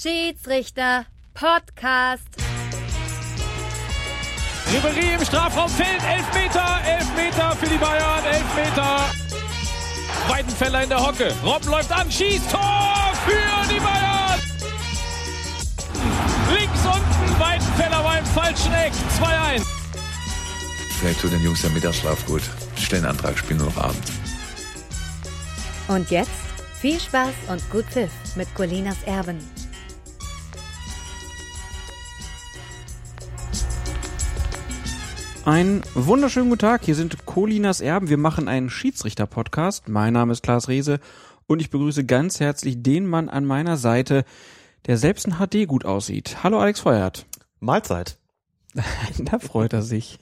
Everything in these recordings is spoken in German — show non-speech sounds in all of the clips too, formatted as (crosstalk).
Schiedsrichter Podcast. Ribery im Strafraum fällt. Elfmeter, Elfmeter für die Bayern, Elfmeter. Weidenfeller in der Hocke. Robben läuft an, schießt Tor für die Bayern. Links unten, Weidenfeller war im falschen Eck. 2-1. Vielleicht tut den Jungs der Mittagsschlaf gut. Stellen Antrag, spielen nur noch Abend. Und jetzt viel Spaß und gut Pfiff mit Colinas Erben. Einen wunderschönen guten Tag. Hier sind Colinas Erben. Wir machen einen Schiedsrichter-Podcast. Mein Name ist Klaas Rehse und ich begrüße ganz herzlich den Mann an meiner Seite, der selbst in HD gut aussieht. Hallo Alex Feuert. Mahlzeit. (laughs) da freut er sich.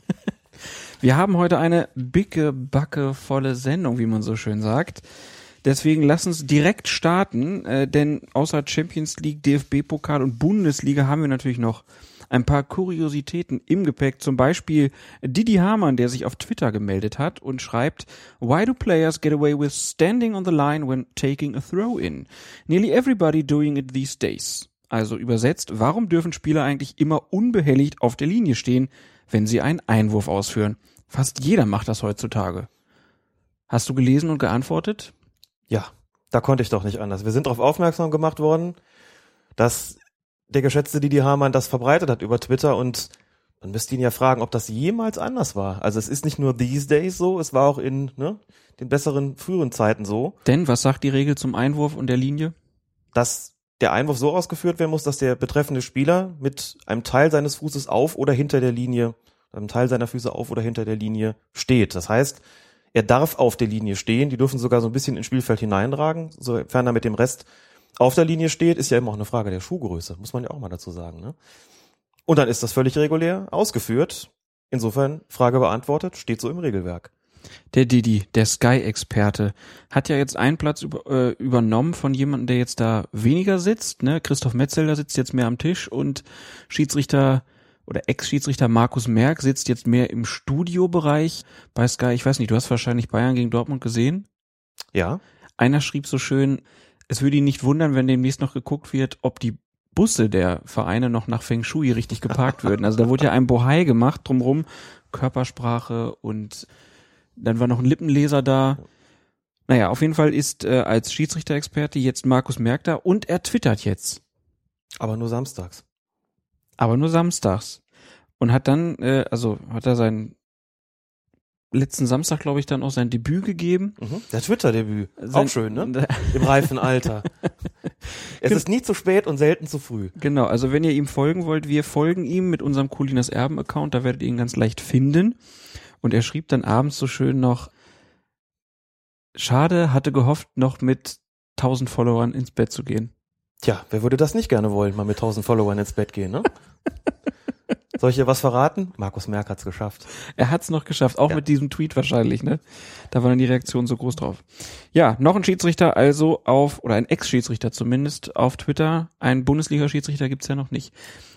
Wir haben heute eine bicke, backe, volle Sendung, wie man so schön sagt. Deswegen lass uns direkt starten, äh, denn außer Champions League, DFB-Pokal und Bundesliga haben wir natürlich noch ein paar Kuriositäten im Gepäck. Zum Beispiel Didi Hamann, der sich auf Twitter gemeldet hat und schreibt, Why do players get away with standing on the line when taking a throw-in? Nearly everybody doing it these days. Also übersetzt, warum dürfen Spieler eigentlich immer unbehelligt auf der Linie stehen, wenn sie einen Einwurf ausführen? Fast jeder macht das heutzutage. Hast du gelesen und geantwortet? Ja, da konnte ich doch nicht anders. Wir sind darauf aufmerksam gemacht worden, dass der geschätzte Didi Hamann das verbreitet hat über Twitter und man müsste ihn ja fragen, ob das jemals anders war. Also es ist nicht nur these days so, es war auch in ne, den besseren früheren Zeiten so. Denn was sagt die Regel zum Einwurf und der Linie? Dass der Einwurf so ausgeführt werden muss, dass der betreffende Spieler mit einem Teil seines Fußes auf oder hinter der Linie, einem Teil seiner Füße auf oder hinter der Linie steht. Das heißt, er darf auf der Linie stehen, die dürfen sogar so ein bisschen ins Spielfeld hineinragen, sofern er mit dem Rest auf der Linie steht, ist ja immer auch eine Frage der Schuhgröße, muss man ja auch mal dazu sagen. Ne? Und dann ist das völlig regulär ausgeführt. Insofern, Frage beantwortet, steht so im Regelwerk. Der Didi, der Sky-Experte, hat ja jetzt einen Platz über, äh, übernommen von jemandem, der jetzt da weniger sitzt. Ne? Christoph Metzelder sitzt jetzt mehr am Tisch und Schiedsrichter oder Ex-Schiedsrichter Markus Merck sitzt jetzt mehr im Studiobereich bei Sky. Ich weiß nicht, du hast wahrscheinlich Bayern gegen Dortmund gesehen? Ja. Einer schrieb so schön, es würde ihn nicht wundern, wenn demnächst noch geguckt wird, ob die Busse der Vereine noch nach Feng Shui richtig geparkt würden. Also da wurde ja ein Bohai gemacht drumrum, Körpersprache und dann war noch ein Lippenleser da. Naja, auf jeden Fall ist äh, als Schiedsrichter-Experte jetzt Markus Merck da und er twittert jetzt. Aber nur samstags. Aber nur samstags. Und hat dann, äh, also hat er sein letzten Samstag, glaube ich, dann auch sein Debüt gegeben. Mhm. Der Twitter-Debüt. Auch schön, ne? (laughs) Im reifen Alter. (laughs) es ist nie zu spät und selten zu früh. Genau, also wenn ihr ihm folgen wollt, wir folgen ihm mit unserem Colinas Erben Account, da werdet ihr ihn ganz leicht finden. Und er schrieb dann abends so schön noch, schade, hatte gehofft, noch mit 1000 Followern ins Bett zu gehen. Tja, wer würde das nicht gerne wollen, mal mit 1000 Followern ins Bett gehen, ne? (laughs) Soll ich dir was verraten? Markus Merck hat's geschafft. Er hat's noch geschafft, auch Ja. mit diesem Tweet wahrscheinlich, ne? Da war dann die Reaktion so groß drauf. Ja, noch ein Schiedsrichter also auf, oder ein Ex-Schiedsrichter zumindest auf Twitter. Ein Bundesliga-Schiedsrichter gibt's ja noch nicht.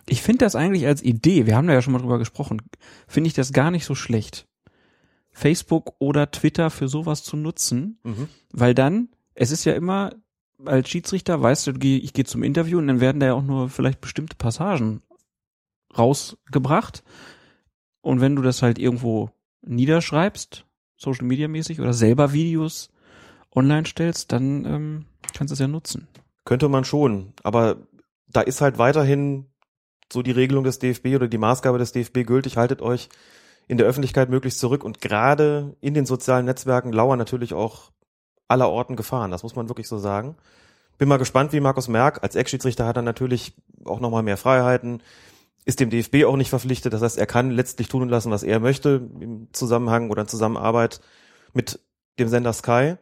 Ich finde das eigentlich als Idee, wir haben da ja schon mal drüber gesprochen, finde ich das gar nicht so schlecht. Facebook oder Twitter für sowas zu nutzen, Mhm. weil dann, es ist ja immer, als Schiedsrichter, weißt du, ich gehe zum Interview und dann werden da ja auch nur vielleicht bestimmte Passagen rausgebracht. Und wenn du das halt irgendwo niederschreibst, Social Media mäßig, oder selber Videos online stellst, dann ähm, kannst du es ja nutzen. Könnte man schon, aber da ist halt weiterhin so die Regelung des DFB oder die Maßgabe des DFB gültig, haltet euch in der Öffentlichkeit möglichst zurück und gerade in den sozialen Netzwerken lauern natürlich auch aller Orten Gefahren, das muss man wirklich so sagen. Bin mal gespannt, wie Markus Merck, als Ex-Schiedsrichter hat er natürlich auch nochmal mehr Freiheiten, ist dem DFB auch nicht verpflichtet, das heißt, er kann letztlich tun und lassen, was er möchte im Zusammenhang oder in Zusammenarbeit mit dem Sender Sky.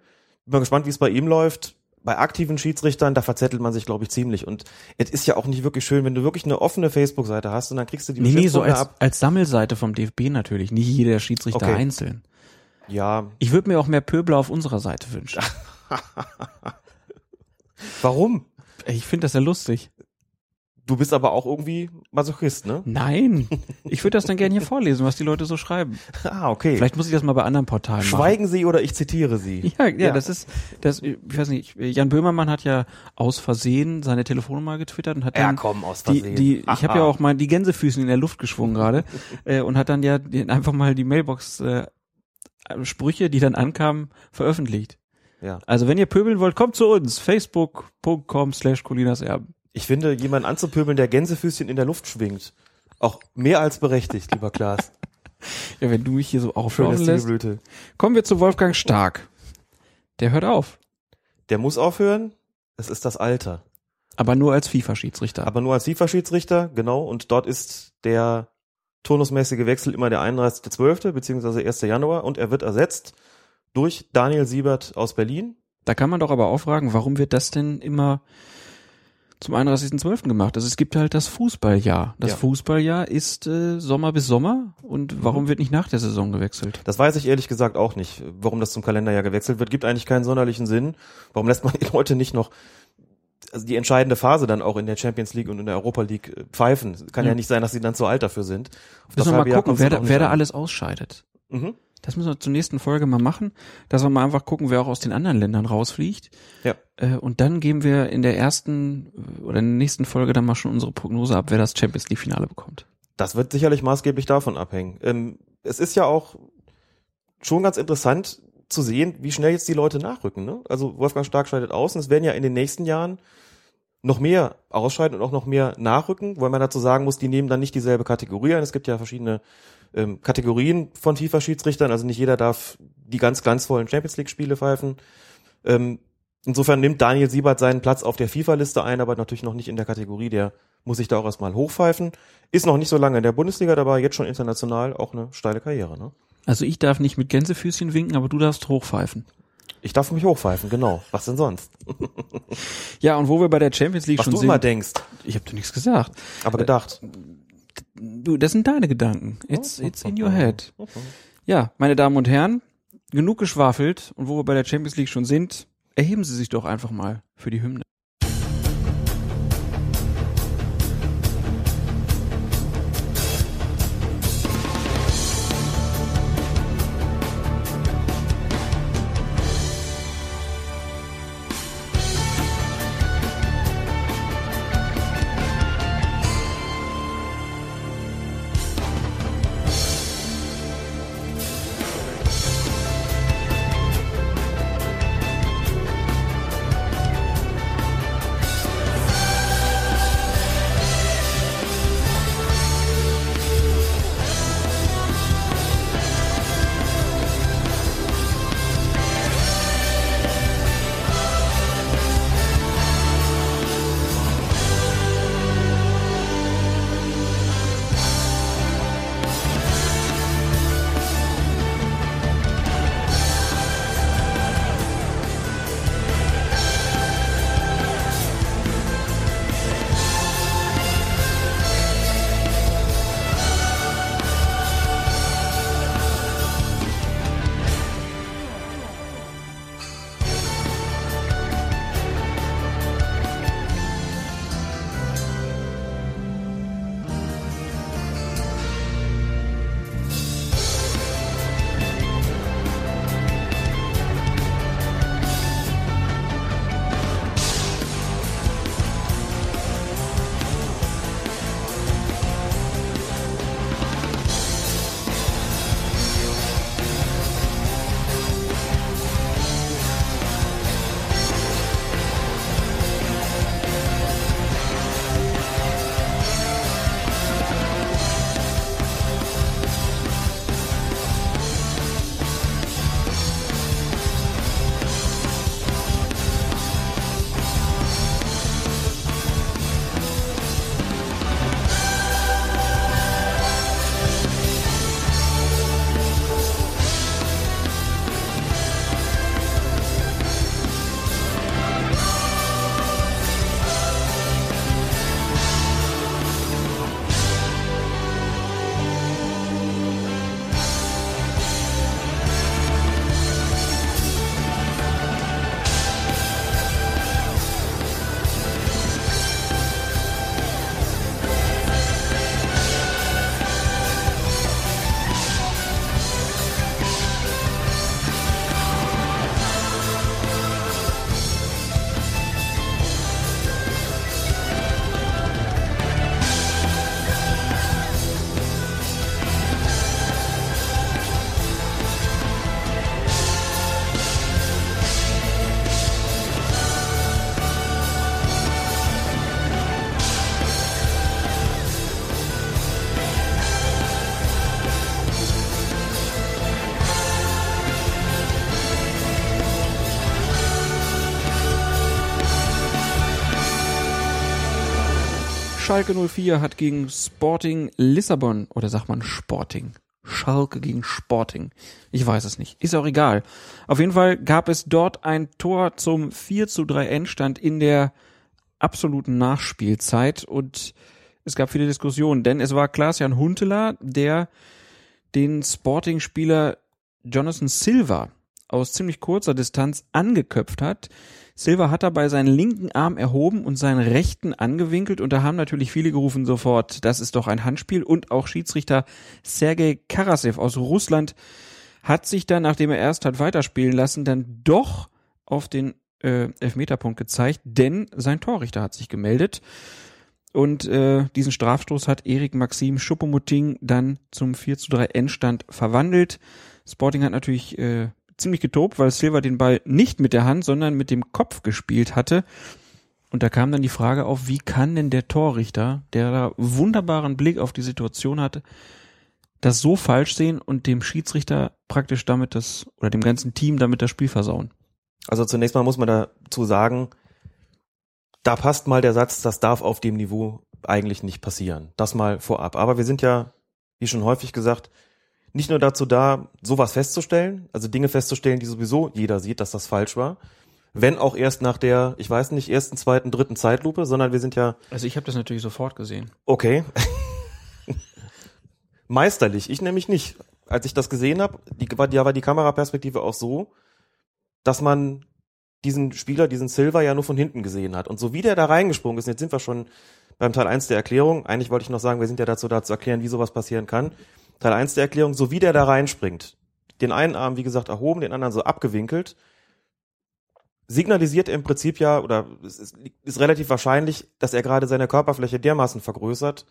Bin mal gespannt, wie es bei ihm läuft bei aktiven Schiedsrichtern, da verzettelt man sich, glaube ich, ziemlich. Und es ist ja auch nicht wirklich schön, wenn du wirklich eine offene Facebook-Seite hast und dann kriegst du die Nee, nee, so als, ab. als Sammelseite vom DFB natürlich, nicht jeder Schiedsrichter Okay. einzeln. Ja, Ich würde mir auch mehr Pöbel auf unserer Seite wünschen. (laughs) warum? Ich finde das ja lustig. Du bist aber auch irgendwie Masochist, ne? Nein, (laughs) ich würde das dann gerne hier vorlesen, was die Leute so schreiben. Ah, okay. Vielleicht muss ich das mal bei anderen Portalen machen. Schweigen Sie oder ich zitiere Sie. (laughs) Ja, ja, das ist, das, ich weiß nicht, Jan Böhmermann hat ja aus Versehen seine Telefonnummer getwittert und hat Ja, dann komm, aus die, Versehen. die, ich habe Aha. ja auch mal die Gänsefüßen in der Luft geschwungen gerade (laughs) äh, und hat dann ja einfach mal die Mailbox äh, Sprüche, die dann ankamen, veröffentlicht. Ja. Also wenn ihr pöbeln wollt, kommt zu uns. Facebook.com slash Colinas Erben. Ich finde, jemanden anzupöbeln, der Gänsefüßchen in der Luft schwingt, auch mehr als berechtigt, lieber Klaas. Ja, wenn du mich hier so die lässt. Blüte. Kommen wir zu Wolfgang Stark. Der hört auf. Der muss aufhören. Es ist das Alter. Aber nur als FIFA-Schiedsrichter. Aber nur als FIFA-Schiedsrichter, genau. Und dort ist der turnusmäßige Wechsel immer der 31.12. beziehungsweise 1. Januar und er wird ersetzt durch Daniel Siebert aus Berlin. Da kann man doch aber auch fragen, warum wird das denn immer zum 31.12. gemacht? Also es gibt halt das Fußballjahr. Das Ja. Fußballjahr ist äh, Sommer bis Sommer und warum wird nicht nach der Saison gewechselt? Das weiß ich ehrlich gesagt auch nicht, warum das zum Kalenderjahr gewechselt wird. Gibt eigentlich keinen sonderlichen Sinn. Warum lässt man (laughs) die Leute nicht noch also die entscheidende Phase dann auch in der Champions League und in der Europa League äh, pfeifen? Kann ja, Ja. nicht sein, dass sie dann zu alt dafür sind. Auf Müssen wir mal gucken, wer da, wer da alles ausscheidet. Mhm. Das müssen wir zur nächsten Folge mal machen, dass wir mal einfach gucken, wer auch aus den anderen Ländern rausfliegt. Ja. Äh, und dann geben wir in der ersten äh, oder in der nächsten Folge dann mal schon unsere Prognose ab, wer das Champions League Finale bekommt. Das wird sicherlich maßgeblich davon abhängen. Ähm, es ist ja auch schon ganz interessant zu sehen, wie schnell jetzt die Leute nachrücken. Ne? Also Wolfgang Stark scheidet aus und es werden ja in den nächsten Jahren noch mehr ausscheiden und auch noch mehr nachrücken, weil man dazu sagen muss, die nehmen dann nicht dieselbe Kategorie ein. Es gibt ja verschiedene ähm, Kategorien von FIFA-Schiedsrichtern, also nicht jeder darf die ganz glanzvollen Champions League-Spiele pfeifen. Ähm, insofern nimmt Daniel Siebert seinen Platz auf der FIFA-Liste ein, aber natürlich noch nicht in der Kategorie, der muss sich da auch erstmal hochpfeifen. Ist noch nicht so lange in der Bundesliga dabei, jetzt schon international auch eine steile Karriere. Ne? Also ich darf nicht mit Gänsefüßchen winken, aber du darfst hochpfeifen. Ich darf mich hochpfeifen, genau. Was denn sonst? Ja, und wo wir bei der Champions League Was schon du sind. immer denkst, ich habe dir nichts gesagt. aber gedacht. Du, das sind deine Gedanken. It's, it's in your head. Ja, meine Damen und Herren, genug geschwafelt und wo wir bei der Champions League schon sind, erheben Sie sich doch einfach mal für die Hymne. Schalke 04 hat gegen Sporting Lissabon, oder sagt man Sporting? Schalke gegen Sporting. Ich weiß es nicht. Ist auch egal. Auf jeden Fall gab es dort ein Tor zum 4 zu 3 Endstand in der absoluten Nachspielzeit und es gab viele Diskussionen, denn es war Klaas-Jan Huntelaar, der den Sporting-Spieler Jonathan Silva aus ziemlich kurzer Distanz angeköpft hat. Silva hat dabei seinen linken Arm erhoben und seinen rechten angewinkelt und da haben natürlich viele gerufen sofort, das ist doch ein Handspiel und auch Schiedsrichter Sergei Karasev aus Russland hat sich dann, nachdem er erst hat weiterspielen lassen, dann doch auf den äh, Elfmeterpunkt gezeigt, denn sein Torrichter hat sich gemeldet und äh, diesen Strafstoß hat Erik Maxim Schuppomoting dann zum 4 zu 3 Endstand verwandelt. Sporting hat natürlich äh, ziemlich getobt, weil Silva den Ball nicht mit der Hand, sondern mit dem Kopf gespielt hatte. Und da kam dann die Frage auf, wie kann denn der Torrichter, der da wunderbaren Blick auf die Situation hatte, das so falsch sehen und dem Schiedsrichter praktisch damit das, oder dem ganzen Team damit das Spiel versauen? Also zunächst mal muss man dazu sagen, da passt mal der Satz, das darf auf dem Niveau eigentlich nicht passieren. Das mal vorab. Aber wir sind ja, wie schon häufig gesagt, nicht nur dazu da, sowas festzustellen, also Dinge festzustellen, die sowieso jeder sieht, dass das falsch war, wenn auch erst nach der, ich weiß nicht, ersten, zweiten, dritten Zeitlupe, sondern wir sind ja. Also ich habe das natürlich sofort gesehen. Okay. (laughs) Meisterlich, ich nämlich nicht. Als ich das gesehen habe, die, war, die, war die Kameraperspektive auch so, dass man diesen Spieler, diesen Silver ja nur von hinten gesehen hat. Und so wie der da reingesprungen ist, jetzt sind wir schon beim Teil 1 der Erklärung, eigentlich wollte ich noch sagen, wir sind ja dazu da zu erklären, wie sowas passieren kann. Teil 1 der Erklärung, so wie der da reinspringt, den einen Arm, wie gesagt, erhoben, den anderen so abgewinkelt, signalisiert er im Prinzip ja, oder es ist, ist relativ wahrscheinlich, dass er gerade seine Körperfläche dermaßen vergrößert,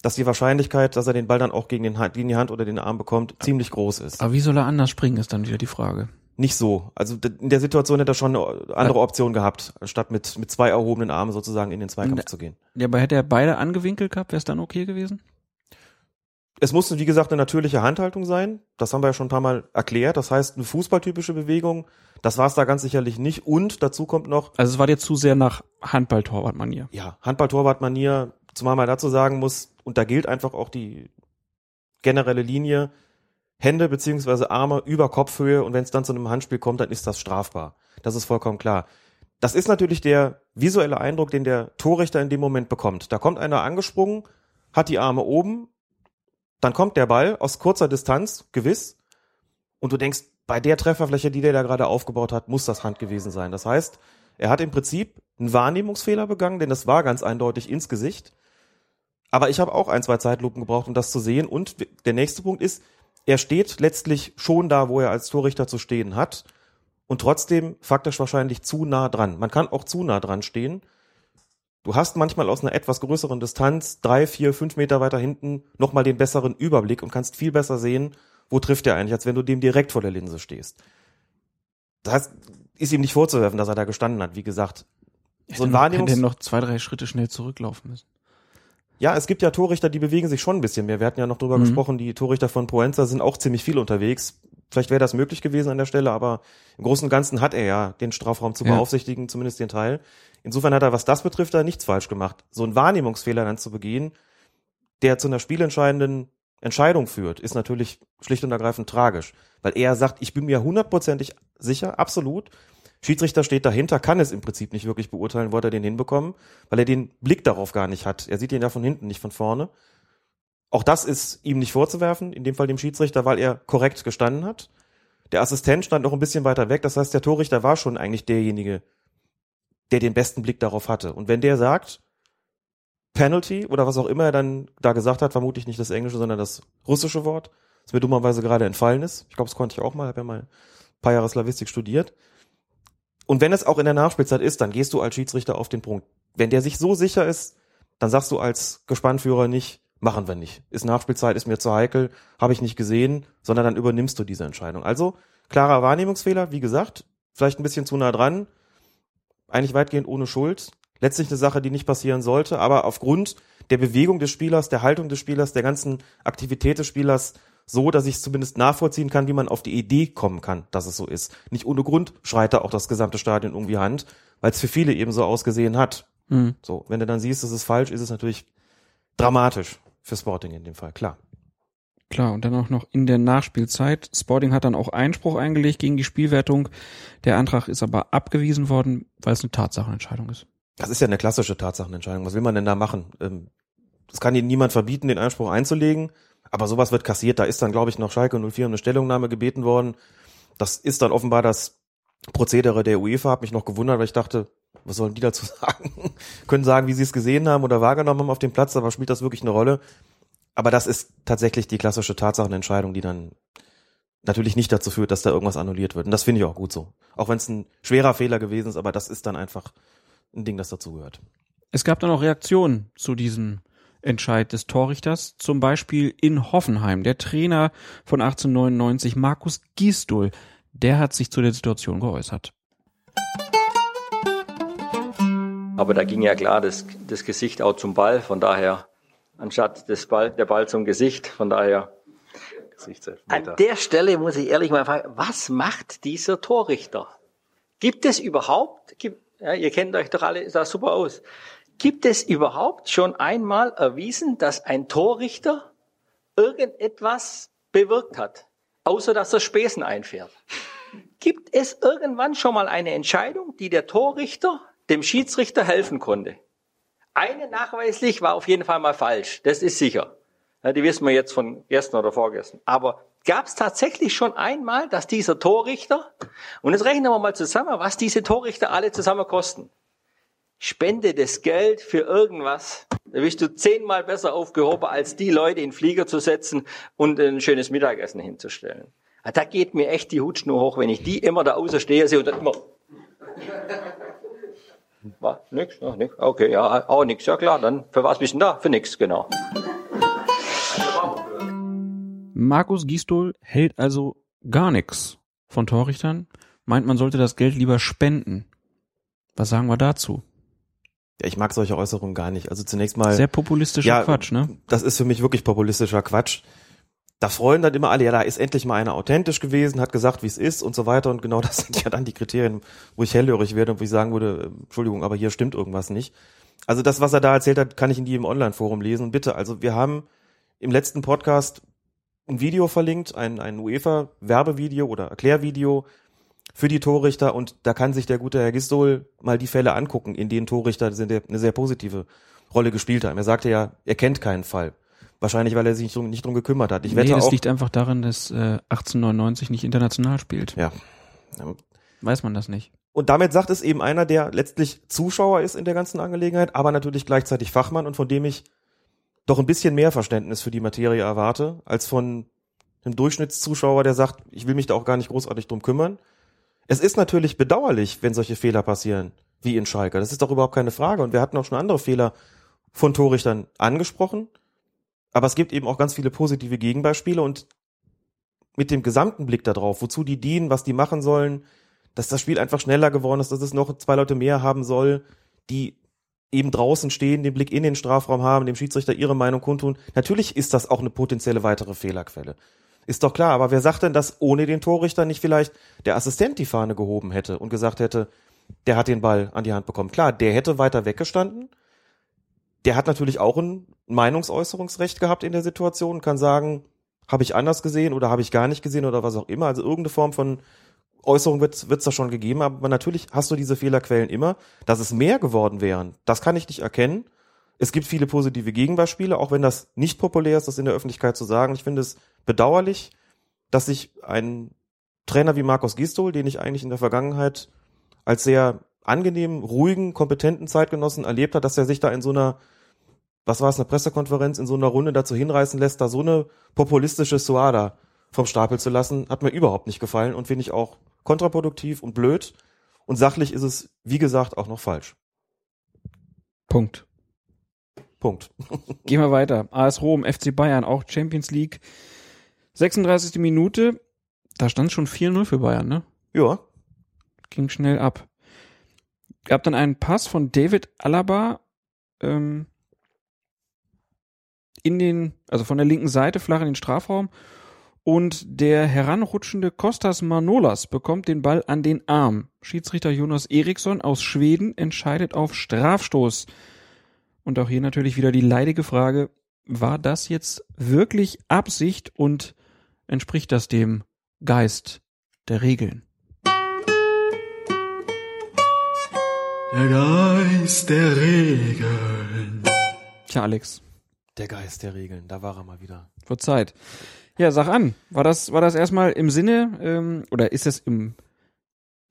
dass die Wahrscheinlichkeit, dass er den Ball dann auch gegen, den, gegen die Hand oder den Arm bekommt, ziemlich groß ist. Aber wie soll er anders springen, ist dann wieder die Frage. Nicht so. Also in der Situation hätte er schon eine andere Option gehabt, statt mit, mit zwei erhobenen Armen sozusagen in den Zweikampf zu gehen. Ja, aber hätte er beide angewinkelt gehabt, wäre es dann okay gewesen? Es muss, wie gesagt, eine natürliche Handhaltung sein. Das haben wir ja schon ein paar Mal erklärt. Das heißt, eine fußballtypische Bewegung, das war es da ganz sicherlich nicht. Und dazu kommt noch. Also es war dir zu sehr nach Handball-Torwart-Manier. Ja, Handball-Torwart-Manier, zumal man dazu sagen muss, und da gilt einfach auch die generelle Linie, Hände beziehungsweise Arme über Kopfhöhe und wenn es dann zu einem Handspiel kommt, dann ist das strafbar. Das ist vollkommen klar. Das ist natürlich der visuelle Eindruck, den der Torrichter in dem Moment bekommt. Da kommt einer angesprungen, hat die Arme oben, dann kommt der Ball aus kurzer Distanz, gewiss, und du denkst, bei der Trefferfläche, die der da gerade aufgebaut hat, muss das Hand gewesen sein. Das heißt, er hat im Prinzip einen Wahrnehmungsfehler begangen, denn das war ganz eindeutig ins Gesicht. Aber ich habe auch ein, zwei Zeitlupen gebraucht, um das zu sehen. Und der nächste Punkt ist, er steht letztlich schon da, wo er als Torrichter zu stehen hat. Und trotzdem faktisch wahrscheinlich zu nah dran. Man kann auch zu nah dran stehen. Du hast manchmal aus einer etwas größeren Distanz, drei, vier, fünf Meter weiter hinten, nochmal den besseren Überblick und kannst viel besser sehen, wo trifft er eigentlich, als wenn du dem direkt vor der Linse stehst. Das heißt, ist ihm nicht vorzuwerfen, dass er da gestanden hat, wie gesagt. So ein Wahrnehmungs... Hätte noch zwei, drei Schritte schnell zurücklaufen müssen. Ja, es gibt ja Torrichter, die bewegen sich schon ein bisschen mehr. Wir hatten ja noch drüber mhm. gesprochen, die Torrichter von Proenza sind auch ziemlich viel unterwegs. Vielleicht wäre das möglich gewesen an der Stelle, aber im Großen und Ganzen hat er ja den Strafraum zu ja. beaufsichtigen, zumindest den Teil. Insofern hat er, was das betrifft, da nichts falsch gemacht. So ein Wahrnehmungsfehler dann zu begehen, der zu einer spielentscheidenden Entscheidung führt, ist natürlich schlicht und ergreifend tragisch. Weil er sagt, ich bin mir hundertprozentig sicher, absolut. Schiedsrichter steht dahinter, kann es im Prinzip nicht wirklich beurteilen, wo hat er den hinbekommen, weil er den Blick darauf gar nicht hat. Er sieht ihn ja von hinten, nicht von vorne. Auch das ist ihm nicht vorzuwerfen, in dem Fall dem Schiedsrichter, weil er korrekt gestanden hat. Der Assistent stand noch ein bisschen weiter weg, das heißt, der Torrichter war schon eigentlich derjenige, der den besten Blick darauf hatte. Und wenn der sagt, Penalty oder was auch immer er dann da gesagt hat, vermutlich nicht das englische, sondern das russische Wort, das mir dummerweise gerade entfallen ist. Ich glaube, das konnte ich auch mal, habe ja mal ein paar Jahre Slavistik studiert. Und wenn es auch in der Nachspielzeit ist, dann gehst du als Schiedsrichter auf den Punkt. Wenn der sich so sicher ist, dann sagst du als Gespannführer nicht, machen wir nicht. Ist Nachspielzeit, ist mir zu heikel, habe ich nicht gesehen, sondern dann übernimmst du diese Entscheidung. Also klarer Wahrnehmungsfehler, wie gesagt, vielleicht ein bisschen zu nah dran, eigentlich weitgehend ohne Schuld. Letztlich eine Sache, die nicht passieren sollte, aber aufgrund der Bewegung des Spielers, der Haltung des Spielers, der ganzen Aktivität des Spielers so, dass ich es zumindest nachvollziehen kann, wie man auf die Idee kommen kann, dass es so ist. Nicht ohne Grund schreit da auch das gesamte Stadion irgendwie Hand, weil es für viele eben so ausgesehen hat. Mhm. So, wenn du dann siehst, das ist falsch, ist es natürlich dramatisch für Sporting in dem Fall, klar. Klar, und dann auch noch in der Nachspielzeit. Sporting hat dann auch Einspruch eingelegt gegen die Spielwertung. Der Antrag ist aber abgewiesen worden, weil es eine Tatsachenentscheidung ist. Das ist ja eine klassische Tatsachenentscheidung. Was will man denn da machen? Ähm, Das kann ihnen niemand verbieten, den Einspruch einzulegen. Aber sowas wird kassiert. Da ist dann, glaube ich, noch Schalke 04 um eine Stellungnahme gebeten worden. Das ist dann offenbar das Prozedere der UEFA. Hat mich noch gewundert, weil ich dachte, was sollen die dazu (laughs) sagen? Können sagen, wie sie es gesehen haben oder wahrgenommen haben auf dem Platz, aber spielt das wirklich eine Rolle? Aber das ist tatsächlich die klassische Tatsachenentscheidung, die dann natürlich nicht dazu führt, dass da irgendwas annulliert wird. Und das finde ich auch gut so. Auch wenn es ein schwerer Fehler gewesen ist, aber das ist dann einfach ein Ding, das dazugehört. Es gab dann auch Reaktionen zu diesem Entscheid des Torrichters, zum Beispiel in Hoffenheim. Der Trainer von 1899, Markus Gisdol, der hat sich zu der Situation geäußert. Aber da ging ja klar das, das Gesicht auch zum Ball, von daher anstatt des Ball, der Ball zum Gesicht, von daher an der Stelle muss ich ehrlich mal fragen, was macht dieser Torrichter? Gibt es überhaupt, gibt, ja, ihr kennt euch doch alle da super aus, gibt es überhaupt schon einmal erwiesen, dass ein Torrichter irgendetwas bewirkt hat, außer dass er Späßen einfährt? Gibt es irgendwann schon mal eine Entscheidung, die der Torrichter dem Schiedsrichter helfen konnte? Eine nachweislich war auf jeden Fall mal falsch, das ist sicher. Ja, die wissen wir jetzt von gestern oder vorgestern. Aber gab es tatsächlich schon einmal, dass dieser Torrichter, und jetzt rechnen wir mal zusammen, was diese Torrichter alle zusammen kosten. Spende das Geld für irgendwas, da bist du zehnmal besser aufgehoben, als die Leute in Flieger zu setzen und ein schönes Mittagessen hinzustellen. Ja, da geht mir echt die Hutschnur hoch, wenn ich die immer da außen stehe sehe und dann immer. Was? Nix? Ja, nix. Okay, ja, auch nix. Ja klar, dann für was bist du denn da? Für nix, genau. Markus Gisdol hält also gar nichts von Torrichtern, meint, man sollte das Geld lieber spenden. Was sagen wir dazu? Ja, ich mag solche Äußerungen gar nicht. Also zunächst mal. Sehr populistischer ja, Quatsch, ne? Das ist für mich wirklich populistischer Quatsch. Da freuen dann immer alle, ja, da ist endlich mal einer authentisch gewesen, hat gesagt, wie es ist und so weiter. Und genau (laughs) das sind ja dann die Kriterien, wo ich hellhörig werde und wo ich sagen würde, äh, Entschuldigung, aber hier stimmt irgendwas nicht. Also das, was er da erzählt hat, kann ich in im Online-Forum lesen. Und bitte, also wir haben im letzten Podcast ein Video verlinkt, ein, ein UEFA-Werbevideo oder Erklärvideo für die Torrichter und da kann sich der gute Herr Gisdol mal die Fälle angucken, in denen Torrichter eine sehr positive Rolle gespielt haben. Er sagte ja, er kennt keinen Fall. Wahrscheinlich, weil er sich nicht drum, nicht drum gekümmert hat. Ich nee, wette das auch, liegt einfach daran, dass äh, 1899 nicht international spielt. ja. Weiß man das nicht. Und damit sagt es eben einer, der letztlich Zuschauer ist in der ganzen Angelegenheit, aber natürlich gleichzeitig Fachmann und von dem ich doch ein bisschen mehr Verständnis für die Materie erwarte, als von einem Durchschnittszuschauer, der sagt, ich will mich da auch gar nicht großartig drum kümmern. Es ist natürlich bedauerlich, wenn solche Fehler passieren, wie in Schalke. Das ist doch überhaupt keine Frage. Und wir hatten auch schon andere Fehler von Torrichtern angesprochen. Aber es gibt eben auch ganz viele positive Gegenbeispiele und mit dem gesamten Blick darauf, wozu die dienen, was die machen sollen, dass das Spiel einfach schneller geworden ist, dass es noch zwei Leute mehr haben soll, die eben draußen stehen, den Blick in den Strafraum haben, dem Schiedsrichter ihre Meinung kundtun. Natürlich ist das auch eine potenzielle weitere Fehlerquelle. Ist doch klar, aber wer sagt denn, dass ohne den Torrichter nicht vielleicht der Assistent die Fahne gehoben hätte und gesagt hätte, der hat den Ball an die Hand bekommen? Klar, der hätte weiter weggestanden. Der hat natürlich auch ein Meinungsäußerungsrecht gehabt in der Situation und kann sagen, habe ich anders gesehen oder habe ich gar nicht gesehen oder was auch immer. Also irgendeine Form von Äußerung wird es da schon gegeben, aber natürlich hast du diese Fehlerquellen immer. Dass es mehr geworden wären, das kann ich nicht erkennen. Es gibt viele positive Gegenbeispiele, auch wenn das nicht populär ist, das in der Öffentlichkeit zu sagen. Ich finde es bedauerlich, dass sich ein Trainer wie Markus Gistol, den ich eigentlich in der Vergangenheit als sehr angenehmen, ruhigen, kompetenten Zeitgenossen erlebt hat, dass er sich da in so einer, was war es, eine Pressekonferenz, in so einer Runde dazu hinreißen lässt, da so eine populistische Suada vom Stapel zu lassen, hat mir überhaupt nicht gefallen und finde ich auch kontraproduktiv und blöd. Und sachlich ist es, wie gesagt, auch noch falsch. Punkt. Punkt. (laughs) Gehen wir weiter. AS Rom, FC Bayern, auch Champions League. 36. Minute. Da stand schon 4-0 für Bayern, ne? Ja, Ging schnell ab. Gab dann einen Pass von David Alaba ähm, in den, also von der linken Seite flach in den Strafraum. Und der heranrutschende Kostas Manolas bekommt den Ball an den Arm. Schiedsrichter Jonas Eriksson aus Schweden entscheidet auf Strafstoß. Und auch hier natürlich wieder die leidige Frage, war das jetzt wirklich Absicht und entspricht das dem Geist der Regeln? Der Geist der Regeln. Tja, Alex. Der Geist der Regeln, da war er mal wieder. Vor Zeit. Ja, sag an. War das, war das erstmal im Sinne, ähm, oder ist das im,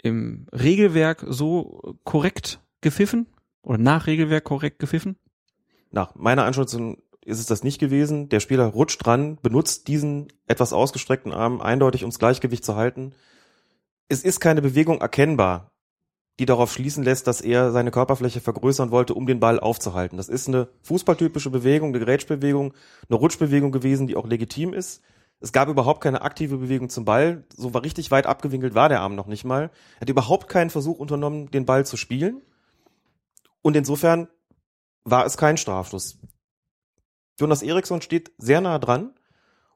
im Regelwerk so korrekt gepfiffen? Oder nach Regelwerk korrekt gepfiffen? Nach meiner Einschätzung ist es das nicht gewesen. Der Spieler rutscht dran, benutzt diesen etwas ausgestreckten Arm eindeutig, ums Gleichgewicht zu halten. Es ist keine Bewegung erkennbar die darauf schließen lässt, dass er seine Körperfläche vergrößern wollte, um den Ball aufzuhalten. Das ist eine fußballtypische Bewegung, eine Grätschbewegung, eine Rutschbewegung gewesen, die auch legitim ist. Es gab überhaupt keine aktive Bewegung zum Ball. So war richtig weit abgewinkelt war der Arm noch nicht mal. Er hat überhaupt keinen Versuch unternommen, den Ball zu spielen. Und insofern war es kein Strafstoß. Jonas Eriksson steht sehr nah dran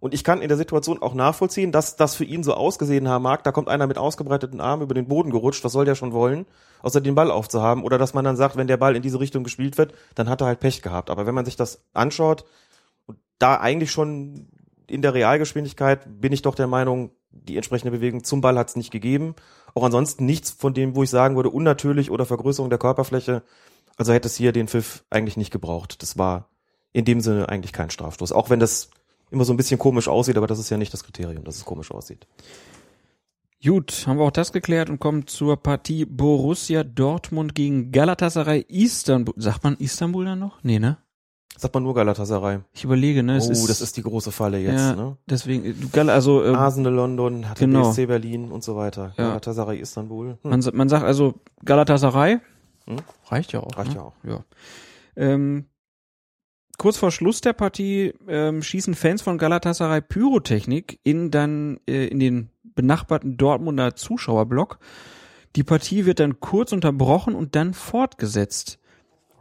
und ich kann in der Situation auch nachvollziehen, dass das für ihn so ausgesehen haben mag. Da kommt einer mit ausgebreiteten Armen über den Boden gerutscht. Was soll der schon wollen? Außer den Ball aufzuhaben. Oder dass man dann sagt, wenn der Ball in diese Richtung gespielt wird, dann hat er halt Pech gehabt. Aber wenn man sich das anschaut, und da eigentlich schon in der Realgeschwindigkeit bin ich doch der Meinung, die entsprechende Bewegung zum Ball hat es nicht gegeben. Auch ansonsten nichts von dem, wo ich sagen würde, unnatürlich oder Vergrößerung der Körperfläche. Also hätte es hier den Pfiff eigentlich nicht gebraucht. Das war in dem Sinne eigentlich kein Strafstoß. Auch wenn das immer so ein bisschen komisch aussieht, aber das ist ja nicht das Kriterium, dass es komisch aussieht. Gut, haben wir auch das geklärt und kommen zur Partie Borussia Dortmund gegen Galatasaray Istanbul. Sagt man Istanbul dann noch? Nee, ne? Sagt man nur Galatasaray. Ich überlege, ne? Es oh, ist, das ist die große Falle jetzt, ja, ne? Deswegen, Gal also äh, Arsenal London, hat genau. BSC Berlin und so weiter. Ja. Galatasaray Istanbul. Hm. Man, man sagt also Galatasaray. Hm? Reicht ja auch. Reicht ne? ja auch. Ja. Ähm, kurz vor Schluss der Partie ähm, schießen Fans von Galatasaray Pyrotechnik in dann äh, in den benachbarten Dortmunder Zuschauerblock. Die Partie wird dann kurz unterbrochen und dann fortgesetzt.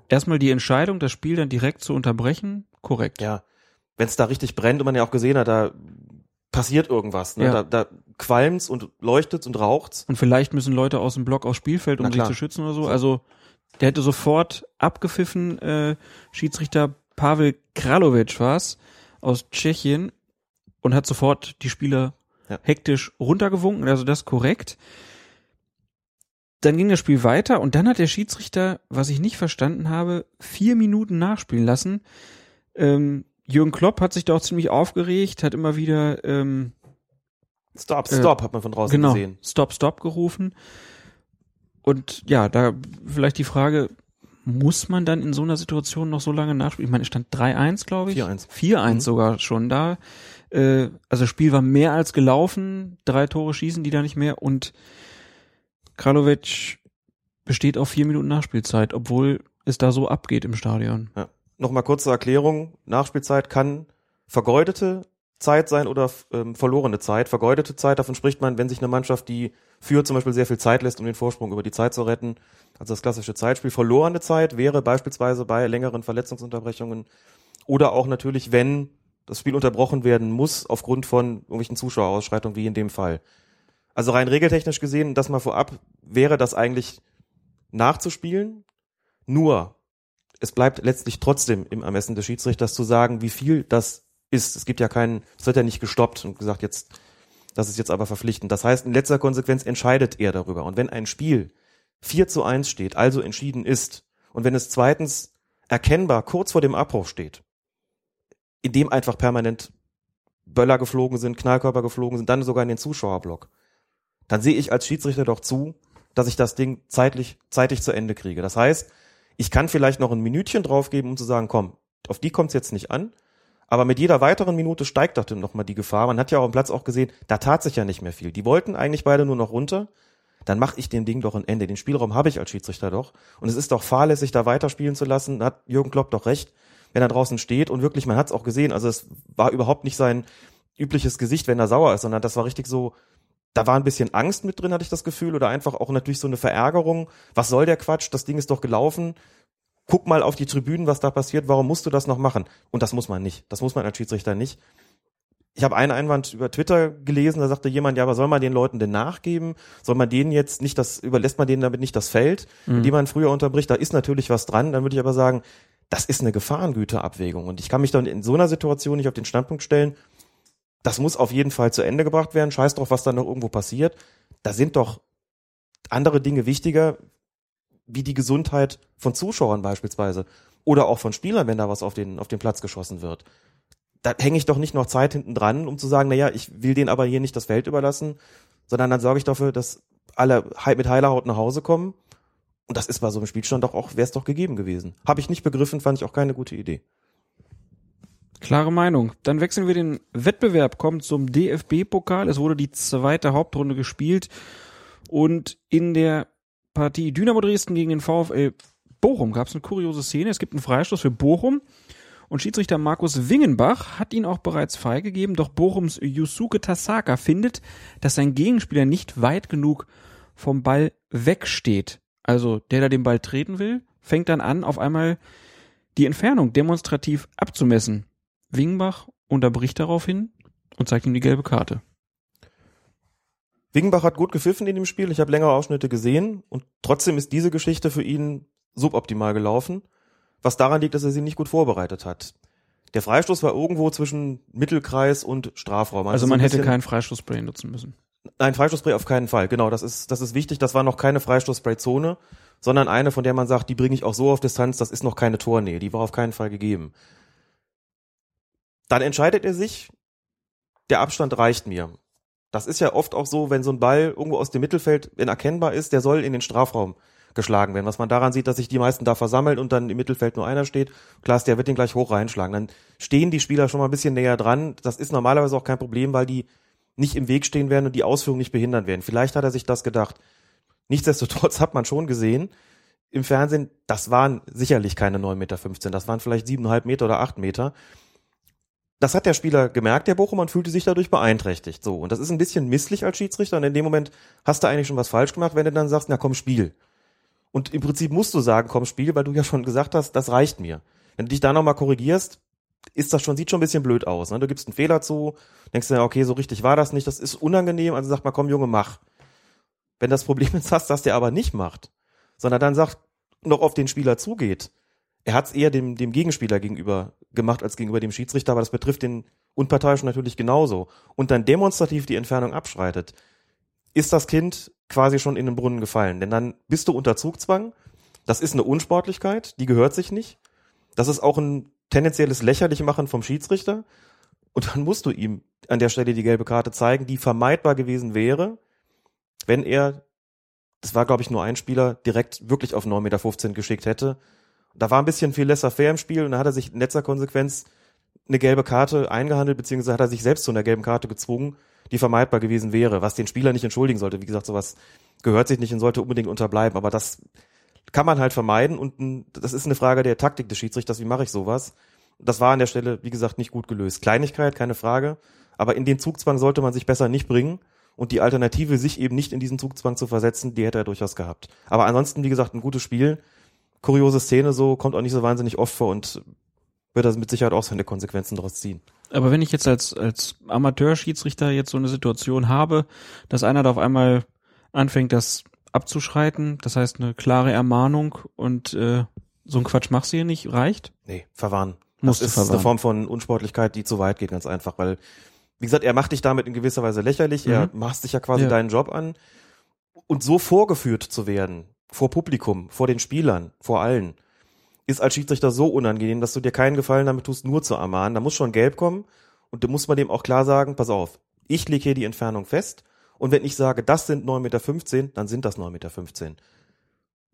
Erstmal die Entscheidung, das Spiel dann direkt zu unterbrechen, korrekt. Ja, wenn es da richtig brennt und man ja auch gesehen hat, da passiert irgendwas. Ne? Ja. Da, da qualmt's und leuchtet's und raucht's. Und vielleicht müssen Leute aus dem Block aufs Spielfeld, um sich zu schützen oder so. Also der hätte sofort abgepfiffen, äh, Schiedsrichter Pavel Kralovic war's aus Tschechien und hat sofort die Spieler Ja. hektisch runtergewunken, also das korrekt. Dann ging das Spiel weiter und dann hat der Schiedsrichter, was ich nicht verstanden habe, vier Minuten nachspielen lassen. Ähm, Jürgen Klopp hat sich da auch ziemlich aufgeregt, hat immer wieder ähm, Stop, Äh, stop, hat man von draußen genau, gesehen. Stop, Stop gerufen. Und ja, da vielleicht die Frage, muss man dann in so einer Situation noch so lange nachspielen? Ich meine, es stand 3-1, glaube ich. 4-1. 4-1 Mhm. sogar schon da. Äh, also das Spiel war mehr als gelaufen. Drei Tore schießen die da nicht mehr. Und Kralovic besteht auf vier Minuten Nachspielzeit, obwohl es da so abgeht im Stadion. Nochmal kurz zur Erklärung. Nachspielzeit kann vergeudete Zeit sein oder ähm, verlorene Zeit. Vergeudete Zeit, davon spricht man, wenn sich eine Mannschaft, die führt, zum Beispiel sehr viel Zeit lässt, um den Vorsprung über die Zeit zu retten. Also das klassische Zeitspiel. Verlorene Zeit wäre beispielsweise bei längeren Verletzungsunterbrechungen oder auch natürlich, wenn das Spiel unterbrochen werden muss aufgrund von irgendwelchen Zuschauerausschreitungen, wie in dem Fall. Also rein regeltechnisch gesehen, das mal vorab, wäre das eigentlich nachzuspielen. Nur, es bleibt letztlich trotzdem im Ermessen des Schiedsrichters zu sagen, wie viel das ist. Es gibt ja keinen, es wird ja nicht gestoppt und gesagt, jetzt, das ist jetzt aber verpflichtend. Das heißt, in letzter Konsequenz entscheidet er darüber. Und wenn ein Spiel 4 zu 1 steht, also entschieden ist, und wenn es zweitens erkennbar kurz vor dem Abbruch steht, in dem einfach permanent Böller geflogen sind, Knallkörper geflogen sind, dann sogar in den Zuschauerblock, dann sehe ich als Schiedsrichter doch zu, dass ich das Ding zeitlich, zeitig zu Ende kriege. Das heißt, ich kann vielleicht noch ein Minütchen draufgeben, um zu sagen, komm, auf die kommt's jetzt nicht an. Aber mit jeder weiteren Minute steigt doch dann nochmal die Gefahr. Man hat ja auch am Platz auch gesehen, da tat sich ja nicht mehr viel. Die wollten eigentlich beide nur noch runter. Dann mache ich dem Ding doch ein Ende. Den Spielraum habe ich als Schiedsrichter doch. Und es ist doch fahrlässig, da weiterspielen zu lassen. Da hat Jürgen Klopp doch recht, wenn er draußen steht. Und wirklich, man hat es auch gesehen. Also es war überhaupt nicht sein übliches Gesicht, wenn er sauer ist, sondern das war richtig so, da war ein bisschen Angst mit drin, hatte ich das Gefühl, oder einfach auch natürlich so eine Verärgerung. Was soll der Quatsch? Das Ding ist doch gelaufen. Guck mal auf die Tribünen, was da passiert. Warum musst du das noch machen? Und das muss man nicht. Das muss man als Schiedsrichter nicht. ich habe einen Einwand über Twitter gelesen, da sagte jemand, ja, aber soll man den Leuten denn nachgeben? Soll man denen jetzt nicht das, überlässt man denen damit nicht das Feld, mhm. die man früher unterbricht? Da ist natürlich was dran. Dann würde ich aber sagen, das ist eine Gefahrengüterabwägung. Und ich kann mich dann in so einer Situation nicht auf den Standpunkt stellen, das muss auf jeden Fall zu Ende gebracht werden. Scheiß drauf, was da noch irgendwo passiert. Da sind doch andere Dinge wichtiger, wie die Gesundheit von Zuschauern beispielsweise. Oder auch von Spielern, wenn da was auf den, auf den Platz geschossen wird da hänge ich doch nicht noch Zeit hinten dran, um zu sagen, naja, ich will den aber hier nicht das Feld überlassen, sondern dann sorge ich dafür, dass alle mit heiler Haut nach Hause kommen. Und das ist bei so einem Spielstand doch auch, wäre es doch gegeben gewesen. Habe ich nicht begriffen, fand ich auch keine gute Idee. Klare Meinung. Dann wechseln wir den Wettbewerb, kommen zum DFB-Pokal. Es wurde die zweite Hauptrunde gespielt und in der Partie Dynamo Dresden gegen den VfL Bochum gab es eine kuriose Szene. Es gibt einen Freistoß für Bochum und Schiedsrichter Markus Wingenbach hat ihn auch bereits freigegeben, doch Bochums Yusuke Tasaka findet, dass sein Gegenspieler nicht weit genug vom Ball wegsteht. Also der, der den Ball treten will, fängt dann an, auf einmal die Entfernung demonstrativ abzumessen. Wingenbach unterbricht daraufhin und zeigt ihm die gelbe Karte. Wingenbach hat gut gepfiffen in dem Spiel. Ich habe längere Ausschnitte gesehen und trotzdem ist diese Geschichte für ihn suboptimal gelaufen was daran liegt, dass er sie nicht gut vorbereitet hat. Der Freistoß war irgendwo zwischen Mittelkreis und Strafraum. Also, also man hätte keinen Freistoßspray nutzen müssen. Nein, Freistoßspray auf keinen Fall. Genau, das ist, das ist wichtig. Das war noch keine Freistoßspray-Zone, sondern eine, von der man sagt, die bringe ich auch so auf Distanz, das ist noch keine Tornähe. Die war auf keinen Fall gegeben. Dann entscheidet er sich, der Abstand reicht mir. Das ist ja oft auch so, wenn so ein Ball irgendwo aus dem Mittelfeld erkennbar ist, der soll in den Strafraum geschlagen werden. Was man daran sieht, dass sich die meisten da versammeln und dann im Mittelfeld nur einer steht. Klaas, der wird den gleich hoch reinschlagen. Dann stehen die Spieler schon mal ein bisschen näher dran. Das ist normalerweise auch kein Problem, weil die nicht im Weg stehen werden und die Ausführung nicht behindern werden. Vielleicht hat er sich das gedacht. Nichtsdestotrotz hat man schon gesehen, im Fernsehen, das waren sicherlich keine 9,15 Meter, das waren vielleicht 7,5 Meter oder 8 Meter. Das hat der Spieler gemerkt, der Bochum, und fühlte sich dadurch beeinträchtigt. So. Und das ist ein bisschen misslich als Schiedsrichter. Und in dem Moment hast du eigentlich schon was falsch gemacht, wenn du dann sagst, na komm, Spiel. Und im Prinzip musst du sagen, komm, Spiel, weil du ja schon gesagt hast, das reicht mir. Wenn du dich da nochmal korrigierst, ist das schon, sieht schon ein bisschen blöd aus. Ne? Du gibst einen Fehler zu, denkst ja, okay, so richtig war das nicht, das ist unangenehm, also sag mal, komm, Junge, mach. Wenn das Problem (laughs) ist hast, dass der aber nicht macht, sondern dann sagt, noch auf den Spieler zugeht, er hat es eher dem, dem Gegenspieler gegenüber gemacht als gegenüber dem Schiedsrichter, aber das betrifft den Unparteiischen natürlich genauso. Und dann demonstrativ die Entfernung abschreitet, ist das Kind quasi schon in den Brunnen gefallen. Denn dann bist du unter Zugzwang. Das ist eine Unsportlichkeit, die gehört sich nicht. Das ist auch ein tendenzielles Lächerlichmachen vom Schiedsrichter. Und dann musst du ihm an der Stelle die gelbe Karte zeigen, die vermeidbar gewesen wäre, wenn er, das war glaube ich nur ein Spieler, direkt wirklich auf 9,15 Meter geschickt hätte. Da war ein bisschen viel lesser fair im Spiel und da hat er sich in letzter Konsequenz eine gelbe Karte eingehandelt, beziehungsweise hat er sich selbst zu einer gelben Karte gezwungen, die vermeidbar gewesen wäre, was den Spieler nicht entschuldigen sollte. Wie gesagt, sowas gehört sich nicht und sollte unbedingt unterbleiben, aber das kann man halt vermeiden und das ist eine Frage der Taktik des Schiedsrichters, wie mache ich sowas? Das war an der Stelle, wie gesagt, nicht gut gelöst. Kleinigkeit, keine Frage, aber in den Zugzwang sollte man sich besser nicht bringen und die Alternative, sich eben nicht in diesen Zugzwang zu versetzen, die hätte er durchaus gehabt. Aber ansonsten, wie gesagt, ein gutes Spiel. Kuriose Szene so, kommt auch nicht so wahnsinnig oft vor und wird das mit Sicherheit auch seine Konsequenzen daraus ziehen. Aber wenn ich jetzt als, als Amateurschiedsrichter jetzt so eine Situation habe, dass einer da auf einmal anfängt, das abzuschreiten, das heißt eine klare Ermahnung und äh, so ein Quatsch machst du hier nicht, reicht? Nee, verwarnen. Das ist verwarnen. eine Form von Unsportlichkeit, die zu weit geht, ganz einfach, weil, wie gesagt, er macht dich damit in gewisser Weise lächerlich, mhm. er macht sich ja quasi ja. deinen Job an und so vorgeführt zu werden, vor Publikum, vor den Spielern, vor allen, ist als Schiedsrichter so unangenehm, dass du dir keinen Gefallen damit tust, nur zu ermahnen. Da muss schon gelb kommen und da muss man dem auch klar sagen, pass auf, ich lege hier die Entfernung fest und wenn ich sage, das sind 9,15 Meter, dann sind das 9,15 Meter.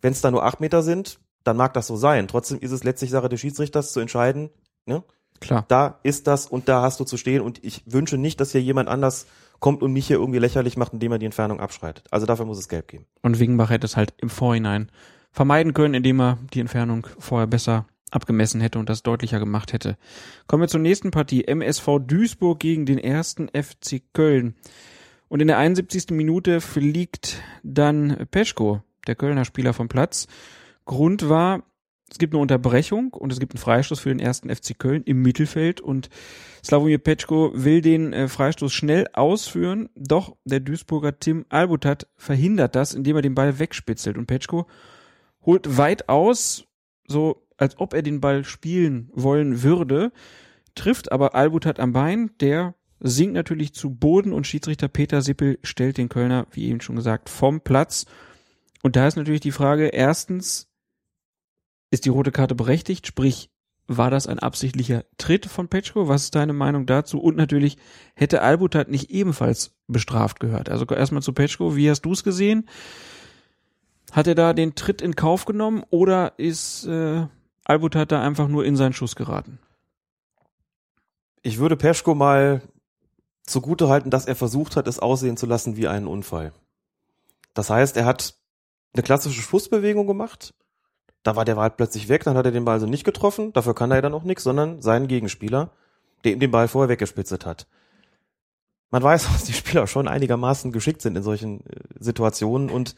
Wenn es da nur 8 Meter sind, dann mag das so sein. Trotzdem ist es letztlich Sache des Schiedsrichters zu entscheiden, ne? Klar. Da ist das und da hast du zu stehen und ich wünsche nicht, dass hier jemand anders kommt und mich hier irgendwie lächerlich macht, indem er die Entfernung abschreitet. Also dafür muss es gelb geben. Und Wingenbach hätte es halt im Vorhinein vermeiden können, indem er die Entfernung vorher besser abgemessen hätte und das deutlicher gemacht hätte. Kommen wir zur nächsten Partie. MSV Duisburg gegen den ersten FC Köln. Und in der 71. Minute fliegt dann Peschko, der Kölner Spieler, vom Platz. Grund war, Es gibt eine Unterbrechung und es gibt einen Freistoß für den ersten FC Köln im Mittelfeld. Und Slavomir Petschko will den äh, Freistoß schnell ausführen, doch der Duisburger Tim Albutat verhindert das, indem er den Ball wegspitzelt. Und Petschko holt weit aus, so als ob er den Ball spielen wollen würde, trifft aber Albutat am Bein, der sinkt natürlich zu Boden und Schiedsrichter Peter Sippel stellt den Kölner, wie eben schon gesagt, vom Platz. Und da ist natürlich die Frage, erstens, ist die rote Karte berechtigt? Sprich, war das ein absichtlicher Tritt von Petschko? Was ist deine Meinung dazu? Und natürlich, hätte Albutat nicht ebenfalls bestraft gehört? Also erstmal zu Petschko, wie hast du es gesehen? Hat er da den Tritt in Kauf genommen oder ist äh, Albutat da einfach nur in seinen Schuss geraten? Ich würde Peschko mal zugute halten, dass er versucht hat, es aussehen zu lassen wie einen Unfall. Das heißt, er hat eine klassische Schussbewegung gemacht, da war der Ball plötzlich weg, dann hat er den Ball also nicht getroffen, dafür kann er ja dann auch nichts, sondern seinen Gegenspieler, der ihm den Ball vorher weggespitzet hat. Man weiß, (laughs) dass die Spieler schon einigermaßen geschickt sind in solchen äh, Situationen und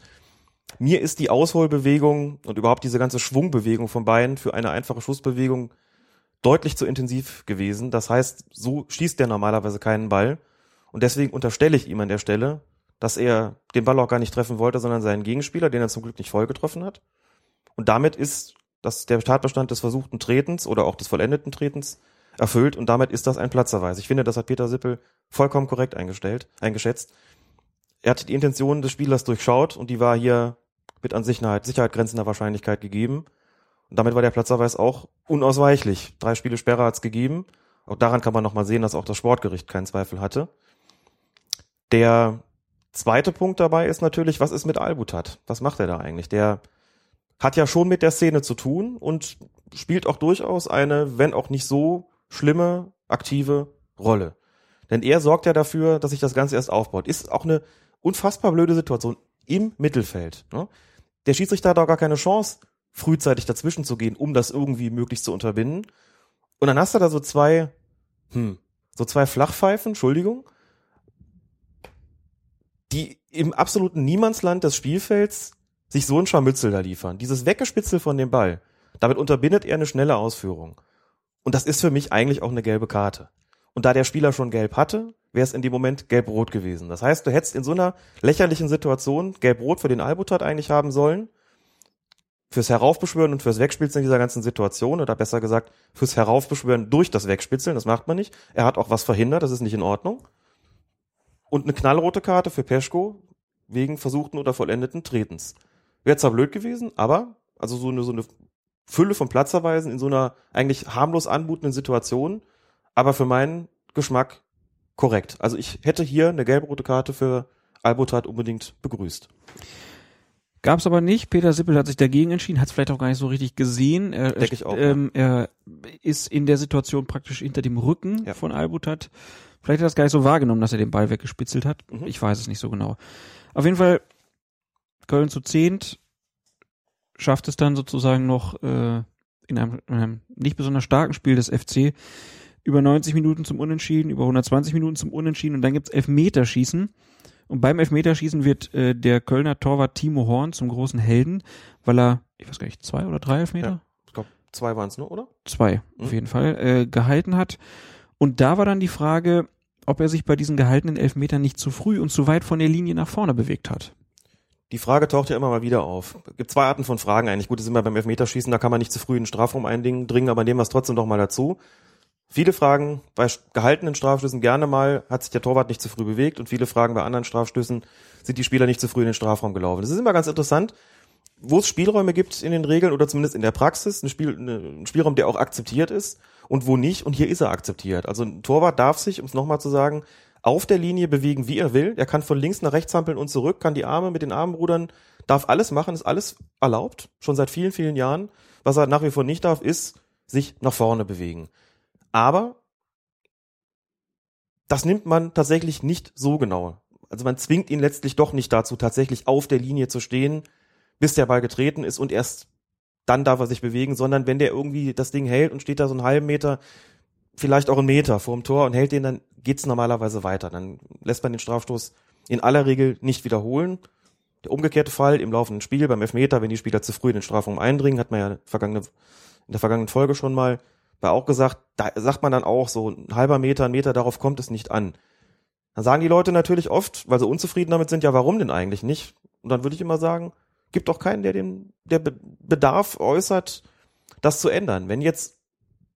mir ist die Ausholbewegung und überhaupt diese ganze Schwungbewegung von Beinen für eine einfache Schussbewegung deutlich zu intensiv gewesen. Das heißt, so schießt der normalerweise keinen Ball. Und deswegen unterstelle ich ihm an der Stelle, dass er den Ball auch gar nicht treffen wollte, sondern seinen Gegenspieler, den er zum Glück nicht voll getroffen hat. Und damit ist das der Tatbestand des versuchten Tretens oder auch des vollendeten Tretens erfüllt und damit ist das ein Platzerweis. Ich finde, das hat Peter Sippel vollkommen korrekt eingestellt, eingeschätzt. Er hat die Intention des Spielers durchschaut und die war hier mit an Sicherheit, Sicherheit grenzender Wahrscheinlichkeit gegeben. Und damit war der Platzerweis auch unausweichlich. Drei Spiele Sperre hat es gegeben. Auch daran kann man nochmal sehen, dass auch das Sportgericht keinen Zweifel hatte. Der zweite Punkt dabei ist natürlich, was ist mit Albutat? Was macht er da eigentlich? Der hat ja schon mit der Szene zu tun und spielt auch durchaus eine, wenn auch nicht so schlimme, aktive Rolle. Denn er sorgt ja dafür, dass sich das Ganze erst aufbaut. Ist auch eine unfassbar blöde Situation im Mittelfeld. Ne? Der Schiedsrichter hat auch gar keine Chance, frühzeitig dazwischen zu gehen, um das irgendwie möglichst zu unterbinden. Und dann hast du da so zwei, hm, so zwei Flachpfeifen, Entschuldigung, die im absoluten Niemandsland des Spielfelds sich so ein Scharmützel da liefern. Dieses Weggespitzel von dem Ball, damit unterbindet er eine schnelle Ausführung. Und das ist für mich eigentlich auch eine gelbe Karte. Und da der Spieler schon gelb hatte, wäre es in dem Moment gelb-rot gewesen. Das heißt, du hättest in so einer lächerlichen Situation gelb-rot für den Albutat eigentlich haben sollen. Fürs Heraufbeschwören und fürs Wegspitzeln dieser ganzen Situation, oder besser gesagt, fürs Heraufbeschwören durch das Wegspitzeln, das macht man nicht. Er hat auch was verhindert, das ist nicht in Ordnung. Und eine knallrote Karte für Peschko wegen versuchten oder vollendeten Tretens. Wäre zwar blöd gewesen, aber also so eine, so eine Fülle von Platzerweisen in so einer eigentlich harmlos anmutenden Situation, aber für meinen Geschmack korrekt. Also ich hätte hier eine gelb-rote Karte für Albotat unbedingt begrüßt. Gab's aber nicht. Peter Sippel hat sich dagegen entschieden, hat es vielleicht auch gar nicht so richtig gesehen. Er, Denke ich auch, ähm, er ist in der Situation praktisch hinter dem Rücken Ja. von Albutat. Vielleicht hat er das gar nicht so wahrgenommen, dass er den Ball weggespitzelt hat. Mhm. Ich weiß es nicht so genau. Auf jeden Fall Köln zu zehnt schafft es dann sozusagen noch äh, in, einem, in einem nicht besonders starken Spiel des FC über 90 Minuten zum Unentschieden, über 120 Minuten zum Unentschieden und dann gibt's Elfmeterschießen. Und beim Elfmeterschießen wird äh, der Kölner Torwart Timo Horn zum großen Helden, weil er, ich weiß gar nicht, zwei oder drei Elfmeter? Ja. Ich glaube, zwei waren es nur, oder? Zwei, Mhm. auf jeden Fall, äh, gehalten hat. Und da war dann die Frage, ob er sich bei diesen gehaltenen Elfmetern nicht zu früh und zu weit von der Linie nach vorne bewegt hat. Die Frage taucht ja immer mal wieder auf. Es gibt zwei Arten von Fragen eigentlich. Gut, das sind wir beim Elfmeterschießen, da kann man nicht zu früh in den Strafraum eindringen, aber nehmen wir es trotzdem doch mal dazu. Viele Fragen bei gehaltenen Strafstößen gerne mal, hat sich der Torwart nicht zu früh bewegt und viele Fragen bei anderen Strafstößen sind die Spieler nicht zu früh in den Strafraum gelaufen. Das ist immer ganz interessant, wo es Spielräume gibt in den Regeln oder zumindest in der Praxis, ein, Spiel, ein Spielraum, der auch akzeptiert ist und wo nicht und hier ist er akzeptiert. Also ein Torwart darf sich, um es nochmal zu sagen, auf der Linie bewegen, wie er will. Er kann von links nach rechts hampeln und zurück, kann die Arme mit den Armen rudern, darf alles machen, ist alles erlaubt, schon seit vielen, vielen Jahren. Was er nach wie vor nicht darf, ist sich nach vorne bewegen. Aber das nimmt man tatsächlich nicht so genau. Also man zwingt ihn letztlich doch nicht dazu, tatsächlich auf der Linie zu stehen, bis der Ball getreten ist und erst dann darf er sich bewegen, sondern wenn der irgendwie das Ding hält und steht da so einen halben Meter, vielleicht auch einen Meter vorm Tor und hält den, dann geht's normalerweise weiter. Dann lässt man den Strafstoß in aller Regel nicht wiederholen. Der umgekehrte Fall im laufenden Spiel beim Elfmeter, wenn die Spieler zu früh in den Strafraum eindringen, hat man ja vergangene, in der vergangenen Folge schon mal war auch gesagt, da sagt man dann auch so ein halber Meter, ein Meter, darauf kommt es nicht an. Dann sagen die Leute natürlich oft, weil sie unzufrieden damit sind, ja, warum denn eigentlich nicht? Und dann würde ich immer sagen, gibt doch keinen, der den, der Bedarf äußert, das zu ändern. Wenn jetzt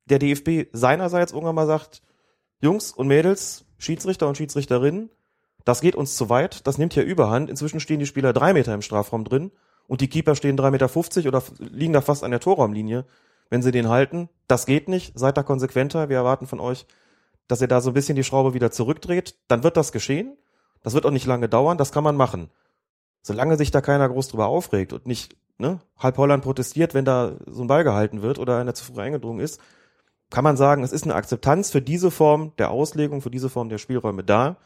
der DFB seinerseits irgendwann mal sagt, Jungs und Mädels, Schiedsrichter und Schiedsrichterinnen, das geht uns zu weit, das nimmt ja überhand. Inzwischen stehen die Spieler drei Meter im Strafraum drin und die Keeper stehen drei Meter fünfzig oder liegen da fast an der Torraumlinie. Wenn sie den halten, das geht nicht, seid da konsequenter. Wir erwarten von euch, dass ihr da so ein bisschen die Schraube wieder zurückdreht. Dann wird das geschehen. Das wird auch nicht lange dauern, das kann man machen. Solange sich da keiner groß drüber aufregt und nicht ne, halb Holland protestiert, wenn da so ein Ball gehalten wird oder einer zu früh eingedrungen ist, kann man sagen, es ist eine Akzeptanz für diese Form der Auslegung, für diese Form der Spielräume da.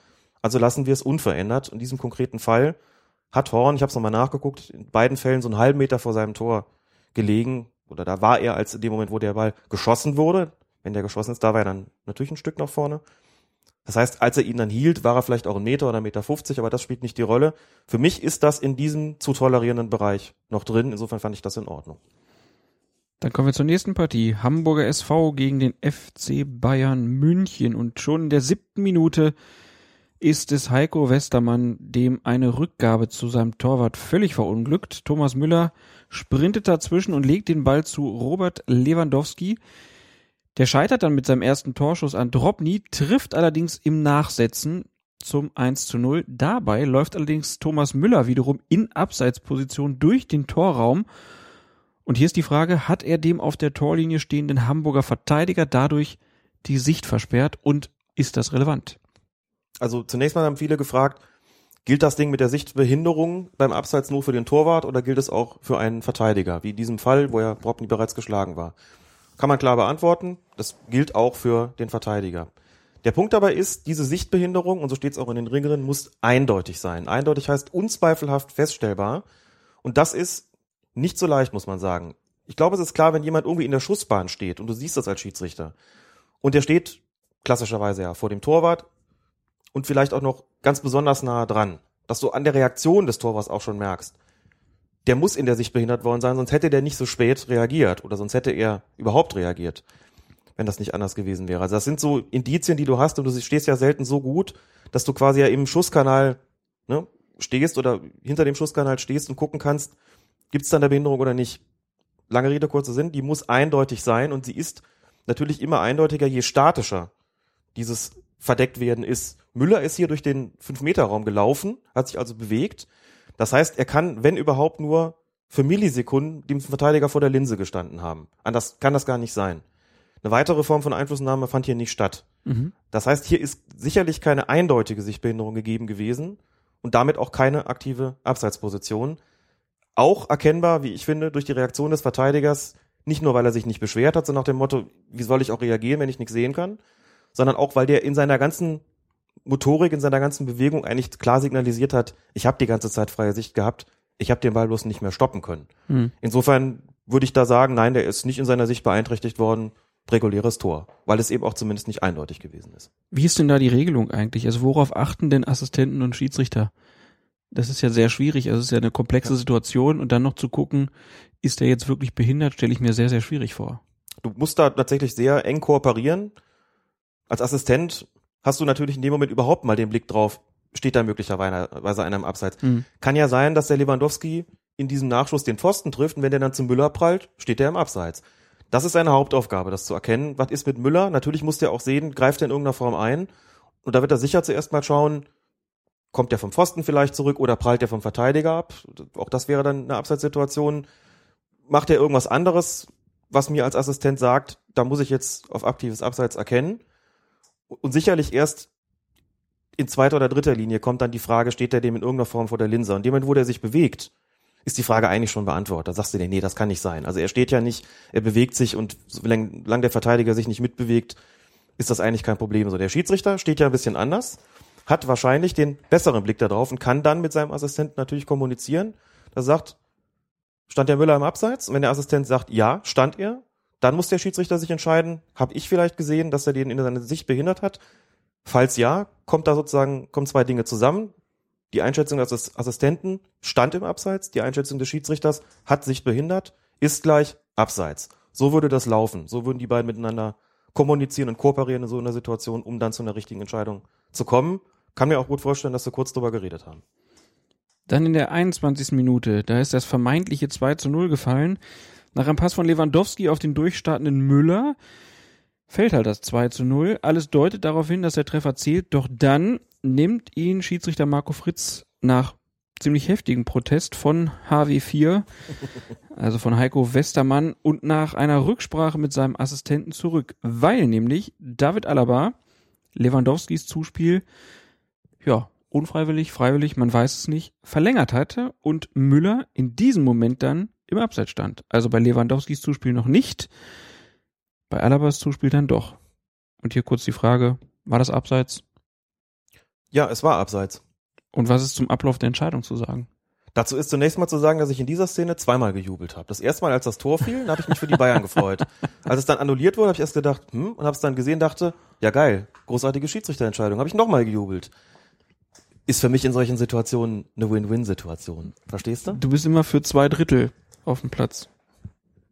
Also lassen wir es unverändert. In diesem konkreten Fall hat Horn, ich habe es nochmal nachgeguckt, in beiden Fällen so einen halben Meter vor seinem Tor gelegen. Oder da war er, als in dem Moment, wo der Ball geschossen wurde. Wenn der geschossen ist, da war er dann natürlich ein Stück nach vorne. Das heißt, als er ihn dann hielt, war er vielleicht auch ein Meter oder ein Meter 50, aber das spielt nicht die Rolle. Für mich ist das in diesem zu tolerierenden Bereich noch drin. Insofern fand ich das in Ordnung. Dann kommen wir zur nächsten Partie. Hamburger SV gegen den FC Bayern München. Und schon in der siebten Minute ist es Heiko Westermann, dem eine Rückgabe zu seinem Torwart völlig verunglückt. Thomas Müller sprintet dazwischen und legt den Ball zu Robert Lewandowski. Der scheitert dann mit seinem ersten Torschuss an Drobny, trifft allerdings im Nachsetzen zum 1 zu 0. Dabei läuft allerdings Thomas Müller wiederum in Abseitsposition durch den Torraum. Und hier ist die Frage, hat er dem auf der Torlinie stehenden Hamburger Verteidiger dadurch die Sicht versperrt und ist das relevant? Also zunächst mal haben viele gefragt, gilt das Ding mit der Sichtbehinderung beim Abseits nur für den Torwart oder gilt es auch für einen Verteidiger, wie in diesem Fall, wo ja Drobny bereits geschlagen war? Kann man klar beantworten. Das gilt auch für den Verteidiger. Der Punkt dabei ist, diese Sichtbehinderung, und so steht es auch in den Ringeren, muss eindeutig sein. Eindeutig heißt unzweifelhaft feststellbar. Und das ist nicht so leicht, muss man sagen. Ich glaube, es ist klar, wenn jemand irgendwie in der Schussbahn steht und du siehst das als Schiedsrichter und der steht klassischerweise ja vor dem Torwart und vielleicht auch noch ganz besonders nah dran, dass du an der Reaktion des Torwarts auch schon merkst, der muss in der Sicht behindert worden sein, sonst hätte der nicht so spät reagiert oder sonst hätte er überhaupt reagiert, wenn das nicht anders gewesen wäre. Also das sind so Indizien, die du hast und du stehst ja selten so gut, dass du quasi ja im Schusskanal ne, stehst oder hinter dem Schusskanal stehst und gucken kannst, gibt es da eine Behinderung oder nicht. Lange Rede, kurzer Sinn, die muss eindeutig sein und sie ist natürlich immer eindeutiger, je statischer dieses verdeckt werden ist. Müller ist hier durch den 5-Meter-Raum gelaufen, hat sich also bewegt das heißt, er kann, wenn überhaupt, nur für Millisekunden dem Verteidiger vor der Linse gestanden haben. Anders kann das gar nicht sein. Eine weitere Form von Einflussnahme fand hier nicht statt. Mhm. Das heißt, hier ist sicherlich keine eindeutige Sichtbehinderung gegeben gewesen und damit auch keine aktive Abseitsposition. Auch erkennbar, wie ich finde, durch die Reaktion des Verteidigers, nicht nur weil er sich nicht beschwert hat, so nach dem Motto, wie soll ich auch reagieren, wenn ich nichts sehen kann, sondern auch weil der in seiner ganzen Motorik in seiner ganzen Bewegung eigentlich klar signalisiert hat, ich habe die ganze Zeit freie Sicht gehabt, ich habe den Ball bloß nicht mehr stoppen können. Mhm. Insofern würde ich da sagen, nein, der ist nicht in seiner Sicht beeinträchtigt worden, reguläres Tor, weil es eben auch zumindest nicht eindeutig gewesen ist. Wie ist denn da die Regelung eigentlich? Also worauf achten denn Assistenten und Schiedsrichter? Das ist ja sehr schwierig, also es ist ja eine komplexe ja. Situation und dann noch zu gucken, ist der jetzt wirklich behindert, stelle ich mir sehr, sehr schwierig vor. Du musst da tatsächlich sehr eng kooperieren. Als Assistent hast du natürlich in dem Moment überhaupt mal den Blick drauf, steht da möglicherweise einer im Abseits. Mhm. Kann ja sein, dass der Lewandowski in diesem Nachschuss den Pfosten trifft und wenn der dann zum Müller prallt, steht der im Abseits. Das ist seine Hauptaufgabe, das zu erkennen. Was ist mit Müller? Natürlich muss der auch sehen, greift er in irgendeiner Form ein. Und da wird er sicher zuerst mal schauen, kommt der vom Pfosten vielleicht zurück oder prallt der vom Verteidiger ab? Auch das wäre dann eine Abseitssituation. Macht er irgendwas anderes, was mir als Assistent sagt, da muss ich jetzt auf aktives Abseits erkennen. Und sicherlich erst in zweiter oder dritter Linie kommt dann die Frage, steht er dem in irgendeiner Form vor der Linse? Und dem Moment, wo der sich bewegt, ist die Frage eigentlich schon beantwortet. Da sagst du dir, nee, das kann nicht sein. Also er steht ja nicht, er bewegt sich und solange der Verteidiger sich nicht mitbewegt, ist das eigentlich kein Problem. So, der Schiedsrichter steht ja ein bisschen anders, hat wahrscheinlich den besseren Blick darauf und kann dann mit seinem Assistenten natürlich kommunizieren. Da sagt, stand der Müller im Abseits? Und wenn der Assistent sagt, ja, stand er, dann muss der Schiedsrichter sich entscheiden, habe ich vielleicht gesehen, dass er den in seiner Sicht behindert hat? Falls ja, kommt da sozusagen, kommen zwei Dinge zusammen. Die Einschätzung des Assistenten stand im Abseits, die Einschätzung des Schiedsrichters hat sich behindert, ist gleich Abseits. So würde das laufen. So würden die beiden miteinander kommunizieren und kooperieren in so einer Situation, um dann zu einer richtigen Entscheidung zu kommen. Kann mir auch gut vorstellen, dass sie kurz drüber geredet haben. Dann in der 21. Minute, da ist das vermeintliche 2 zu 0 gefallen. Nach einem Pass von Lewandowski auf den durchstartenden Müller fällt halt das 2 zu 0. Alles deutet darauf hin, dass der Treffer zählt, doch dann nimmt ihn Schiedsrichter Marco Fritz nach ziemlich heftigen Protest von HW4, (laughs) also von Heiko Westermann, und nach einer Rücksprache mit seinem Assistenten zurück, weil nämlich David Alaba Lewandowskis Zuspiel, ja, unfreiwillig, freiwillig, man weiß es nicht, verlängert hatte und Müller in diesem Moment dann im Abseits stand. Also bei Lewandowskis Zuspiel noch nicht, bei Alabas Zuspiel dann doch. Und hier kurz die Frage, war das Abseits? Ja, es war Abseits. Und was ist zum Ablauf der Entscheidung zu sagen? Dazu ist zunächst mal zu sagen, dass ich in dieser Szene zweimal gejubelt habe. Das erste Mal, als das Tor fiel, da habe ich mich für die Bayern gefreut. (laughs) Als es dann annulliert wurde, habe ich erst gedacht, hm, und habe es dann gesehen, dachte, ja geil, großartige Schiedsrichterentscheidung. Habe ich nochmal gejubelt. Ist für mich in solchen Situationen eine Win-Win-Situation. Verstehst du? Du bist immer für zwei Drittel auf dem Platz.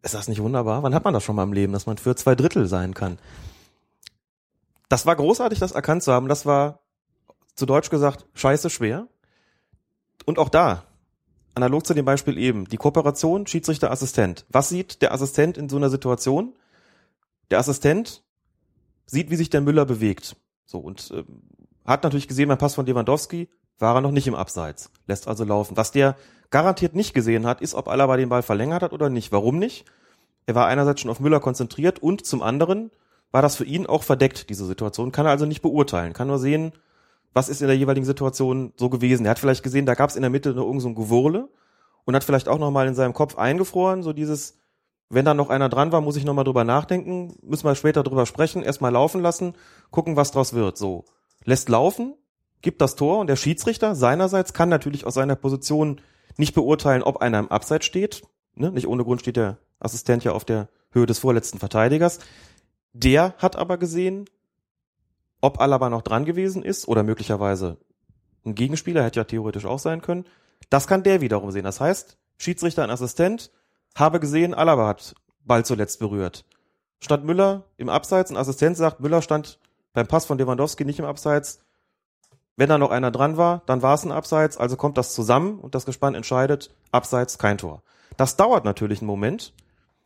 Ist das nicht wunderbar? Wann hat man das schon mal im Leben, dass man für zwei Drittel sein kann? Das war großartig, das erkannt zu haben. Das war zu Deutsch gesagt scheiße schwer. Und auch da, analog zu dem Beispiel eben, die Kooperation Schiedsrichter-Assistent. Was sieht der Assistent in so einer Situation? Der Assistent sieht, wie sich der Müller bewegt. So und äh, hat natürlich gesehen, beim Pass von Lewandowski war er noch nicht im Abseits, lässt also laufen. Was der garantiert nicht gesehen hat, ist, ob Alaba den Ball verlängert hat oder nicht. Warum nicht? Er war einerseits schon auf Müller konzentriert und zum anderen war das für ihn auch verdeckt, diese Situation. Kann er also nicht beurteilen, kann nur sehen, was ist in der jeweiligen Situation so gewesen. Er hat vielleicht gesehen, da gab es in der Mitte noch irgend so ein Gewurle und hat vielleicht auch nochmal in seinem Kopf eingefroren, so dieses, wenn da noch einer dran war, muss ich nochmal drüber nachdenken, müssen wir später drüber sprechen, erstmal laufen lassen, gucken, was draus wird. So. Lässt laufen, gibt das Tor und der Schiedsrichter seinerseits kann natürlich aus seiner Position nicht beurteilen, ob einer im Abseits steht. Ne? Nicht ohne Grund steht der Assistent ja auf der Höhe des vorletzten Verteidigers. Der hat aber gesehen, ob Alaba noch dran gewesen ist oder möglicherweise ein Gegenspieler, hätte ja theoretisch auch sein können, das kann der wiederum sehen. Das heißt, Schiedsrichter und Assistent habe gesehen, Alaba hat Ball zuletzt berührt. Statt Müller im Abseits, ein Assistent sagt, Müller stand beim Pass von Lewandowski nicht im Abseits. Wenn da noch einer dran war, dann war es ein Abseits, also kommt das zusammen und das Gespann entscheidet, Abseits, kein Tor. Das dauert natürlich einen Moment.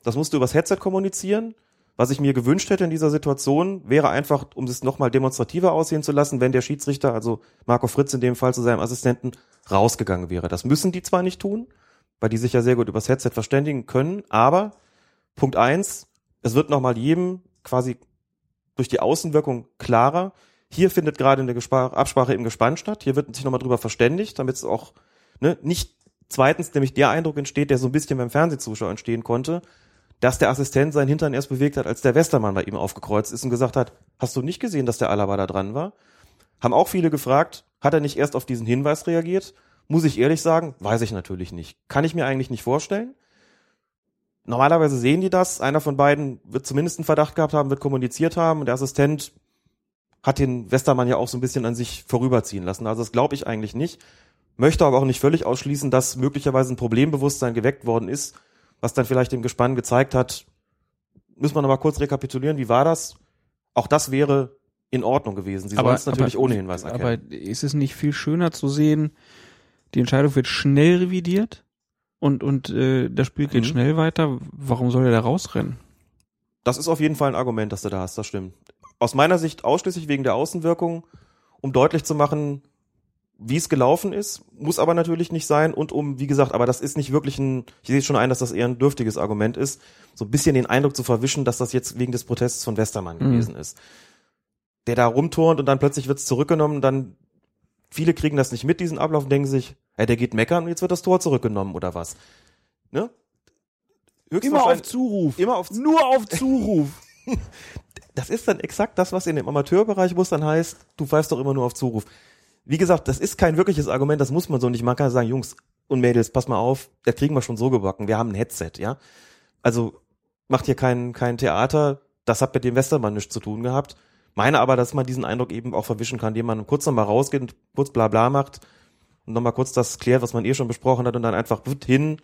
Das musst du übers Headset kommunizieren. Was ich mir gewünscht hätte in dieser Situation, wäre einfach, um es nochmal demonstrativer aussehen zu lassen, wenn der Schiedsrichter, also Marco Fritz in dem Fall zu seinem Assistenten, rausgegangen wäre. Das müssen die zwar nicht tun, weil die sich ja sehr gut übers Headset verständigen können, aber Punkt eins, es wird nochmal jedem quasi durch die Außenwirkung klarer. Hier findet gerade eine Absprache im Gespann statt. Hier wird sich nochmal drüber verständigt, damit es auch ne, nicht zweitens nämlich der Eindruck entsteht, der so ein bisschen beim Fernsehzuschauer entstehen konnte, dass der Assistent seinen Hintern erst bewegt hat, als der Westermann bei ihm aufgekreuzt ist und gesagt hat, hast du nicht gesehen, dass der Alaba da dran war? Haben auch viele gefragt, hat er nicht erst auf diesen Hinweis reagiert? Muss ich ehrlich sagen, weiß ich natürlich nicht. Kann ich mir eigentlich nicht vorstellen. Normalerweise sehen die das. Einer von beiden wird zumindest einen Verdacht gehabt haben, wird kommuniziert haben und der Assistent hat den Westermann ja auch so ein bisschen an sich vorüberziehen lassen. Also das glaube ich eigentlich nicht. Möchte aber auch nicht völlig ausschließen, dass möglicherweise ein Problembewusstsein geweckt worden ist was dann vielleicht dem Gespann gezeigt hat, müssen wir nochmal kurz rekapitulieren, wie war das? Auch das wäre in Ordnung gewesen. Sie sollen es natürlich aber, ohne Hinweis erkennen. Aber ist es nicht viel schöner zu sehen, die Entscheidung wird schnell revidiert und, und äh, das Spiel geht mhm. schnell weiter. Warum soll er da rausrennen? Das ist auf jeden Fall ein Argument, dass du da hast, das stimmt. Aus meiner Sicht ausschließlich wegen der Außenwirkung, um deutlich zu machen, wie es gelaufen ist, muss aber natürlich nicht sein und um, wie gesagt, aber das ist nicht wirklich ein, ich sehe schon ein, dass das eher ein dürftiges Argument ist, so ein bisschen den Eindruck zu verwischen, dass das jetzt wegen des Protests von Westermann mhm. gewesen ist. Der da rumturnt und dann plötzlich wird's zurückgenommen, dann viele kriegen das nicht mit, diesen Ablauf, und denken sich, ey, der geht meckern und jetzt wird das Tor zurückgenommen oder was. Ne? Immer auf Zuruf. Immer auf Nur auf Zuruf. (laughs) das ist dann exakt das, was in dem Amateurbereich, es dann heißt, du pfeifst doch immer nur auf Zuruf wie gesagt, das ist kein wirkliches Argument, das muss man so nicht. Man kann sagen, Jungs und Mädels, pass mal auf, das kriegen wir schon so gebacken. Wir haben ein Headset, ja. Also macht hier kein, kein Theater. Das hat mit dem Westermann nichts zu tun gehabt. Meine aber, dass man diesen Eindruck eben auch verwischen kann, indem man kurz nochmal rausgeht und kurz bla bla macht und nochmal kurz das klärt, was man eh schon besprochen hat und dann einfach hin,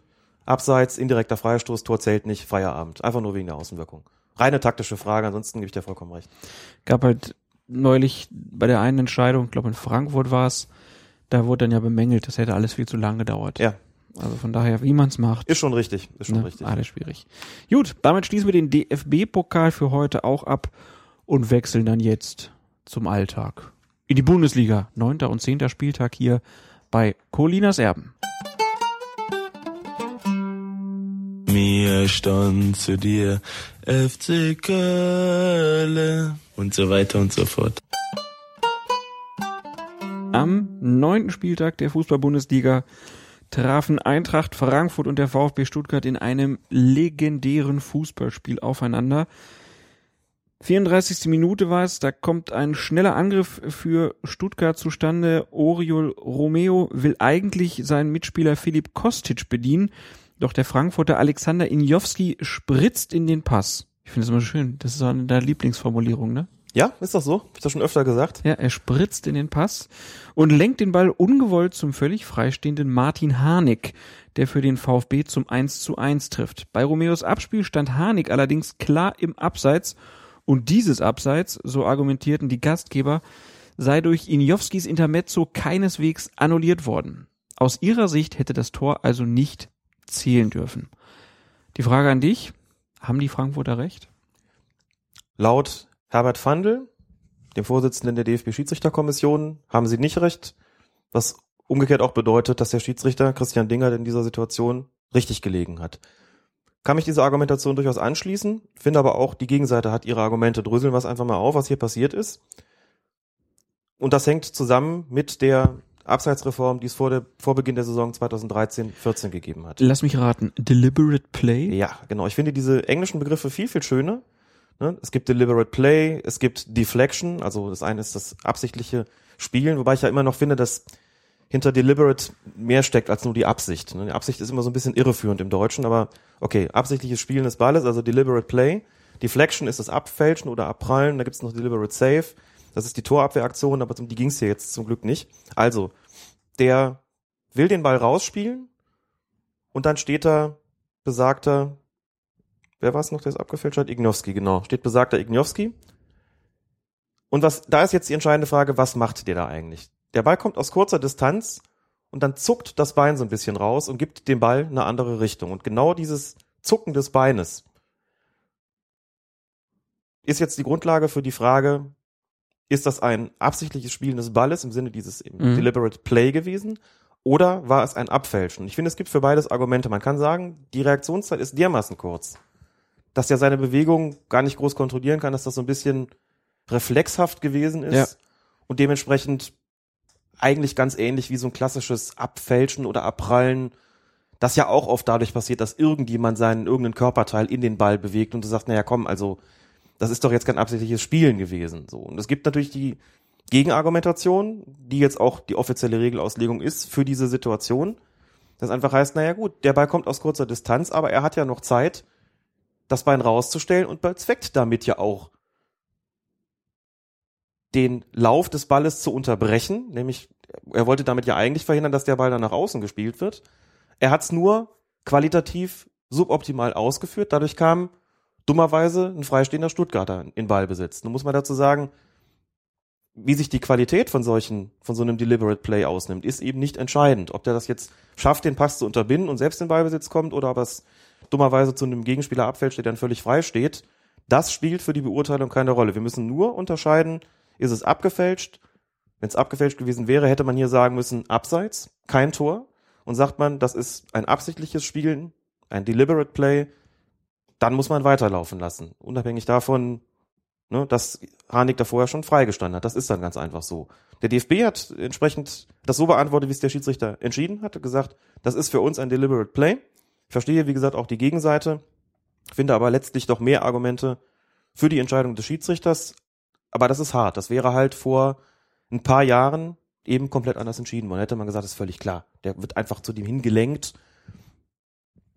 abseits, indirekter Freistoß, Tor zählt nicht, Feierabend. Einfach nur wegen der Außenwirkung. Reine taktische Frage, ansonsten gebe ich dir vollkommen recht. Gab halt neulich bei der einen Entscheidung, ich glaube in Frankfurt war es, da wurde dann ja bemängelt, das hätte alles viel zu lang gedauert. Ja. Also von daher, wie man es macht. Ist schon richtig, ist schon ne, richtig. Alles schwierig. Gut, damit schließen wir den DFB-Pokal für heute auch ab und wechseln dann jetzt zum Alltag. In die Bundesliga. Neunter und zehnter Spieltag hier bei Colinas Erben. Mir stand zu dir FC Köln und so weiter und so fort. Am neunten Spieltag der Fußball-Bundesliga trafen Eintracht Frankfurt und der VfB Stuttgart in einem legendären Fußballspiel aufeinander. 34. Minute war es, da kommt ein schneller Angriff für Stuttgart zustande. Oriol Romeo will eigentlich seinen Mitspieler Filip Kostic bedienen, doch der Frankfurter Alexander Injowski spritzt in den Pass. Ich finde es immer schön, das ist eine deiner Lieblingsformulierung, ne? Ja, ist das so? Hab ich das schon öfter gesagt? Ja, er spritzt in den Pass und lenkt den Ball ungewollt zum völlig freistehenden Martin Harnik, der für den VfB zum 1 zu 1 trifft. Bei Romeos Abspiel stand Harnik allerdings klar im Abseits und dieses Abseits, so argumentierten die Gastgeber, sei durch Injowskis Intermezzo keineswegs annulliert worden. Aus ihrer Sicht hätte das Tor also nicht zählen dürfen. Die Frage an dich, haben die Frankfurter recht? Laut Herbert Fandl, dem Vorsitzenden der DFB-Schiedsrichterkommission, haben sie nicht recht, was umgekehrt auch bedeutet, dass der Schiedsrichter Christian Dinger in dieser Situation richtig gelegen hat. Kann mich diese Argumentation durchaus anschließen, finde aber auch, die Gegenseite hat ihre Argumente. Dröseln wir es einfach mal auf, was hier passiert ist. Und das hängt zusammen mit der Abseitsreform, die es vor, der, vor Beginn der Saison 2013-14 gegeben hat. Lass mich raten, deliberate play? Ja, genau. Ich finde diese englischen Begriffe viel, viel schöner. Ne? Es gibt deliberate play, es gibt deflection, also das eine ist das absichtliche Spielen, wobei ich ja immer noch finde, dass hinter deliberate mehr steckt als nur die Absicht. Ne? Die Absicht ist immer so ein bisschen irreführend im Deutschen, aber okay, absichtliches Spielen des Balles, also deliberate play. Deflection ist das Abfälschen oder Abprallen, da gibt's noch deliberate save. Das ist die Torabwehraktion, aber um die ging's hier jetzt zum Glück nicht. Also, der will den Ball rausspielen und dann steht da besagter, wer war es noch, der es abgefälscht hat? Ignowski, genau. Steht besagter Ignowski. Und was, da ist jetzt die entscheidende Frage, was macht der da eigentlich? Der Ball kommt aus kurzer Distanz und dann zuckt das Bein so ein bisschen raus und gibt dem Ball eine andere Richtung. Und genau dieses Zucken des Beines ist jetzt die Grundlage für die Frage, ist das ein absichtliches Spielen des Balles im Sinne dieses mhm. deliberate Play gewesen oder war es ein Abfälschen? Ich finde, es gibt für beides Argumente. Man kann sagen, die Reaktionszeit ist dermaßen kurz, dass er seine Bewegung gar nicht groß kontrollieren kann, dass das so ein bisschen reflexhaft gewesen ist Ja. und dementsprechend eigentlich ganz ähnlich wie so ein klassisches Abfälschen oder Abprallen, das ja auch oft dadurch passiert, dass irgendjemand seinen irgendeinen Körperteil in den Ball bewegt und du sagst, naja, komm, also das ist doch jetzt kein absichtliches Spielen gewesen. So. Und es gibt natürlich die Gegenargumentation, die jetzt auch die offizielle Regelauslegung ist für diese Situation. Das einfach heißt, naja gut, der Ball kommt aus kurzer Distanz, aber er hat ja noch Zeit, das Bein rauszustellen und bezweckt damit ja auch den Lauf des Balles zu unterbrechen, nämlich er wollte damit ja eigentlich verhindern, dass der Ball dann nach außen gespielt wird. Er hat es nur qualitativ suboptimal ausgeführt, dadurch kam dummerweise ein freistehender Stuttgarter in Ballbesitz. Nun muss man dazu sagen, wie sich die Qualität von solchen, von so einem Deliberate Play ausnimmt, ist eben nicht entscheidend. Ob der das jetzt schafft, den Pass zu unterbinden und selbst in Ballbesitz kommt oder ob es dummerweise zu einem Gegenspieler abfälscht, der dann völlig frei steht, das spielt für die Beurteilung keine Rolle. Wir müssen nur unterscheiden, ist es abgefälscht? Wenn es abgefälscht gewesen wäre, hätte man hier sagen müssen, abseits, kein Tor. Und sagt man, das ist ein absichtliches Spielen, ein deliberate Play, dann muss man weiterlaufen lassen. Unabhängig davon, ne, dass Harnik da vorher schon freigestanden hat. Das ist dann ganz einfach so. Der DFB hat entsprechend das so beantwortet, wie es der Schiedsrichter entschieden hat, gesagt, das ist für uns ein deliberate Play. Ich verstehe, wie gesagt, auch die Gegenseite, finde aber letztlich doch mehr Argumente für die Entscheidung des Schiedsrichters. Aber das ist hart. Das wäre halt vor ein paar Jahren eben komplett anders entschieden worden. Hätte man gesagt, ist völlig klar. Der wird einfach zu dem hingelenkt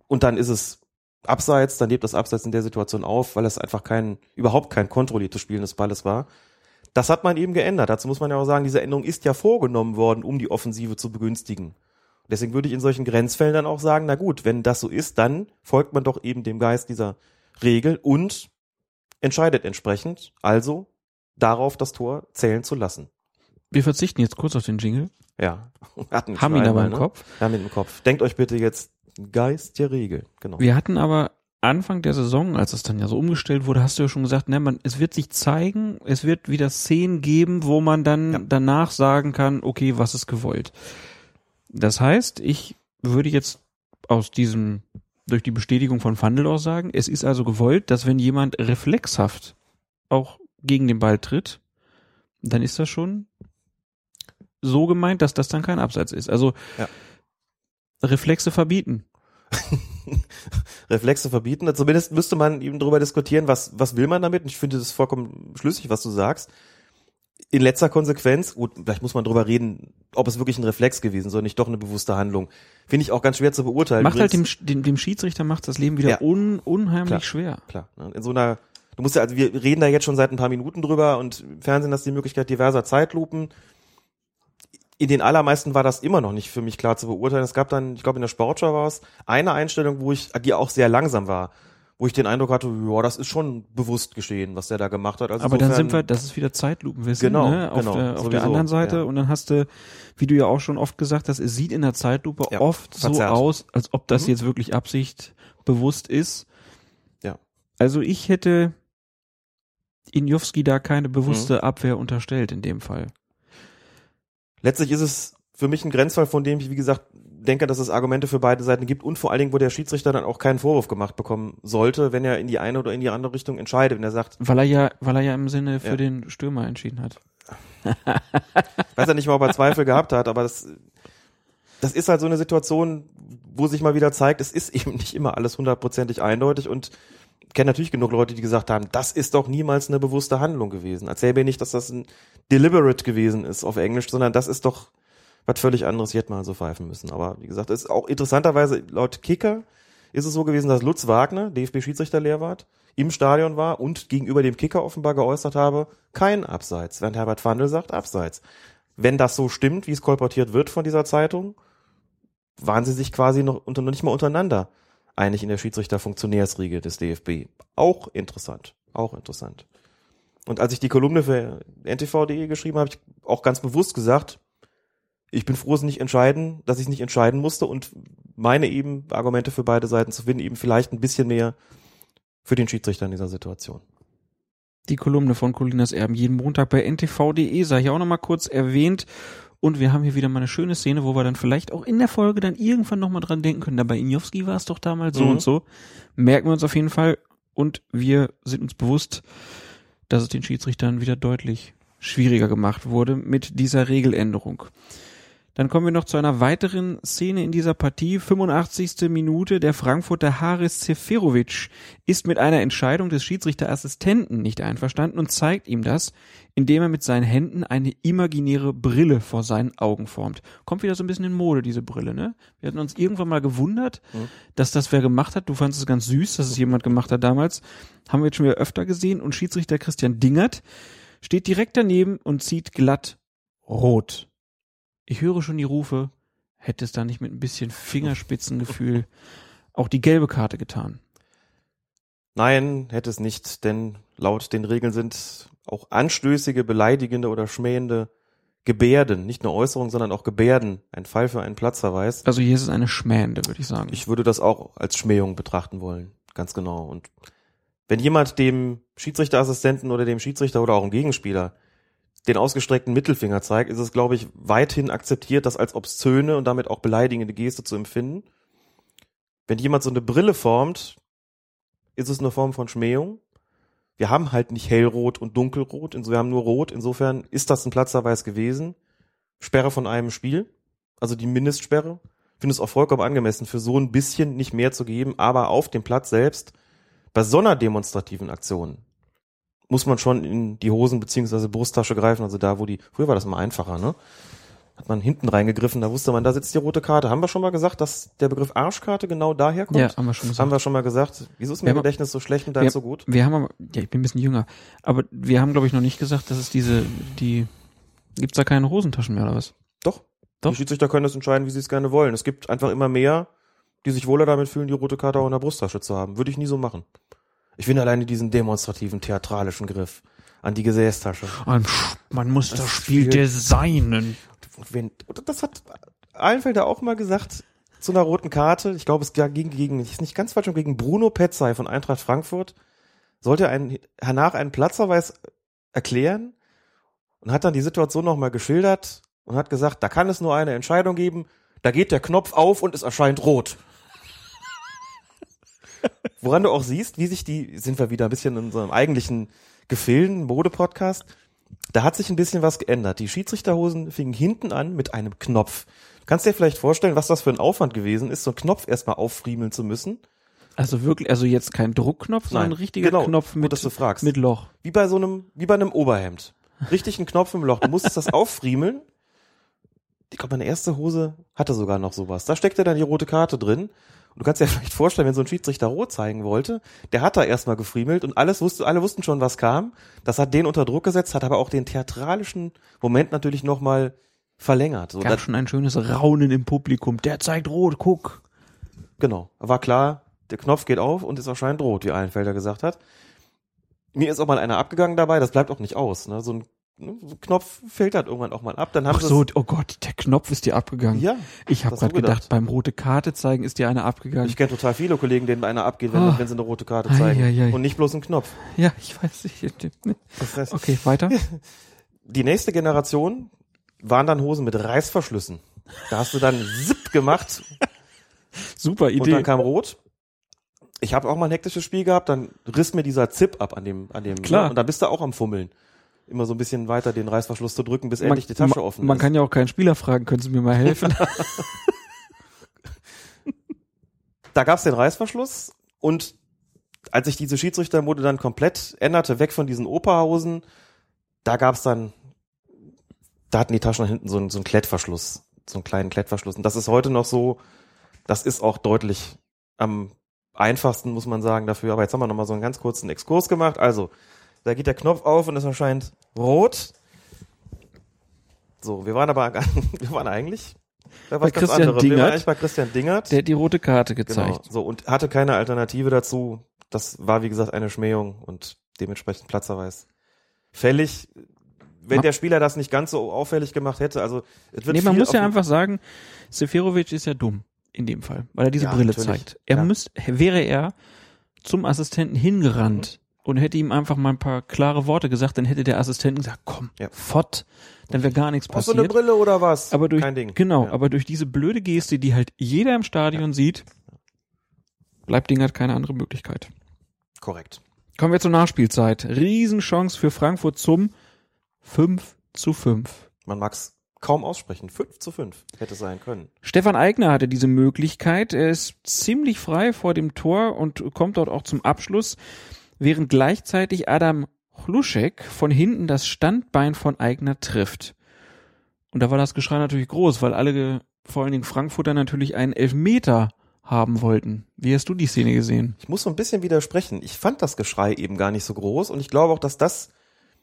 und dann ist es abseits, dann lebt das Abseits in der Situation auf, weil es einfach kein, überhaupt kein kontrolliertes Spielen des Balles war. Das hat man eben geändert. Dazu muss man ja auch sagen, diese Änderung ist ja vorgenommen worden, um die Offensive zu begünstigen. Deswegen würde ich in solchen Grenzfällen dann auch sagen, na gut, wenn das so ist, dann folgt man doch eben dem Geist dieser Regel und entscheidet entsprechend, also darauf das Tor zählen zu lassen. Wir verzichten jetzt kurz auf den Jingle. Ja. (laughs) Hatten haben ihn aber im ne? Kopf. Haben ihn im Kopf. Denkt euch bitte jetzt Geist der Regel. Genau. Wir hatten aber Anfang der Saison, als es dann ja so umgestellt wurde, hast du ja schon gesagt, ne, man, es wird sich zeigen, es wird wieder Szenen geben, wo man dann ja. danach sagen kann, okay, was ist gewollt. Das heißt, ich würde jetzt aus diesem, durch die Bestätigung von Fandel auch sagen, es ist also gewollt, dass wenn jemand reflexhaft auch gegen den Ball tritt, dann ist das schon so gemeint, dass das dann kein Abseits ist. Also ja. Reflexe verbieten. (laughs) Reflexe verbieten. Zumindest müsste man eben darüber diskutieren, was, was will man damit. Und ich finde das vollkommen schlüssig, was du sagst. In letzter Konsequenz, gut, vielleicht muss man drüber reden, ob es wirklich ein Reflex gewesen ist oder nicht doch eine bewusste Handlung. Finde ich auch ganz schwer zu beurteilen. Macht halt dem, dem, dem Schiedsrichter macht das Leben wieder ja. un, unheimlich klar, schwer. Klar. In so einer, du musst ja, also wir reden da jetzt schon seit ein paar Minuten drüber und im Fernsehen hast du die Möglichkeit diverser Zeitlupen in den allermeisten war das immer noch nicht für mich klar zu beurteilen. Es gab dann, ich glaube in der Sportschau war es, eine Einstellung, wo ich, die auch sehr langsam war, wo ich den Eindruck hatte, ja, das ist schon bewusst geschehen, was der da gemacht hat. Also Aber dann sind wir, das ist wieder Zeitlupenwissen, genau, ne? auf, genau, der, auf der anderen Seite. Ja. Und dann hast du, wie du ja auch schon oft gesagt hast, es sieht in der Zeitlupe ja, oft verzerrt. so aus, als ob das mhm. jetzt wirklich Absicht bewusst ist. Ja. Also ich hätte Injowski da keine bewusste mhm. Abwehr unterstellt in dem Fall letztlich ist es für mich ein Grenzfall, von dem ich, wie gesagt, denke, dass es Argumente für beide Seiten gibt und vor allen Dingen, wo der Schiedsrichter dann auch keinen Vorwurf gemacht bekommen sollte, wenn er in die eine oder in die andere Richtung entscheidet, wenn er sagt. Weil er ja, weil er ja im Sinne für ja. den Stürmer entschieden hat. Weiß er nicht mal, ob er Zweifel gehabt hat, aber das, das ist halt so eine Situation, wo sich mal wieder zeigt, es ist eben nicht immer alles hundertprozentig eindeutig und kenne natürlich genug Leute, die gesagt haben, das ist doch niemals eine bewusste Handlung gewesen. Erzähl mir nicht, dass das ein deliberate gewesen ist auf Englisch, sondern das ist doch was völlig anderes. Ich hätte mal so pfeifen müssen. Aber wie gesagt, es ist auch interessanterweise laut Kicker ist es so gewesen, dass Lutz Wagner, DFB-Schiedsrichterlehrwart, im Stadion war und gegenüber dem Kicker offenbar geäußert habe, kein Abseits, während Herbert Fandel sagt Abseits. Wenn das so stimmt, wie es kolportiert wird von dieser Zeitung, waren sie sich quasi noch, unter, noch nicht mal untereinander einig in der Schiedsrichter-Funktionärsriege des DFB. Auch interessant. Auch interessant. Und als ich die Kolumne für ntv.de geschrieben habe, habe ich auch ganz bewusst gesagt, ich bin froh, es nicht entscheiden, dass ich es nicht entscheiden musste und meine eben Argumente für beide Seiten zu finden, eben vielleicht ein bisschen mehr für den Schiedsrichter in dieser Situation. Die Kolumne von Colinas Erben jeden Montag bei ntv.de sei hier auch nochmal kurz erwähnt. Und wir haben hier wieder mal eine schöne Szene, wo wir dann vielleicht auch in der Folge dann irgendwann nochmal dran denken können. Da bei Injowski war es doch damals so mhm. und so. Merken wir uns auf jeden Fall. Und wir sind uns bewusst, dass es den Schiedsrichtern wieder deutlich schwieriger gemacht wurde mit dieser Regeländerung. Dann kommen wir noch zu einer weiteren Szene in dieser Partie. 85. Minute. Der Frankfurter Haris Seferovic ist mit einer Entscheidung des Schiedsrichterassistenten nicht einverstanden und zeigt ihm das, indem er mit seinen Händen eine imaginäre Brille vor seinen Augen formt. Kommt wieder so ein bisschen in Mode, diese Brille, ne? Wir hatten uns irgendwann mal gewundert, mhm. dass das wer gemacht hat. Du fandest es ganz süß, dass es jemand gemacht hat damals. Haben wir jetzt schon wieder öfter gesehen und Schiedsrichter Christian Dingert steht direkt daneben und zieht glatt rot. Ich höre schon die Rufe, hätte es da nicht mit ein bisschen (laughs) Fingerspitzengefühl auch die gelbe Karte getan? Nein, hätte es nicht, denn laut den Regeln sind auch anstößige, beleidigende oder schmähende Gebärden, nicht nur Äußerungen, sondern auch Gebärden, ein Fall für einen Platzverweis. Also hier ist es eine schmähende, würde ich sagen. Ich würde das auch als Schmähung betrachten wollen, ganz genau. Und wenn jemand dem Schiedsrichterassistenten oder dem Schiedsrichter oder auch dem Gegenspieler den ausgestreckten Mittelfinger zeigt, ist es, glaube ich, weithin akzeptiert, das als obszöne und damit auch beleidigende Geste zu empfinden. Wenn jemand so eine Brille formt, ist es eine Form von Schmähung. Wir haben halt nicht hellrot und dunkelrot, wir haben nur rot. Insofern ist das ein Platzverweis gewesen. Sperre von einem Spiel, also die Mindestsperre. Ich finde es auch vollkommen angemessen, für so ein bisschen nicht mehr zu geben, aber auf dem Platz selbst bei so einer demonstrativen Aktion muss man schon in die Hosen beziehungsweise Brusttasche greifen, also da, wo die, früher war das mal einfacher, ne? hat man hinten reingegriffen, da wusste man, da sitzt die rote Karte. Haben wir schon mal gesagt, dass der Begriff Arschkarte genau daher kommt? Ja, haben wir schon gesagt. Haben wir schon mal gesagt. Wieso ist mein Wir haben- Gedächtnis so schlecht und deins wir, so gut? Wir haben aber, ja, ich bin ein bisschen jünger, aber wir haben, glaube ich, noch nicht gesagt, dass es diese, die, gibt's da keine Hosentaschen mehr oder was? Doch. Doch. Die Schiedsrichter können das entscheiden, wie sie es gerne wollen. Es gibt einfach immer mehr, die sich wohler damit fühlen, die rote Karte auch in der Brusttasche zu haben. Würde ich nie so machen. Ich finde alleine diesen demonstrativen, theatralischen Griff an die Gesäßtasche. Man muss das Spiel designen. Und das hat Allenfelder auch mal gesagt, zu einer roten Karte. Ich glaube, es ging gegen, ist nicht ganz falsch, gegen Bruno Petzai von Eintracht Frankfurt. Sollte ein, hernach einen Platzverweis erklären und hat dann die Situation nochmal geschildert und hat gesagt, da kann es nur eine Entscheidung geben. Da geht der Knopf auf und es erscheint rot. Woran du auch siehst, wie sich die, sind wir wieder ein bisschen in unserem eigentlichen Gefilden, Mode-Podcast. Da hat sich ein bisschen was geändert. Die Schiedsrichterhosen fingen hinten an mit einem Knopf. Du kannst dir vielleicht vorstellen, was das für ein Aufwand gewesen ist, so einen Knopf erstmal auffriemeln zu müssen. Also wirklich, also jetzt kein Druckknopf, sondern ein richtiger genau, Knopf gut, mit, dass du fragst. mit Loch. Wie bei so einem, wie bei einem Oberhemd. Richtig ein Knopf im Loch. Du musstest das (laughs) auffriemeln. Ich glaube, meine erste Hose hatte sogar noch sowas. Da steckte dann die rote Karte drin. Und du kannst dir (laughs) vielleicht vorstellen, wenn so ein Schiedsrichter rot zeigen wollte, der hat da erstmal gefriemelt und alles wusste, alle wussten schon, was kam. Das hat den unter Druck gesetzt, hat aber auch den theatralischen Moment natürlich nochmal verlängert. So, Gab schon ein schönes Raunen im Publikum. Der zeigt rot, guck. genau. War klar, der Knopf geht auf und es erscheint rot, wie Einfelder gesagt hat. Mir ist auch mal einer abgegangen dabei, das bleibt auch nicht aus. Ne? so ein Knopf fällt halt irgendwann auch mal ab. Dann haben Ach so, oh Gott, der Knopf ist dir abgegangen. Ja, Ich habe gerade gedacht, beim rote Karte zeigen ist dir eine abgegangen. Ich kenne total viele Kollegen, denen einer abgeht, wenn, Ah. wenn sie eine rote Karte Ei, zeigen. ei, ei. Und nicht bloß ein Knopf. ja, ich weiß nicht. Okay, weiter. (laughs) Die nächste Generation waren dann Hosen mit Reißverschlüssen. Da hast du dann Zip gemacht Super und Idee. dann kam Rot. Ich habe auch mal ein hektisches Spiel gehabt, dann riss mir dieser Zip ab an dem, an dem, Klar. Ne? und dann bist du auch am Fummeln. Immer so ein bisschen weiter den Reißverschluss zu drücken, bis endlich die Tasche man, offen Man ist. kann ja auch keinen Spieler fragen, können Sie mir mal helfen? (laughs) da gab's den Reißverschluss und als sich diese Schiedsrichtermode dann komplett änderte, weg von diesen Operhausen, da gab's dann, da hatten die Taschen hinten so einen, so einen Klettverschluss, so einen kleinen Klettverschluss. Und das ist heute noch so, das ist auch deutlich am einfachsten, muss man sagen, dafür. Aber jetzt haben wir nochmal so einen ganz kurzen Exkurs gemacht. Also, da geht der Knopf auf und es erscheint rot. So, wir waren aber, (laughs) wir waren eigentlich bei, Bei was ganz Christian anderem. Wir waren Dingert. eigentlich bei Christian Dingert. Der hat die rote Karte gezeigt. Genau, so und hatte keine Alternative dazu. Das war wie gesagt eine Schmähung und dementsprechend Platzerweis. Fällig, wenn der Spieler das nicht ganz so auffällig gemacht hätte, also es wird Nee, man muss ja einfach sagen, Seferovic ist ja dumm in dem Fall, weil er diese Ja, Brille natürlich. zeigt. Er Ja. müsste, wäre er zum Assistenten hingerannt Mhm. Und hätte ihm einfach mal ein paar klare Worte gesagt, dann hätte der Assistent gesagt, komm, Ja. fort, dann wäre gar nichts Brauchst du eine passiert. Brille oder was? aber durch, Kein Ding. genau, Ja. aber durch diese blöde Geste, die halt jeder im Stadion sieht, bleibt Dingert keine andere Möglichkeit. Korrekt. Kommen wir zur Nachspielzeit. Riesenchance für Frankfurt zum 5 zu 5. Man mag's kaum aussprechen. 5 zu 5 hätte sein können. Stefan Eigner hatte diese Möglichkeit. Er ist ziemlich frei vor dem Tor und kommt dort auch zum Abschluss, während gleichzeitig Adam Chluschek von hinten das Standbein von Eigner trifft. Und da war das Geschrei natürlich groß, weil alle, vor allen Dingen Frankfurter, natürlich einen Elfmeter haben wollten. Wie hast du die Szene gesehen? Ich muss so ein bisschen widersprechen. Ich fand das Geschrei eben gar nicht so groß und ich glaube auch, dass das,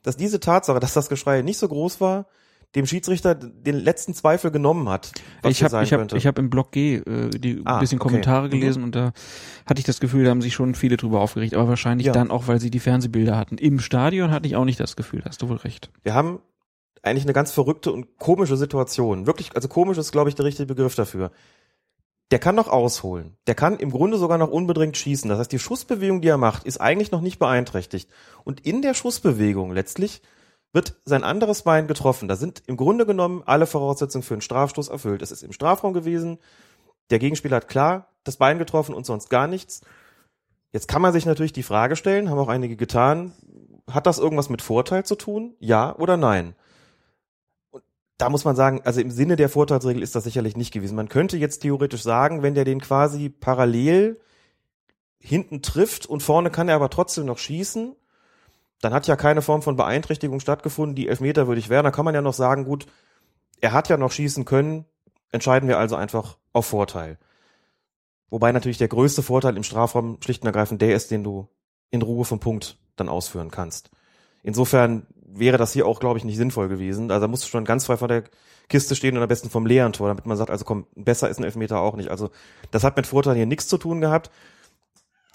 dass diese Tatsache, dass das Geschrei nicht so groß war, dem Schiedsrichter den letzten Zweifel genommen hat, ich habe ich hab, ich hab im Blog G äh, die Ah, ein bisschen okay. Kommentare Mhm. gelesen und da hatte ich das Gefühl, da haben sich schon viele drüber aufgeregt, aber wahrscheinlich Ja. dann auch, weil sie die Fernsehbilder hatten. Im Stadion hatte ich auch nicht das Gefühl, da hast du wohl recht. Wir haben eigentlich eine ganz verrückte und komische Situation. Wirklich, also komisch ist, glaube ich, der richtige Begriff dafür. Der kann noch ausholen. Der kann im Grunde sogar noch unbedingt schießen. Das heißt, die Schussbewegung, die er macht, ist eigentlich noch nicht beeinträchtigt. Und in der Schussbewegung letztlich wird sein anderes Bein getroffen. Da sind im Grunde genommen alle Voraussetzungen für einen Strafstoß erfüllt. Es ist im Strafraum gewesen. Der Gegenspieler hat klar das Bein getroffen und sonst gar nichts. Jetzt kann man sich natürlich die Frage stellen, haben auch einige getan, hat das irgendwas mit Vorteil zu tun? Ja oder nein? Und da muss man sagen, also im Sinne der Vorteilsregel ist das sicherlich nicht gewesen. Man könnte jetzt theoretisch sagen, wenn der den quasi parallel hinten trifft und vorne kann er aber trotzdem noch schießen, dann hat ja keine Form von Beeinträchtigung stattgefunden, die elfmeterwürdig wäre. Da kann man ja noch sagen, gut, Er hat ja noch schießen können, entscheiden wir also einfach auf Vorteil. Wobei natürlich der größte Vorteil im Strafraum schlicht und ergreifend der ist, den du in Ruhe vom Punkt dann ausführen kannst. Insofern wäre das hier auch, glaube ich, nicht sinnvoll gewesen. Also da musst du schon ganz frei vor der Kiste stehen und am besten vom leeren Tor, damit man sagt, also komm, besser ist ein Elfmeter auch nicht. Also das hat mit Vorteil hier nichts zu tun gehabt.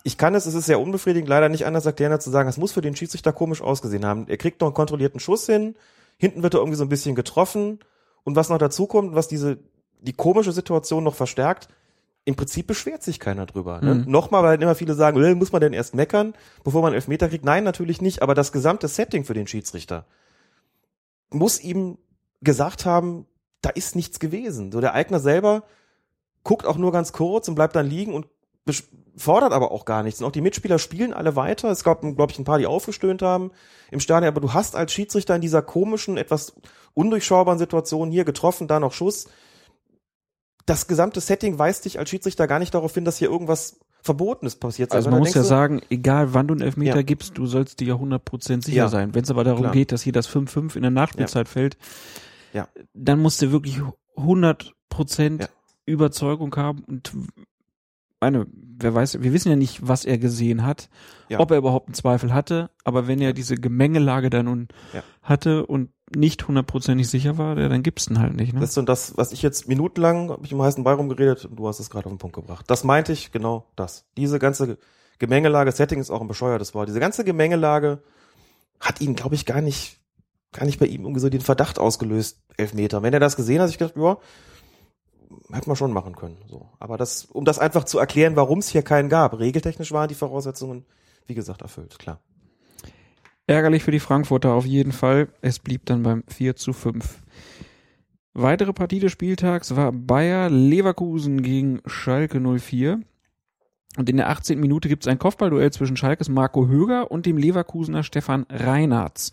Ich kann es, es ist sehr unbefriedigend, leider nicht anders erklären, als zu sagen, es muss für den Schiedsrichter komisch ausgesehen haben. Er kriegt noch einen kontrollierten Schuss hin, hinten wird er irgendwie so ein bisschen getroffen und was noch dazu kommt, was diese, die komische Situation noch verstärkt, im Prinzip beschwert sich keiner drüber. Ne? Mhm. Nochmal, weil immer viele sagen, äh, muss man denn erst meckern, bevor man Elfmeter kriegt? Nein, natürlich nicht, aber das gesamte Setting für den Schiedsrichter muss ihm gesagt haben, da ist nichts gewesen. So der Eigner selber guckt auch nur ganz kurz und bleibt dann liegen und fordert aber auch gar nichts. Und auch die Mitspieler spielen alle weiter. Es gab, glaube ich, ein paar, die aufgestöhnt haben im Stadion. Aber du hast als Schiedsrichter in dieser komischen, etwas undurchschaubaren Situation hier getroffen, da noch Schuss das gesamte Setting weist dich als Schiedsrichter gar nicht darauf hin, dass hier irgendwas Verbotenes passiert. Also man muss ja sagen, egal wann du einen Elfmeter ja. gibst, du sollst dir ja 100% sicher ja. sein. Wenn es aber darum Klar. geht, dass hier das 5-5 in der Nachspielzeit ja. fällt, ja. dann musst du wirklich 100% ja. Überzeugung haben und meine, wer weiß, wir wissen ja nicht, was er gesehen hat, ja. ob er überhaupt einen Zweifel hatte, aber wenn er diese Gemengelage da nun ja. hatte und nicht hundertprozentig sicher war, dann gibt's den halt nicht. Ne? Das ist so das, was ich jetzt minutenlang, habe ich im heißen Ball rumgeredet und du hast es gerade auf den Punkt gebracht. Das meinte ich, genau das. Diese ganze Gemengelage, Setting ist auch ein bescheuertes Wort. Diese ganze Gemengelage hat ihn, glaube ich, gar nicht, gar nicht bei ihm irgendwie so den Verdacht ausgelöst, Elfmeter. Wenn er das gesehen hat, ich gedacht, ja, hätte man schon machen können. So. Aber das, um das einfach zu erklären, warum es hier keinen gab. Regeltechnisch waren die Voraussetzungen, wie gesagt, erfüllt, klar. Ärgerlich für die Frankfurter auf jeden Fall. Es blieb dann beim 4 zu 5. Weitere Partie des Spieltags war Bayer Leverkusen gegen Schalke 04. Und in der 18. Minute gibt es ein Kopfballduell zwischen Schalkes Marco Höger und dem Leverkusener Stefan Reinhardt.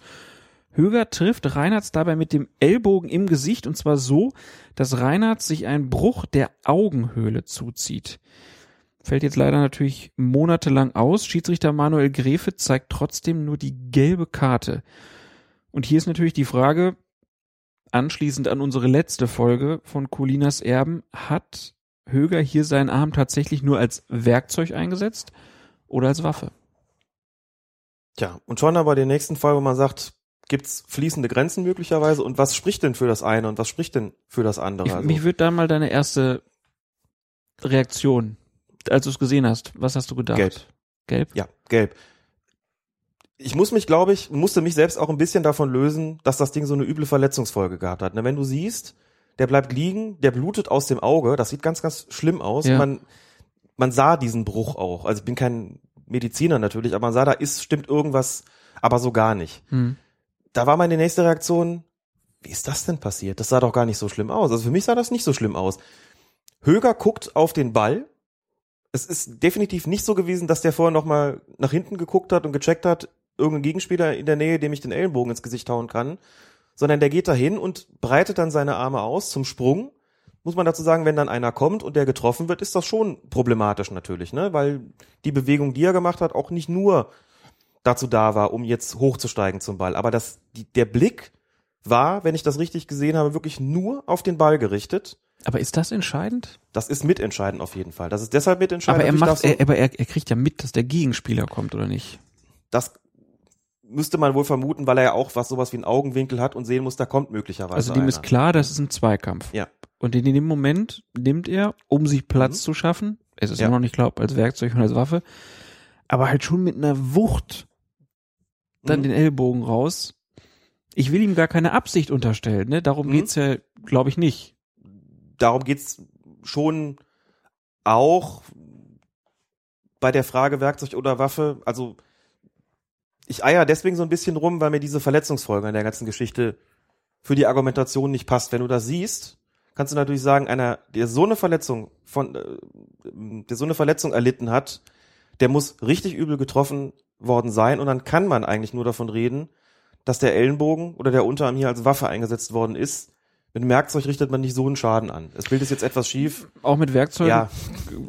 Höger trifft Reinhardt dabei mit dem Ellbogen im Gesicht und zwar so, dass Reinhardt sich einen Bruch der Augenhöhle zuzieht fällt jetzt leider natürlich monatelang aus. Schiedsrichter Manuel Grefe zeigt trotzdem nur die gelbe Karte. Und hier ist natürlich die Frage, anschließend an unsere letzte Folge von Colinas Erben, hat Höger hier seinen Arm tatsächlich nur als Werkzeug eingesetzt oder als Waffe? Tja, und schon aber den nächsten Fall, wo man sagt, gibt's fließende Grenzen möglicherweise und was spricht denn für das eine und was spricht denn für das andere? Ich, also, mich würde da mal deine erste Reaktion als du es gesehen hast, was hast du gedacht? Gelb. Gelb? Ja, gelb. Ich muss mich, glaube ich, musste mich selbst auch ein bisschen davon lösen, dass das Ding so eine üble Verletzungsfolge gehabt hat. wenn du siehst, der bleibt liegen, der blutet aus dem Auge, das sieht ganz, ganz schlimm aus. Ja. Man, man sah diesen Bruch auch. Also ich bin kein Mediziner natürlich, aber man sah, da ist, stimmt irgendwas, aber so gar nicht. Hm. Da war meine nächste Reaktion, wie ist das denn passiert? Das sah doch gar nicht so schlimm aus. Also für mich sah das nicht so schlimm aus. Höger guckt auf den Ball, es ist definitiv nicht so gewesen, dass der vorher nochmal nach hinten geguckt hat und gecheckt hat, irgendein Gegenspieler in der Nähe, dem ich den Ellenbogen ins Gesicht hauen kann, sondern der geht dahin und breitet dann seine Arme aus zum Sprung. Muss man dazu sagen, wenn dann einer kommt und der getroffen wird, ist das schon problematisch natürlich, ne? Weil die Bewegung, die er gemacht hat, auch nicht nur dazu da war, um jetzt hochzusteigen zum Ball. Aber das, die, der Blick war, wenn ich das richtig gesehen habe, wirklich nur auf den Ball gerichtet. Aber ist das entscheidend? Das ist mitentscheidend auf jeden Fall. Das ist deshalb mitentscheidend. Aber er macht, so, er, aber er, er kriegt ja mit, dass der Gegenspieler kommt, oder nicht? Das müsste man wohl vermuten, weil er ja auch was sowas wie einen Augenwinkel hat und sehen muss, da kommt möglicherweise. Also dem einer. ist klar, das ist ein Zweikampf. Ja. Und in dem Moment nimmt er, um sich Platz mhm. zu schaffen, es ist ja. immer noch nicht klar, als Werkzeug und als Waffe, aber halt schon mit einer Wucht dann mhm. den Ellbogen raus. Ich will ihm gar keine Absicht unterstellen, ne? Darum mhm. geht's ja, glaube ich, nicht darum geht's schon auch bei der Frage Werkzeug oder Waffe. Also ich eier deswegen so ein bisschen rum, weil mir diese Verletzungsfolge an der ganzen Geschichte für die Argumentation nicht passt. Wenn du das siehst, kannst du natürlich sagen, einer, der so eine Verletzung von, äh, der so eine Verletzung erlitten hat, der muss richtig übel getroffen worden sein und dann kann man eigentlich nur davon reden, dass der Ellenbogen oder der Unterarm hier als Waffe eingesetzt worden ist, mit Werkzeug richtet man nicht so einen Schaden an. Das Bild ist jetzt etwas schief. Auch mit Werkzeug ja.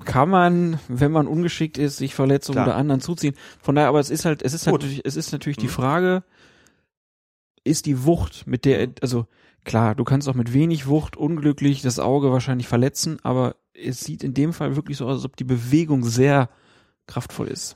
kann man, wenn man ungeschickt ist, sich Verletzungen Klar. oder anderen zuziehen. Von daher, aber es ist halt, es ist halt, es ist natürlich die mhm. Frage, ist die Wucht, mit der, also klar, du kannst auch mit wenig Wucht unglücklich das Auge wahrscheinlich verletzen, aber es sieht in dem Fall wirklich so aus, als ob die Bewegung sehr kraftvoll ist.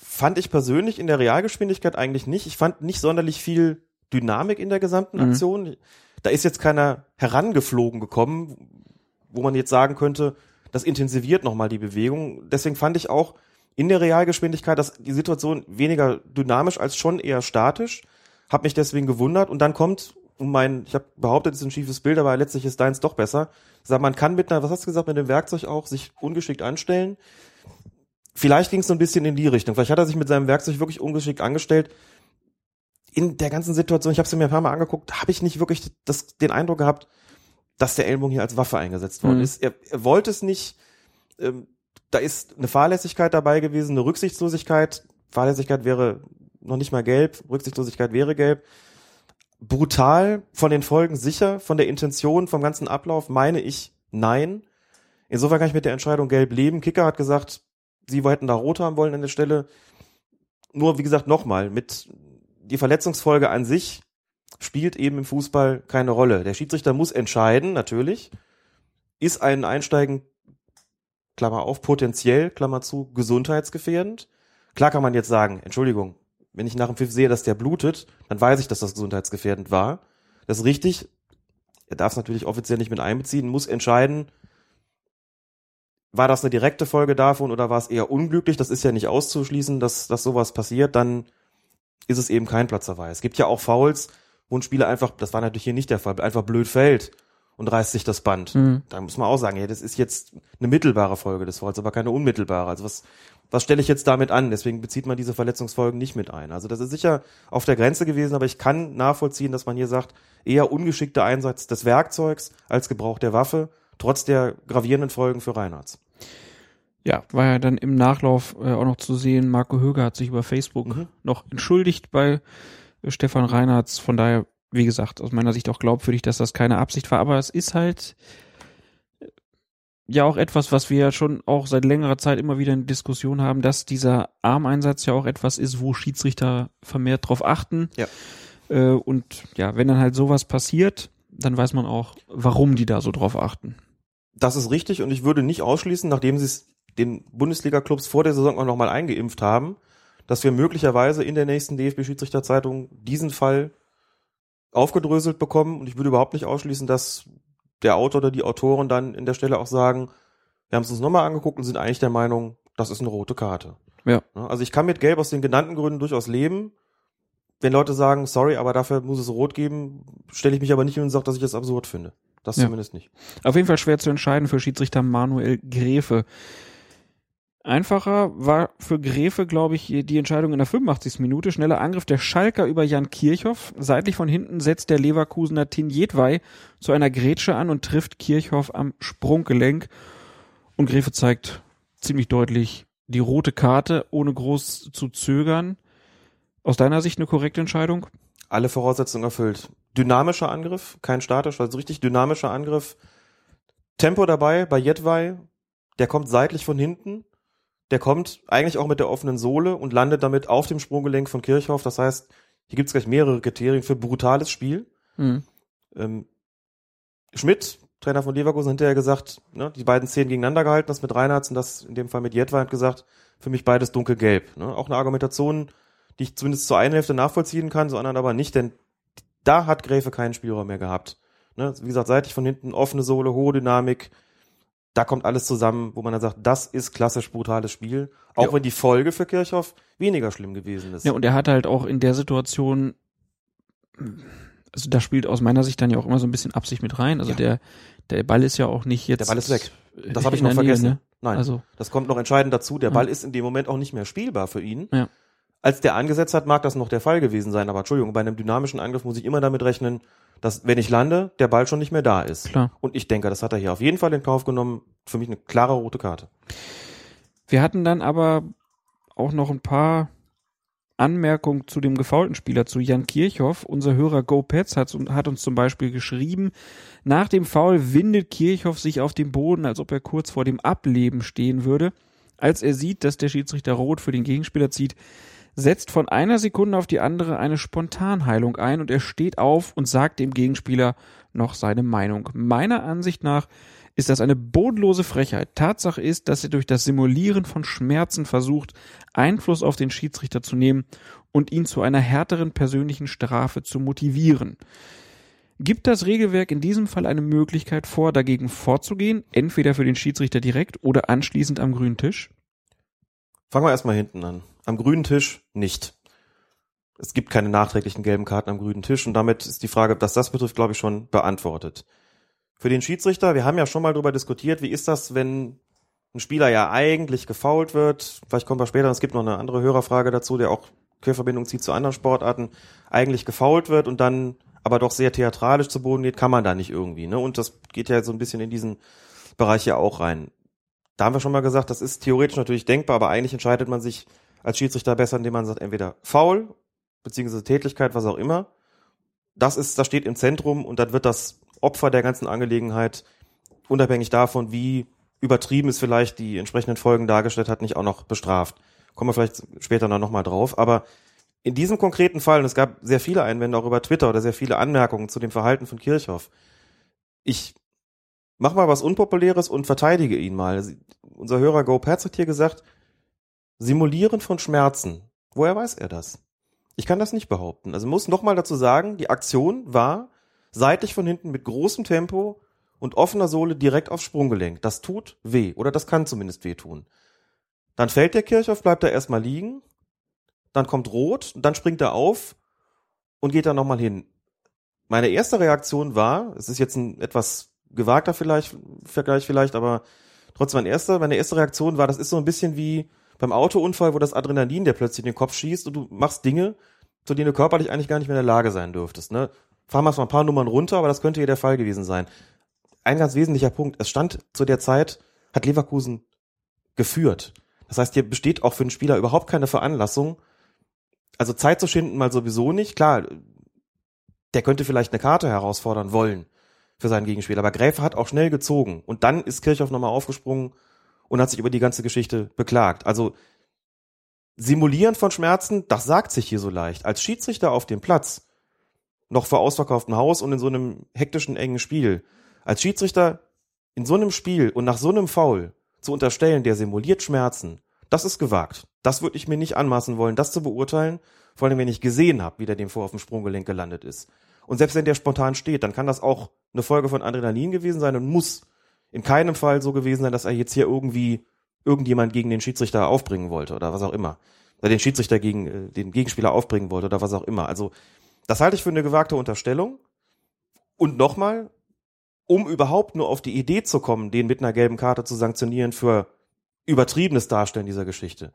Fand ich persönlich in der Realgeschwindigkeit eigentlich nicht. Ich fand nicht sonderlich viel Dynamik in der gesamten mhm. Aktion. Mhm. Da ist jetzt keiner herangeflogen gekommen, wo man jetzt sagen könnte, das intensiviert nochmal die Bewegung. Deswegen fand ich auch in der Realgeschwindigkeit dass die Situation weniger dynamisch als schon eher statisch. Hab mich deswegen gewundert und dann kommt um mein, ich habe behauptet, es ist ein schiefes Bild, aber letztlich ist deins doch besser. Sag, man kann mit einer, was hast du gesagt, mit dem Werkzeug auch sich ungeschickt anstellen. Vielleicht ging es so ein bisschen in die Richtung. Vielleicht hat er sich mit seinem Werkzeug wirklich ungeschickt angestellt. In der ganzen Situation, ich habe es mir ein paar Mal angeguckt, habe ich nicht wirklich das, den Eindruck gehabt, dass der Ellbogen hier als Waffe eingesetzt worden mhm. ist. Er, er wollte es nicht. Ähm, da ist eine Fahrlässigkeit dabei gewesen, eine Rücksichtslosigkeit. Fahrlässigkeit wäre noch nicht mal gelb, Rücksichtslosigkeit wäre gelb. Brutal von den Folgen sicher, von der Intention, vom ganzen Ablauf meine ich nein. Insofern kann ich mit der Entscheidung gelb leben. Kicker hat gesagt, sie hätten da rot haben wollen an der Stelle. Nur, wie gesagt, nochmal, mit die Verletzungsfolge an sich spielt eben im Fußball keine Rolle. Der Schiedsrichter muss entscheiden, natürlich. Ist ein Einsteigen, Klammer auf, potenziell, Klammer zu, gesundheitsgefährdend? Klar kann man jetzt sagen, Entschuldigung, wenn ich nach dem Pfiff sehe, dass der blutet, dann weiß ich, dass das gesundheitsgefährdend war. Das ist richtig. Er darf es natürlich offiziell nicht mit einbeziehen, muss entscheiden, war das eine direkte Folge davon oder war es eher unglücklich? Das ist ja nicht auszuschließen, dass, dass sowas passiert. Dann ist es eben kein Platzerweis. Es gibt ja auch Fouls, wo ein Spieler einfach, das war natürlich hier nicht der Fall, einfach blöd fällt und reißt sich das Band. Mhm. Da muss man auch sagen, ja, das ist jetzt eine mittelbare Folge des Fouls, aber keine unmittelbare. Also was, was stelle ich jetzt damit an? Deswegen bezieht man diese Verletzungsfolgen nicht mit ein. Also das ist sicher auf der Grenze gewesen, aber ich kann nachvollziehen, dass man hier sagt, eher ungeschickter Einsatz des Werkzeugs als Gebrauch der Waffe trotz der gravierenden Folgen für Reinhardt. Ja, war ja dann im Nachlauf äh, auch noch zu sehen, Marco Höger hat sich über Facebook mhm. noch entschuldigt bei äh, Stefan Reinhardt. Von daher, wie gesagt, aus meiner Sicht auch glaubwürdig, dass das keine Absicht war. Aber es ist halt äh, ja auch etwas, was wir ja schon auch seit längerer Zeit immer wieder in Diskussion haben, dass dieser Armeinsatz ja auch etwas ist, wo Schiedsrichter vermehrt drauf achten. Ja. Äh, und ja, wenn dann halt sowas passiert, dann weiß man auch, warum die da so drauf achten. Das ist richtig und ich würde nicht ausschließen, nachdem sie es den Bundesliga-Clubs vor der Saison auch nochmal eingeimpft haben, dass wir möglicherweise in der nächsten DFB-Schiedsrichterzeitung diesen Fall aufgedröselt bekommen. Und ich würde überhaupt nicht ausschließen, dass der Autor oder die Autoren dann in der Stelle auch sagen, wir haben es uns nochmal angeguckt und sind eigentlich der Meinung, das ist eine rote Karte. Ja. Also ich kann mit Gelb aus den genannten Gründen durchaus leben. Wenn Leute sagen, sorry, aber dafür muss es rot geben, stelle ich mich aber nicht hin und sage, dass ich das absurd finde. Das ja. zumindest nicht. Auf jeden Fall schwer zu entscheiden für Schiedsrichter Manuel Gräfe. Einfacher war für Gräfe, glaube ich, die Entscheidung in der 85. Minute. Schneller Angriff der Schalker über Jan Kirchhoff. Seitlich von hinten setzt der Leverkusener Tin Jedwai zu einer Grätsche an und trifft Kirchhoff am Sprunggelenk. Und Gräfe zeigt ziemlich deutlich die rote Karte, ohne groß zu zögern. Aus deiner Sicht eine korrekte Entscheidung? Alle Voraussetzungen erfüllt dynamischer Angriff, kein statischer, also richtig dynamischer Angriff. Tempo dabei bei Jedwai, der kommt seitlich von hinten, der kommt eigentlich auch mit der offenen Sohle und landet damit auf dem Sprunggelenk von Kirchhoff. Das heißt, hier gibt es gleich mehrere Kriterien für brutales Spiel. Mhm. Ähm, Schmidt, Trainer von Leverkusen, hinterher gesagt, ne, die beiden Szenen gegeneinander gehalten, das mit Reinhardt und das in dem Fall mit Jedwai hat gesagt, für mich beides dunkelgelb. Ne? Auch eine Argumentation, die ich zumindest zur einen Hälfte nachvollziehen kann, zur anderen aber nicht, denn da hat Gräfe keinen Spielraum mehr gehabt. Ne? Wie gesagt, seitlich von hinten offene Sohle, hohe Dynamik. Da kommt alles zusammen, wo man dann sagt, das ist klassisch brutales Spiel. Auch ja. wenn die Folge für Kirchhoff weniger schlimm gewesen ist. Ja, und er hat halt auch in der Situation, also da spielt aus meiner Sicht dann ja auch immer so ein bisschen Absicht mit rein. Also ja. der, der Ball ist ja auch nicht jetzt. Der Ball ist weg. Das habe ich noch vergessen. Nähe, ne? Nein. Also. Das kommt noch entscheidend dazu. Der Ball ja. ist in dem Moment auch nicht mehr spielbar für ihn. Ja. Als der angesetzt hat, mag das noch der Fall gewesen sein, aber Entschuldigung, bei einem dynamischen Angriff muss ich immer damit rechnen, dass, wenn ich lande, der Ball schon nicht mehr da ist. Klar. Und ich denke, das hat er hier auf jeden Fall in Kauf genommen. Für mich eine klare rote Karte. Wir hatten dann aber auch noch ein paar Anmerkungen zu dem gefaulten Spieler, zu Jan Kirchhoff. Unser Hörer GoPets hat, hat uns zum Beispiel geschrieben, nach dem Foul windet Kirchhoff sich auf dem Boden, als ob er kurz vor dem Ableben stehen würde. Als er sieht, dass der Schiedsrichter rot für den Gegenspieler zieht, setzt von einer Sekunde auf die andere eine Spontanheilung ein und er steht auf und sagt dem Gegenspieler noch seine Meinung. Meiner Ansicht nach ist das eine bodenlose Frechheit. Tatsache ist, dass er durch das Simulieren von Schmerzen versucht, Einfluss auf den Schiedsrichter zu nehmen und ihn zu einer härteren persönlichen Strafe zu motivieren. Gibt das Regelwerk in diesem Fall eine Möglichkeit vor, dagegen vorzugehen, entweder für den Schiedsrichter direkt oder anschließend am grünen Tisch? Fangen wir erstmal hinten an. Am grünen Tisch nicht. Es gibt keine nachträglichen gelben Karten am grünen Tisch und damit ist die Frage, was das betrifft, glaube ich, schon beantwortet. Für den Schiedsrichter, wir haben ja schon mal darüber diskutiert, wie ist das, wenn ein Spieler ja eigentlich gefault wird, vielleicht kommen wir später, es gibt noch eine andere Hörerfrage dazu, der auch Querverbindung zieht zu anderen Sportarten, eigentlich gefault wird und dann aber doch sehr theatralisch zu Boden geht, kann man da nicht irgendwie. Ne? Und das geht ja so ein bisschen in diesen Bereich ja auch rein. Da haben wir schon mal gesagt, das ist theoretisch natürlich denkbar, aber eigentlich entscheidet man sich als Schiedsrichter besser, indem man sagt, entweder faul, beziehungsweise Tätlichkeit, was auch immer. Das ist, das steht im Zentrum und dann wird das Opfer der ganzen Angelegenheit, unabhängig davon, wie übertrieben es vielleicht die entsprechenden Folgen dargestellt hat, nicht auch noch bestraft. Kommen wir vielleicht später noch nochmal drauf. Aber in diesem konkreten Fall, und es gab sehr viele Einwände auch über Twitter oder sehr viele Anmerkungen zu dem Verhalten von Kirchhoff. Ich mach mal was Unpopuläres und verteidige ihn mal. Unser Hörer Go Perz hat hier gesagt, Simulieren von Schmerzen. Woher weiß er das? Ich kann das nicht behaupten. Also muss nochmal dazu sagen, die Aktion war seitlich von hinten mit großem Tempo und offener Sohle direkt aufs Sprunggelenk. Das tut weh oder das kann zumindest weh tun. Dann fällt der Kirchhoff, bleibt da erstmal liegen, dann kommt Rot, dann springt er auf und geht dann nochmal hin. Meine erste Reaktion war, es ist jetzt ein etwas gewagter vielleicht, Vergleich vielleicht, aber trotzdem mein erster, meine erste Reaktion war, das ist so ein bisschen wie beim Autounfall, wo das Adrenalin der plötzlich in den Kopf schießt und du machst Dinge, zu denen du körperlich eigentlich gar nicht mehr in der Lage sein dürftest. Ne? Fahren wir mal ein paar Nummern runter, aber das könnte hier der Fall gewesen sein. Ein ganz wesentlicher Punkt, es stand zu der Zeit, hat Leverkusen geführt. Das heißt, hier besteht auch für den Spieler überhaupt keine Veranlassung, also Zeit zu schinden mal sowieso nicht. Klar, der könnte vielleicht eine Karte herausfordern wollen für seinen Gegenspieler, aber Gräfe hat auch schnell gezogen und dann ist Kirchhoff nochmal aufgesprungen und hat sich über die ganze Geschichte beklagt. Also Simulieren von Schmerzen, das sagt sich hier so leicht. Als Schiedsrichter auf dem Platz, noch vor ausverkauftem Haus und in so einem hektischen, engen Spiel, als Schiedsrichter in so einem Spiel und nach so einem Foul zu unterstellen, der simuliert Schmerzen, das ist gewagt. Das würde ich mir nicht anmaßen wollen, das zu beurteilen, vor allem wenn ich gesehen habe, wie der dem vor auf dem Sprunggelenk gelandet ist. Und selbst wenn der spontan steht, dann kann das auch eine Folge von Adrenalin gewesen sein und muss in keinem Fall so gewesen sein, dass er jetzt hier irgendwie irgendjemand gegen den Schiedsrichter aufbringen wollte oder was auch immer. Oder den Schiedsrichter gegen äh, den Gegenspieler aufbringen wollte oder was auch immer. Also das halte ich für eine gewagte Unterstellung. Und nochmal, um überhaupt nur auf die Idee zu kommen, den mit einer gelben Karte zu sanktionieren für übertriebenes Darstellen dieser Geschichte,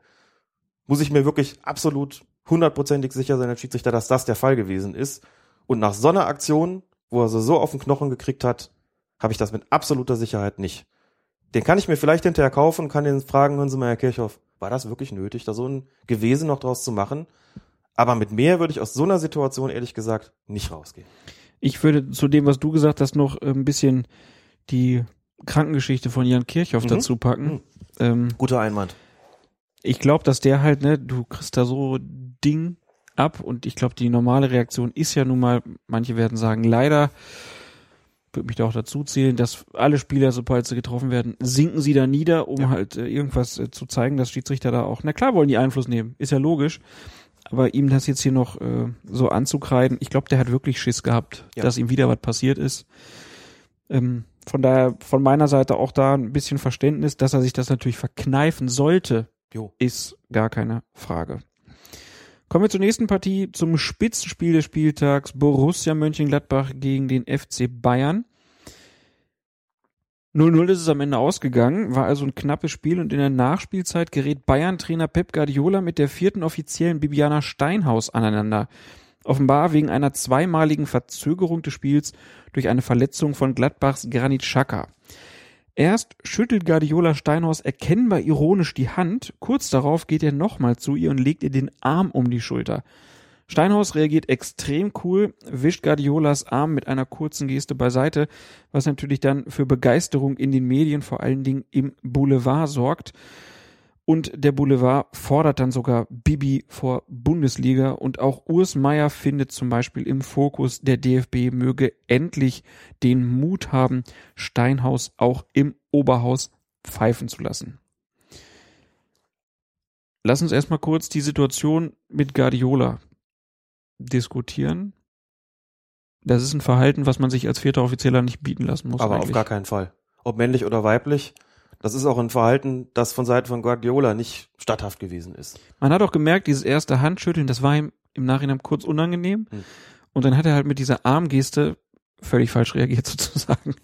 muss ich mir wirklich absolut hundertprozentig sicher sein als Schiedsrichter, dass das der Fall gewesen ist. Und nach so einer Aktion, wo er so auf den Knochen gekriegt hat, habe ich das mit absoluter Sicherheit nicht. Den kann ich mir vielleicht hinterher kaufen und kann den fragen, hören Sie mal, Herr Kirchhoff, war das wirklich nötig, da so ein Gewesen noch draus zu machen? Aber mit mehr würde ich aus so einer Situation ehrlich gesagt nicht rausgehen. Ich würde zu dem, was du gesagt hast, noch ein bisschen die Krankengeschichte von Jan Kirchhoff mhm. dazu packen. Mhm. Ähm, Guter Einwand. Ich glaube, dass der halt, ne, du kriegst da so Ding ab und ich glaube, die normale Reaktion ist ja nun mal, manche werden sagen, leider würde mich da auch dazu zählen, dass alle Spieler, sobald sie getroffen werden, sinken sie da nieder, um ja. halt äh, irgendwas äh, zu zeigen, dass Schiedsrichter da auch, na klar wollen die Einfluss nehmen, ist ja logisch, aber ihm das jetzt hier noch äh, so anzukreiden, ich glaube, der hat wirklich Schiss gehabt, ja. dass ihm wieder was passiert ist. Ähm, von daher von meiner Seite auch da ein bisschen Verständnis, dass er sich das natürlich verkneifen sollte, jo. ist gar keine Frage. Kommen wir zur nächsten Partie, zum Spitzenspiel des Spieltags Borussia Mönchengladbach gegen den FC Bayern. 0-0 ist es am Ende ausgegangen, war also ein knappes Spiel und in der Nachspielzeit gerät Bayern-Trainer Pep Guardiola mit der vierten offiziellen Bibiana Steinhaus aneinander. Offenbar wegen einer zweimaligen Verzögerung des Spiels durch eine Verletzung von Gladbachs Granit Xhaka. Erst schüttelt Guardiola Steinhaus erkennbar ironisch die Hand, kurz darauf geht er nochmal zu ihr und legt ihr den Arm um die Schulter. Steinhaus reagiert extrem cool, wischt Guardiolas Arm mit einer kurzen Geste beiseite, was natürlich dann für Begeisterung in den Medien, vor allen Dingen im Boulevard sorgt. Und der Boulevard fordert dann sogar Bibi vor Bundesliga und auch Urs Meier findet zum Beispiel im Fokus, der DFB möge endlich den Mut haben, Steinhaus auch im Oberhaus pfeifen zu lassen. Lass uns erstmal kurz die Situation mit Guardiola diskutieren. Das ist ein Verhalten, was man sich als vierter Offizieller nicht bieten lassen muss. Aber eigentlich. auf gar keinen Fall. Ob männlich oder weiblich. Das ist auch ein Verhalten, das von Seiten von Guardiola nicht statthaft gewesen ist. Man hat auch gemerkt, dieses erste Handschütteln, das war ihm im Nachhinein kurz unangenehm. Hm. Und dann hat er halt mit dieser Armgeste völlig falsch reagiert (laughs) sozusagen.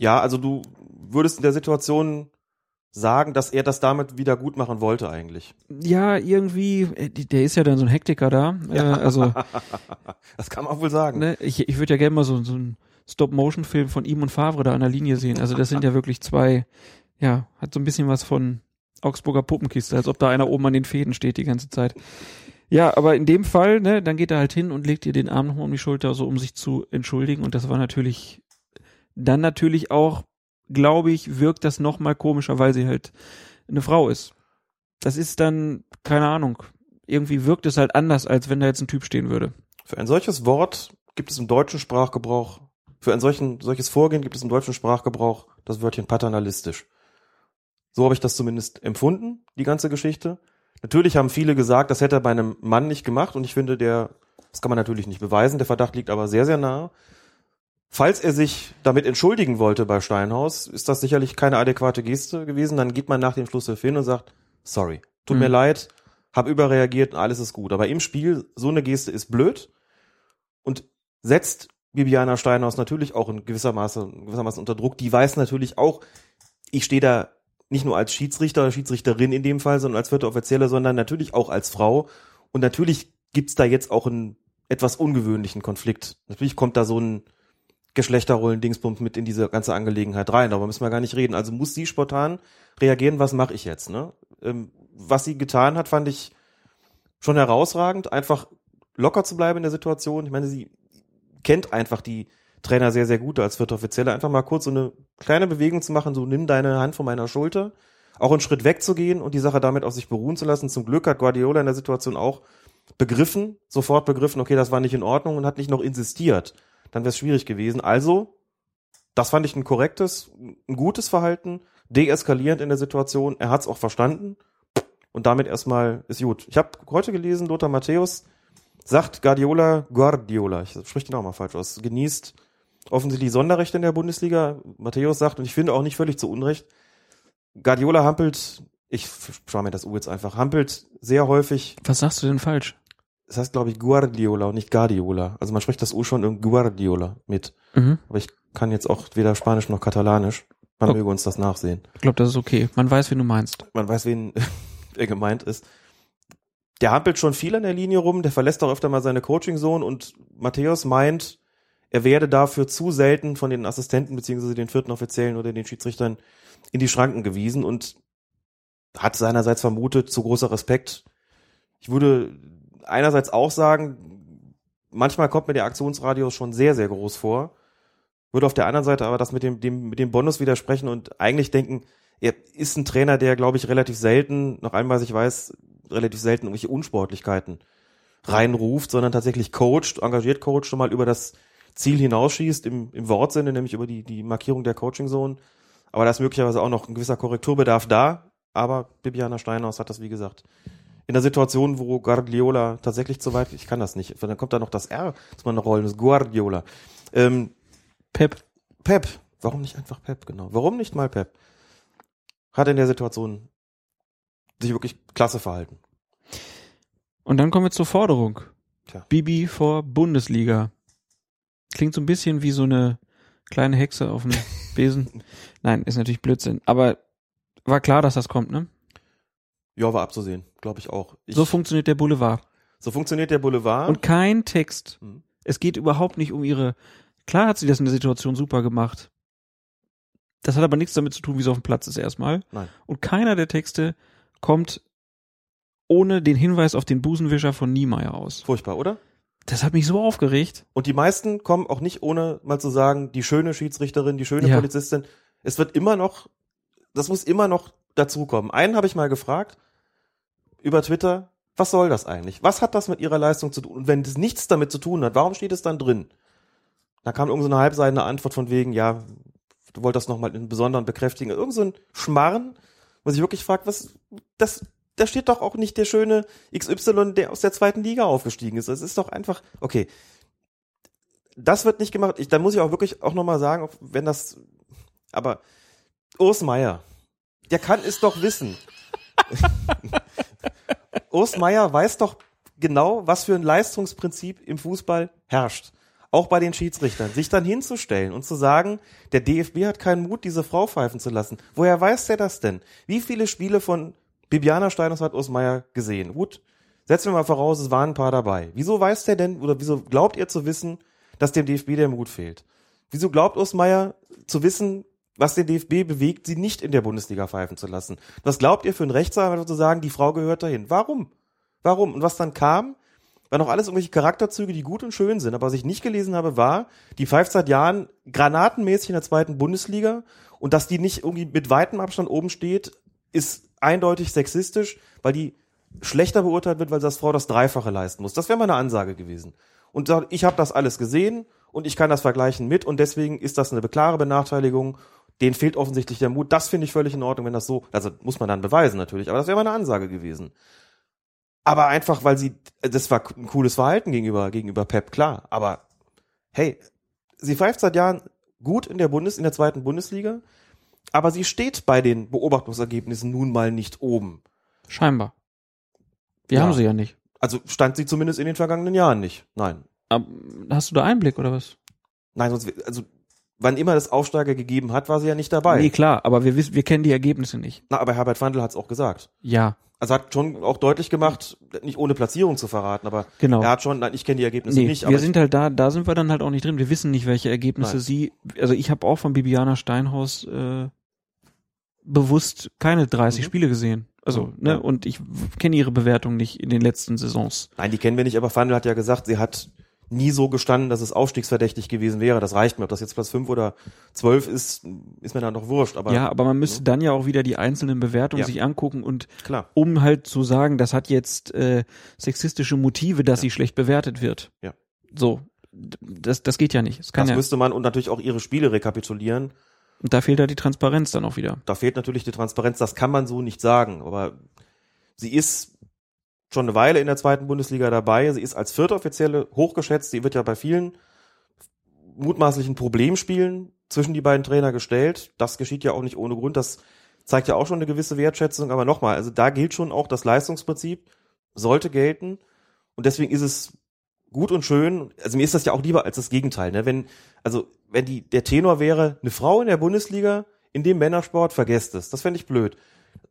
Ja, also du würdest in der Situation sagen, dass er das damit wieder gut machen wollte eigentlich. Ja, irgendwie, äh, der ist ja dann so ein Hektiker da. Äh, also, (laughs) Das kann man wohl sagen. ne, ich, ich würde ja gerne mal so, so einen Stop-Motion-Film von ihm und Favre da an der Linie sehen. Also das sind ja wirklich zwei, ja, hat so ein bisschen was von Augsburger Puppenkiste, als ob da einer oben an den Fäden steht die ganze Zeit. Ja, aber in dem Fall, ne, dann geht er halt hin und legt ihr den Arm nochmal um die Schulter, so um sich zu entschuldigen. Und das war natürlich, dann natürlich auch, glaube ich, wirkt das nochmal komischer, weil sie halt eine Frau ist. Das ist dann, keine Ahnung, irgendwie wirkt es halt anders, als wenn da jetzt ein Typ stehen würde. Für ein solches Wort gibt es im deutschen Sprachgebrauch, für ein solchen, solches Vorgehen gibt es im deutschen Sprachgebrauch das Wörtchen paternalistisch. So habe ich das zumindest empfunden, die ganze Geschichte. Natürlich haben viele gesagt, das hätte er bei einem Mann nicht gemacht und ich finde, der, das kann man natürlich nicht beweisen, der Verdacht liegt aber sehr, sehr nah. Falls er sich damit entschuldigen wollte bei Steinhaus, ist das sicherlich keine adäquate Geste gewesen. Dann geht man nach dem Schlusspfiff hin und sagt, sorry, tut Mhm. mir leid, hab überreagiert und alles ist gut. Aber im Spiel, so eine Geste ist blöd und setzt Bibiana Steinhaus natürlich auch in gewisser Maße, gewissermaßen unter Druck. Die weiß natürlich auch, ich stehe da nicht nur als Schiedsrichter oder Schiedsrichterin in dem Fall, sondern als vierte Offizielle, sondern natürlich auch als Frau. Und natürlich gibt's da jetzt auch einen etwas ungewöhnlichen Konflikt. Natürlich kommt da so ein Geschlechterrollen-Dingsbums mit in diese ganze Angelegenheit rein, darüber müssen wir gar nicht reden. Also muss sie spontan reagieren, was mache ich jetzt? Ne? Ähm, was sie getan hat, fand ich schon herausragend, einfach locker zu bleiben in der Situation. Ich meine, sie kennt einfach die Trainer sehr, sehr gut als vierte Offizielle. Einfach mal kurz so eine kleine Bewegung zu machen, so nimm deine Hand von meiner Schulter, auch einen Schritt wegzugehen und die Sache damit auf sich beruhen zu lassen. Zum Glück hat Guardiola in der Situation auch begriffen, sofort begriffen, okay, das war nicht in Ordnung und hat nicht noch insistiert. Dann wäre es schwierig gewesen. Also, das fand ich ein korrektes, ein gutes Verhalten, deeskalierend in der Situation. Er hat es auch verstanden und damit erstmal ist gut. Ich habe heute gelesen, Lothar Matthäus sagt Guardiola, Guardiola, ich spreche den auch mal falsch aus, genießt offensichtlich Sonderrechte in der Bundesliga. Matthäus sagt, und ich finde auch nicht völlig zu Unrecht, Guardiola hampelt, ich schaue mir das U jetzt einfach, hampelt sehr häufig Was sagst du denn falsch? das heißt, glaube ich, Guardiola und nicht Guardiola. Also man spricht das U schon in Guardiola mit. Mhm. Aber ich kann jetzt auch weder Spanisch noch Katalanisch. Man Oh. möge uns das nachsehen. Ich glaube, das ist okay. Man weiß, wen du meinst. Man weiß, wen wer (laughs) gemeint ist. Der hampelt schon viel an der Linie rum, der verlässt auch öfter mal seine Coaching-Zone und Matthäus meint, er werde dafür zu selten von den Assistenten beziehungsweise den vierten Offiziellen oder den Schiedsrichtern in die Schranken gewiesen und hat seinerseits vermutet, zu großer Respekt. Ich würde einerseits auch sagen, manchmal kommt mir der Aktionsradius schon sehr, sehr groß vor. Würde auf der anderen Seite aber das mit dem, dem, mit dem Bonus widersprechen und eigentlich denken, er ist ein Trainer, der, glaube ich, relativ selten, noch einmal, ich weiß, relativ selten irgendwelche Unsportlichkeiten reinruft, sondern tatsächlich coacht, engagiert coacht schon mal über das Ziel hinausschießt, im, im Wortsinne, nämlich über die, die Markierung der Coaching-Zone. Aber da ist möglicherweise auch noch ein gewisser Korrekturbedarf da. Aber Bibiana Steinhaus hat das, wie gesagt, in der Situation, wo Guardiola tatsächlich zu weit, ich kann das nicht, dann kommt da noch das R, das man noch rollen muss, Guardiola. Ähm, Pep. Pep, warum nicht einfach Pep, genau. Warum nicht mal Pep? Hat in der Situation sich wirklich klasse verhalten. Und dann kommen wir zur Forderung. Tja. Bibi vor Bundesliga. Klingt so ein bisschen wie so eine kleine Hexe auf dem (laughs) Besen. Nein, ist natürlich Blödsinn. Aber war klar, dass das kommt, ne? Ja, war abzusehen, glaube ich auch. Ich, So funktioniert der Boulevard. so funktioniert der Boulevard. Und kein Text. Mhm. Es geht überhaupt nicht um ihre. Klar hat sie das in der Situation super gemacht. Das hat aber nichts damit zu tun, wie sie auf dem Platz ist erstmal. Nein. Und keiner der Texte kommt ohne den Hinweis auf den Busenwischer von Niemeyer aus. Furchtbar, oder? Das hat mich so aufgeregt. Und die meisten kommen auch nicht ohne mal zu sagen, die schöne Schiedsrichterin, die schöne Ja. Polizistin. Es wird immer noch, das muss immer noch dazukommen. Einen habe ich mal gefragt über Twitter, was soll das eigentlich? Was hat das mit ihrer Leistung zu tun? Und wenn das nichts damit zu tun hat, warum steht es dann drin? Da kam irgendeine so halbseitende Antwort von wegen, ja, du wolltest das nochmal in Besonderen bekräftigen. Irgend so ein Schmarren, wo sich wirklich fragt, was, das, da steht doch auch nicht der schöne XY, der aus der zweiten Liga aufgestiegen ist. Das ist doch einfach, okay. Das wird nicht gemacht. Ich, da muss ich auch wirklich auch nochmal sagen, wenn das, aber Urs Meier, der kann es doch wissen. (laughs) Urs Meier weiß doch genau, was für ein Leistungsprinzip im Fußball herrscht. Auch bei den Schiedsrichtern. Sich dann hinzustellen und zu sagen, der DFB hat keinen Mut, diese Frau pfeifen zu lassen. Woher weiß der das denn? Wie viele Spiele von Bibiana Steiners hat Urs Meier gesehen? Gut, setzen wir mal voraus, es waren ein paar dabei. Wieso weiß der denn, oder wieso glaubt ihr zu wissen, dass dem DFB der Mut fehlt? Wieso glaubt Urs Meier zu wissen, was den DFB bewegt, sie nicht in der Bundesliga pfeifen zu lassen. Was glaubt ihr für ein Rechtsanwalt zu sagen, die Frau gehört dahin? Warum? Warum? Und was dann kam, waren auch alles irgendwelche Charakterzüge, die gut und schön sind. Aber was ich nicht gelesen habe, war, die pfeift seit Jahren granatenmäßig in der zweiten Bundesliga und dass die nicht irgendwie mit weitem Abstand oben steht, ist eindeutig sexistisch, weil die schlechter beurteilt wird, weil das Frau das Dreifache leisten muss. Das wäre meine Ansage gewesen. Und ich habe das alles gesehen und ich kann das vergleichen mit und deswegen ist das eine klare Benachteiligung denen fehlt offensichtlich der Mut. Das finde ich völlig in Ordnung, wenn das so, also muss man dann beweisen natürlich, aber das wäre mal eine Ansage gewesen. Aber einfach, weil sie, das war ein cooles Verhalten gegenüber, gegenüber Pep, klar. Aber hey, sie pfeift seit Jahren gut in der Bundes, in der zweiten Bundesliga, aber sie steht bei den Beobachtungsergebnissen nun mal nicht oben. Scheinbar. Wir ja. haben sie ja nicht. Also stand sie zumindest in den vergangenen Jahren nicht. Nein. Aber hast du da Einblick oder was? Nein, sonst, also wann immer es Aufsteiger gegeben hat, war sie ja nicht dabei. Nee, klar, aber wir wissen, wir kennen die Ergebnisse nicht. Na, aber Herbert Wandel hat es auch gesagt. Ja. Also hat schon auch deutlich gemacht, nicht ohne Platzierung zu verraten, aber genau. er hat schon, nein, ich kenne die Ergebnisse nee, nicht. wir sind halt da, da sind wir dann halt auch nicht drin. Wir wissen nicht, welche Ergebnisse nein. sie, also ich habe auch von Bibiana Steinhaus äh, bewusst keine 30 mhm. Spiele gesehen. Also, ne, ja. und ich kenne ihre Bewertung nicht in den letzten Saisons. Nein, die kennen wir nicht, aber Wandel hat ja gesagt, sie hat nie so gestanden, dass es aufstiegsverdächtig gewesen wäre. Das reicht mir. Ob das jetzt Platz fünf oder zwölf ist, ist mir dann noch wurscht. Aber, ja, aber man müsste ne? dann ja auch wieder die einzelnen Bewertungen ja. sich angucken und Klar. um halt zu sagen, das hat jetzt äh, sexistische Motive, dass ja. sie schlecht bewertet wird. Ja. So, das, das geht ja nicht. Das, kann das ja. müsste man und natürlich auch ihre Spiele rekapitulieren. Und da fehlt ja die Transparenz dann auch wieder. Da fehlt natürlich die Transparenz, das kann man so nicht sagen. Aber sie ist schon eine Weile in der zweiten Bundesliga dabei. Sie ist als vierte Offizielle hochgeschätzt. Sie wird ja bei vielen mutmaßlichen Problemspielen zwischen die beiden Trainer gestellt. Das geschieht ja auch nicht ohne Grund. Das zeigt ja auch schon eine gewisse Wertschätzung. Aber nochmal, also da gilt schon auch das Leistungsprinzip, sollte gelten. Und deswegen ist es gut und schön. Also mir ist das ja auch lieber als das Gegenteil. Ne? Wenn, also wenn die, der Tenor wäre, eine Frau in der Bundesliga, in dem Männersport, vergesst es. Das fände ich blöd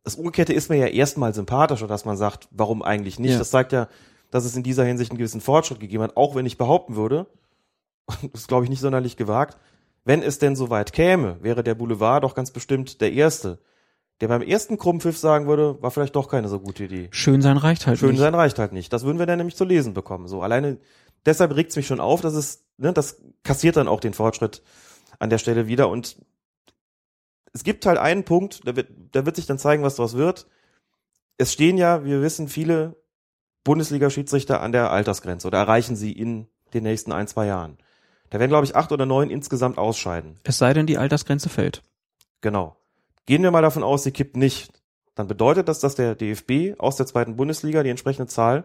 das Umgekehrte ist mir ja erstmal sympathischer, dass man sagt, warum eigentlich nicht? Ja. Das zeigt ja, dass es in dieser Hinsicht einen gewissen Fortschritt gegeben hat, auch wenn ich behaupten würde, (laughs) das ist glaube ich nicht sonderlich gewagt, wenn es denn so weit käme, wäre der Boulevard doch ganz bestimmt der erste, der beim ersten Krummpfiff sagen würde, war vielleicht doch keine so gute Idee. Schön sein reicht halt Schön nicht. sein reicht halt nicht. Das würden wir dann nämlich zu lesen bekommen. So alleine deshalb regt es mich schon auf, dass es, ne, das kassiert dann auch den Fortschritt an der Stelle wieder und es gibt halt einen Punkt, da wird, da wird sich dann zeigen, was daraus wird. Es stehen ja, wir wissen, viele Bundesliga-Schiedsrichter an der Altersgrenze oder erreichen sie in den nächsten ein, zwei Jahren. Da werden, glaube ich, acht oder neun insgesamt ausscheiden. Es sei denn, die Altersgrenze fällt. Genau. Gehen wir mal davon aus, sie kippt nicht. Dann bedeutet das, dass der DFB aus der zweiten Bundesliga die entsprechende Zahl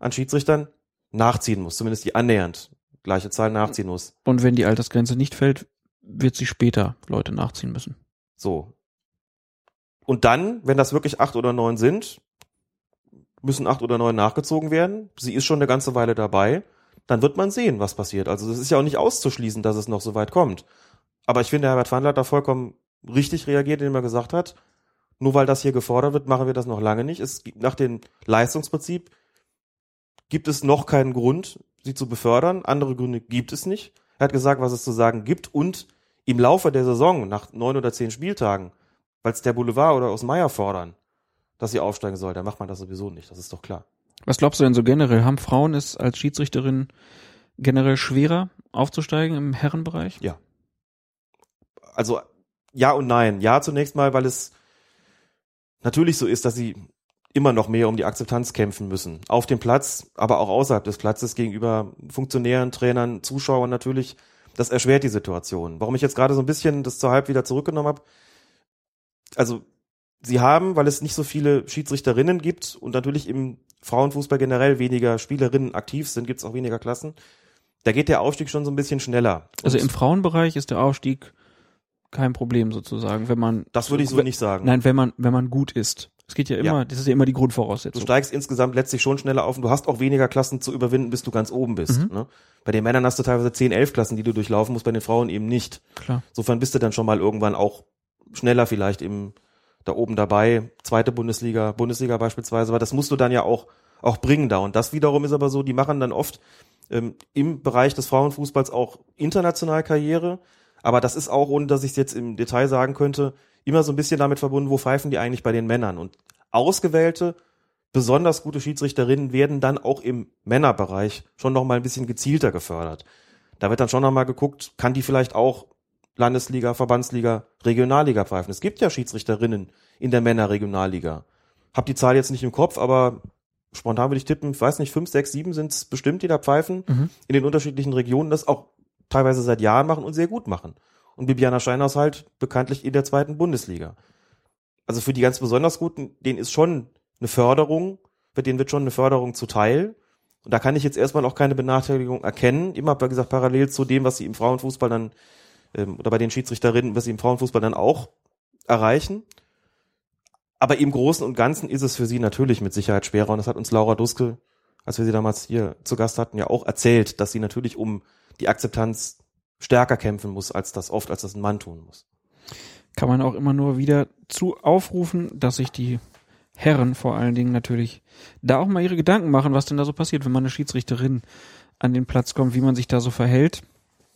an Schiedsrichtern nachziehen muss, zumindest die annähernd gleiche Zahl nachziehen muss. Und wenn die Altersgrenze nicht fällt, wird sie später Leute nachziehen müssen. So. Und dann, wenn das wirklich acht oder neun sind, müssen acht oder neun nachgezogen werden. Sie ist schon eine ganze Weile dabei. Dann wird man sehen, was passiert. Also es ist ja auch nicht auszuschließen, dass es noch so weit kommt. Aber ich finde, Herbert Fandler hat da vollkommen richtig reagiert, indem er gesagt hat, nur weil das hier gefordert wird, machen wir das noch lange nicht. Es gibt nach dem Leistungsprinzip gibt es noch keinen Grund, sie zu befördern. Andere Gründe gibt es nicht. Er hat gesagt, was es zu sagen gibt und im Laufe der Saison, nach neun oder zehn Spieltagen, weil es der Boulevard oder aus Meier fordern, dass sie aufsteigen soll, dann macht man das sowieso nicht. Das ist doch klar. Was glaubst du denn so generell? Haben Frauen es als Schiedsrichterin generell schwerer aufzusteigen im Herrenbereich? Ja. Also ja und nein. Ja zunächst mal, weil es natürlich so ist, dass sie immer noch mehr um die Akzeptanz kämpfen müssen. Auf dem Platz, aber auch außerhalb des Platzes gegenüber Funktionären, Trainern, Zuschauern natürlich. Das erschwert die Situation. Warum ich jetzt gerade so ein bisschen das zur Halb wieder zurückgenommen habe. Also, sie haben, weil es nicht so viele Schiedsrichterinnen gibt und natürlich im Frauenfußball generell weniger Spielerinnen aktiv sind, gibt es auch weniger Klassen. Da geht der Aufstieg schon so ein bisschen schneller. Also im Frauenbereich ist der Aufstieg kein Problem sozusagen, wenn man. Das würde ich so nicht sagen. Nein, wenn man, wenn man gut ist. Es geht ja immer, ja. das ist ja immer die Grundvoraussetzung. Du steigst insgesamt letztlich schon schneller auf und du hast auch weniger Klassen zu überwinden, bis du ganz oben bist. Mhm. Ne? Bei den Männern hast du teilweise 10, 11 Klassen, die du durchlaufen musst, bei den Frauen eben nicht. Klar. Insofern bist du dann schon mal irgendwann auch schneller vielleicht im, da oben dabei, zweite Bundesliga, Bundesliga beispielsweise, weil das musst du dann ja auch, auch bringen da. Und das wiederum ist aber so, die machen dann oft ähm, im Bereich des Frauenfußballs auch international Karriere. Aber das ist auch, ohne dass ich es jetzt im Detail sagen könnte, immer so ein bisschen damit verbunden, wo pfeifen die eigentlich bei den Männern. Und ausgewählte, besonders gute Schiedsrichterinnen werden dann auch im Männerbereich schon noch mal ein bisschen gezielter gefördert. Da wird dann schon noch mal geguckt, kann die vielleicht auch Landesliga, Verbandsliga, Regionalliga pfeifen. Es gibt ja Schiedsrichterinnen in der Männerregionalliga. Hab die Zahl jetzt nicht im Kopf, aber spontan würde ich tippen, weiß nicht, fünf, sechs, sieben sind es bestimmt, die da pfeifen, mhm. in den unterschiedlichen Regionen das auch teilweise seit Jahren machen und sehr gut machen. Und Bibiana Scheinhaus halt bekanntlich in der zweiten Bundesliga. Also für die ganz besonders Guten, denen ist schon eine Förderung, denen wird schon eine Förderung zuteil. Und da kann ich jetzt erstmal auch keine Benachteiligung erkennen. Immer, wie gesagt, parallel zu dem, was sie im Frauenfußball dann, ähm, oder bei den Schiedsrichterinnen, was sie im Frauenfußball dann auch erreichen. Aber im Großen und Ganzen ist es für sie natürlich mit Sicherheit schwerer. Und das hat uns Laura Duskel, als wir sie damals hier zu Gast hatten, ja auch erzählt, dass sie natürlich um die Akzeptanz stärker kämpfen muss, als das oft, als das ein Mann tun muss. Kann man auch immer nur wieder zu aufrufen, dass sich die Herren vor allen Dingen natürlich da auch mal ihre Gedanken machen, was denn da so passiert, wenn man eine Schiedsrichterin an den Platz kommt, wie man sich da so verhält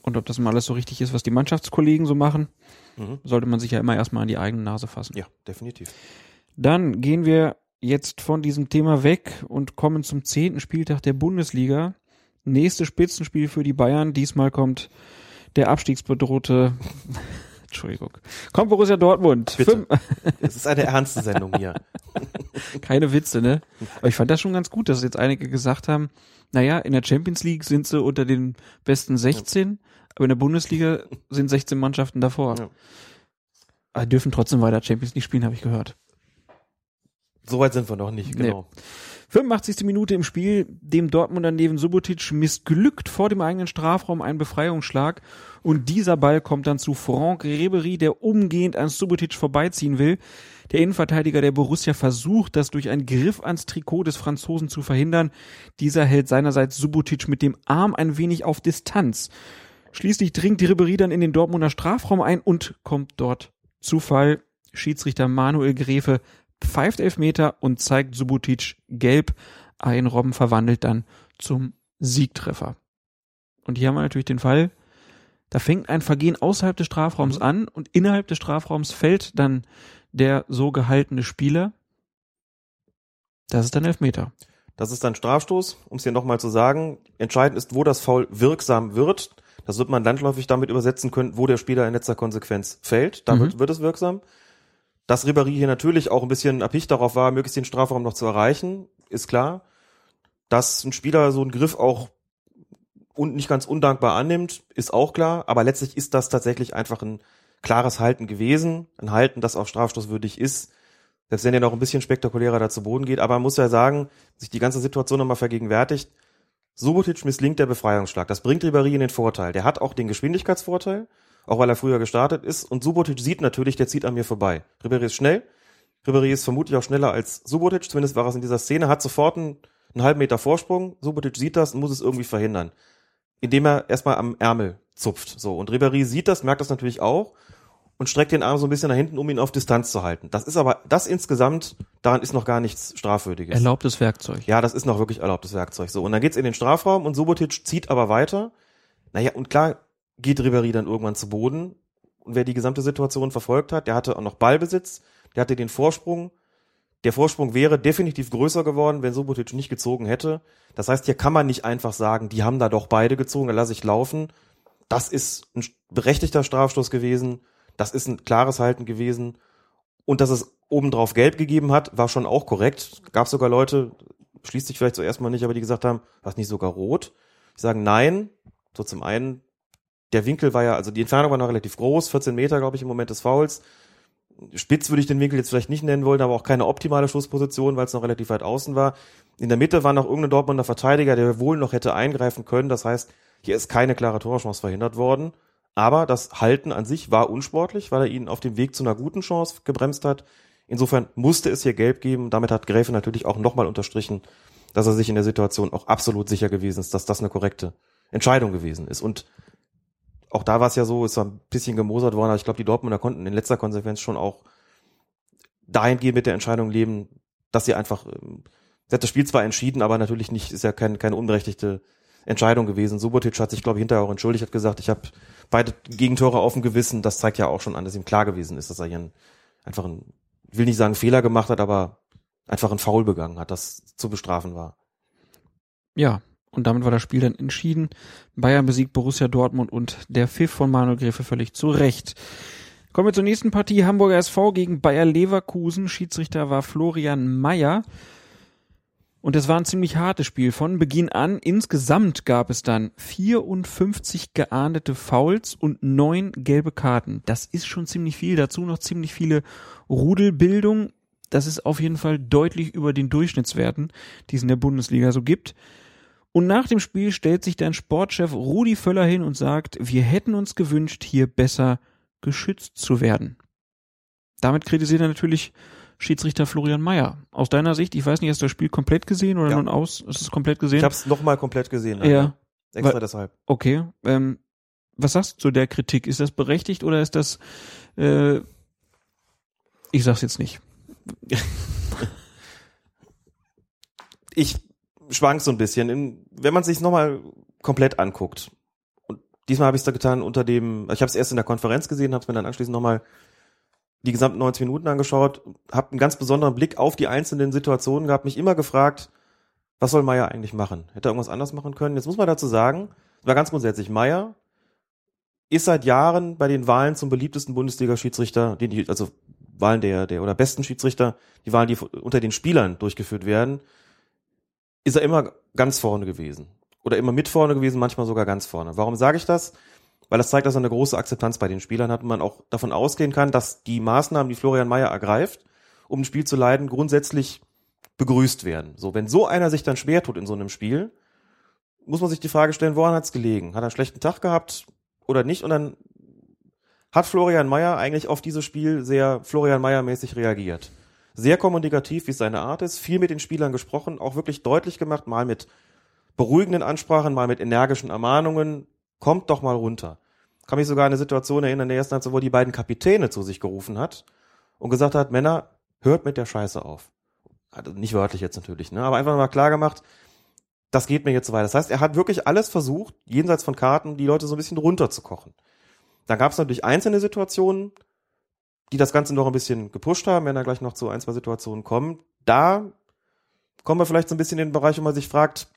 und ob das mal alles so richtig ist, was die Mannschaftskollegen so machen, mhm. sollte man sich ja immer erstmal an die eigene Nase fassen. Ja, definitiv. Dann gehen wir jetzt von diesem Thema weg und kommen zum zehnten Spieltag der Bundesliga. Nächste Spitzenspiel für die Bayern. Diesmal kommt der abstiegsbedrohte (laughs) Entschuldigung. Kommt Borussia Dortmund. Bitte. Es ist eine ernste Sendung hier. (laughs) Keine Witze, ne? Aber ich fand das schon ganz gut, dass jetzt einige gesagt haben, naja, in der Champions League sind sie unter den besten 16, ja. aber in der Bundesliga sind 16 Mannschaften davor. Ja. Aber dürfen trotzdem weiter Champions League spielen, habe ich gehört. Soweit sind wir noch nicht, genau. Nee. 85. Minute im Spiel, dem Dortmunder neben Subotic missglückt vor dem eigenen Strafraum ein Befreiungsschlag und dieser Ball kommt dann zu Franck Ribery, der umgehend an Subotic vorbeiziehen will. Der Innenverteidiger der Borussia versucht, das durch einen Griff ans Trikot des Franzosen zu verhindern. Dieser hält seinerseits Subotic mit dem Arm ein wenig auf Distanz. Schließlich dringt Ribery dann in den Dortmunder Strafraum ein und kommt dort zu Fall. Schiedsrichter Manuel Gräfe pfeift Elfmeter und zeigt Subotic gelb. Ein Robben verwandelt dann zum Siegtreffer. Und hier haben wir natürlich den Fall, da fängt ein Vergehen außerhalb des Strafraums an und innerhalb des Strafraums fällt dann der so gehaltene Spieler. Das ist dann Elfmeter. Das ist dann Strafstoß, um es hier nochmal zu sagen. Entscheidend ist, wo das Foul wirksam wird. Das wird man landläufig damit übersetzen können, wo der Spieler in letzter Konsequenz fällt. Damit mhm. wird es wirksam. Dass Ribéry hier natürlich auch ein bisschen erpicht darauf war, möglichst den Strafraum noch zu erreichen, ist klar. Dass ein Spieler so einen Griff auch und nicht ganz undankbar annimmt, ist auch klar. Aber letztlich ist das tatsächlich einfach ein klares Halten gewesen. Ein Halten, das auch strafstoßwürdig ist. Selbst wenn er noch ein bisschen spektakulärer da zu Boden geht. Aber man muss ja sagen, sich die ganze Situation nochmal vergegenwärtigt. Subotic misslingt der Befreiungsschlag. Das bringt Ribéry in den Vorteil. Der hat auch den Geschwindigkeitsvorteil auch weil er früher gestartet ist. Und Subotic sieht natürlich, der zieht an mir vorbei. Ribéry ist schnell. Ribéry ist vermutlich auch schneller als Subotic, zumindest war es in dieser Szene, hat sofort einen, einen halben Meter Vorsprung. Subotic sieht das und muss es irgendwie verhindern. Indem er erstmal am Ärmel zupft. So. Und Ribéry sieht das, merkt das natürlich auch und streckt den Arm so ein bisschen nach hinten, um ihn auf Distanz zu halten. Das ist aber, das insgesamt, daran ist noch gar nichts Strafwürdiges. Erlaubtes Werkzeug. Ja, das ist noch wirklich erlaubtes Werkzeug. So. Und dann geht's in den Strafraum und Subotic zieht aber weiter. Naja, und klar, geht Ribéry dann irgendwann zu Boden. Und wer die gesamte Situation verfolgt hat, der hatte auch noch Ballbesitz, der hatte den Vorsprung. Der Vorsprung wäre definitiv größer geworden, wenn Subotic nicht gezogen hätte. Das heißt, hier kann man nicht einfach sagen, die haben da doch beide gezogen, dann lasse ich laufen. Das ist ein berechtigter Strafstoß gewesen. Das ist ein klares Halten gewesen. Und dass es obendrauf gelb gegeben hat, war schon auch korrekt. Gab sogar Leute, schließt sich vielleicht zuerst mal nicht, aber die gesagt haben, war es nicht sogar rot? Ich sage nein. So zum einen, der Winkel war ja, also die Entfernung war noch relativ groß, 14 Meter, glaube ich, im Moment des Fouls. Spitz würde ich den Winkel jetzt vielleicht nicht nennen wollen, aber auch keine optimale Schussposition, weil es noch relativ weit außen war. In der Mitte war noch irgendein Dortmunder Verteidiger, der wohl noch hätte eingreifen können. Das heißt, hier ist keine klare Torchance verhindert worden. Aber das Halten an sich war unsportlich, weil er ihn auf dem Weg zu einer guten Chance gebremst hat. Insofern musste es hier gelb geben. Damit hat Gräfe natürlich auch nochmal unterstrichen, dass er sich in der Situation auch absolut sicher gewesen ist, dass das eine korrekte Entscheidung gewesen ist. Und auch da war es ja so, war ein bisschen gemosert worden, aber ich glaube, die Dortmunder konnten in letzter Konsequenz schon auch dahingehend mit der Entscheidung leben, dass sie einfach, ähm, sie hat das Spiel zwar entschieden, aber natürlich nicht, ist ja kein, keine unberechtigte Entscheidung gewesen. Subotic hat sich, glaube ich, hinterher auch entschuldigt, hat gesagt, ich habe beide Gegentore auf dem Gewissen. Das zeigt ja auch schon an, dass ihm klar gewesen ist, dass er hier einen, einfach einen, will nicht sagen Fehler gemacht hat, aber einfach einen Foul begangen hat, das zu bestrafen war. Ja, und damit war das Spiel dann entschieden. Bayern besiegt Borussia Dortmund und der Pfiff von Manuel Gräfe völlig zu Recht. Kommen wir zur nächsten Partie. Hamburger SV gegen Bayer Leverkusen. Schiedsrichter war Florian Mayer. Und es war ein ziemlich hartes Spiel. Von Beginn an, insgesamt gab es dann 54 geahndete Fouls und neun gelbe Karten. Das ist schon ziemlich viel. Dazu noch ziemlich viele Rudelbildung. Das ist auf jeden Fall deutlich über den Durchschnittswerten, die es in der Bundesliga so gibt. Und nach dem Spiel stellt sich dann Sportchef Rudi Völler hin und sagt, wir hätten uns gewünscht, hier besser geschützt zu werden. Damit kritisiert er natürlich Schiedsrichter Florian Mayer. Aus deiner Sicht, ich weiß nicht, hast du das Spiel komplett gesehen oder ja. nun aus? Ist es komplett gesehen? Ich habe es nochmal komplett gesehen. Ja. ja. Extra Weil, deshalb. Okay. Ähm, was sagst du zu der Kritik? Ist das berechtigt oder ist das äh, ich sag's jetzt nicht. (laughs) ich schwankt so ein bisschen. wenn man sich nochmal komplett anguckt, und diesmal habe ich es da getan unter dem, ich habe es erst in der Konferenz gesehen, habe es mir dann anschließend nochmal die gesamten 90 Minuten angeschaut, habe einen ganz besonderen Blick auf die einzelnen Situationen gehabt, mich immer gefragt, was soll Meier eigentlich machen? Hätte er irgendwas anders machen können? Jetzt muss man dazu sagen, war ganz grundsätzlich, Meier ist seit Jahren bei den Wahlen zum beliebtesten Bundesliga-Schiedsrichter, also Wahlen der, der oder besten Schiedsrichter, die Wahlen, die unter den Spielern durchgeführt werden, ist er immer ganz vorne gewesen. Oder immer mit vorne gewesen, manchmal sogar ganz vorne. Warum sage ich das? Weil das zeigt, dass er eine große Akzeptanz bei den Spielern hat und man auch davon ausgehen kann, dass die Maßnahmen, die Florian Mayer ergreift, um ein Spiel zu leiten, grundsätzlich begrüßt werden. So, wenn so einer sich dann schwer tut in so einem Spiel, muss man sich die Frage stellen, woran hat's gelegen? Hat er einen schlechten Tag gehabt oder nicht? Und dann hat Florian Mayer eigentlich auf dieses Spiel sehr Florian Mayer mäßig reagiert sehr kommunikativ, wie es seine Art ist, viel mit den Spielern gesprochen, auch wirklich deutlich gemacht, mal mit beruhigenden Ansprachen, mal mit energischen Ermahnungen, kommt doch mal runter. Kann mich sogar an eine Situation erinnern in der ersten Halbzeit, wo die beiden Kapitäne zu sich gerufen hat und gesagt hat, Männer, hört mit der Scheiße auf. Also nicht wörtlich jetzt natürlich, ne? aber einfach mal klar gemacht, das geht mir jetzt so weiter. Das heißt, er hat wirklich alles versucht, jenseits von Karten, die Leute so ein bisschen runterzukochen. Dann gab es natürlich einzelne Situationen, die das Ganze noch ein bisschen gepusht haben, wenn da gleich noch zu ein, zwei Situationen kommen. Da kommen wir vielleicht so ein bisschen in den Bereich, wo man sich fragt,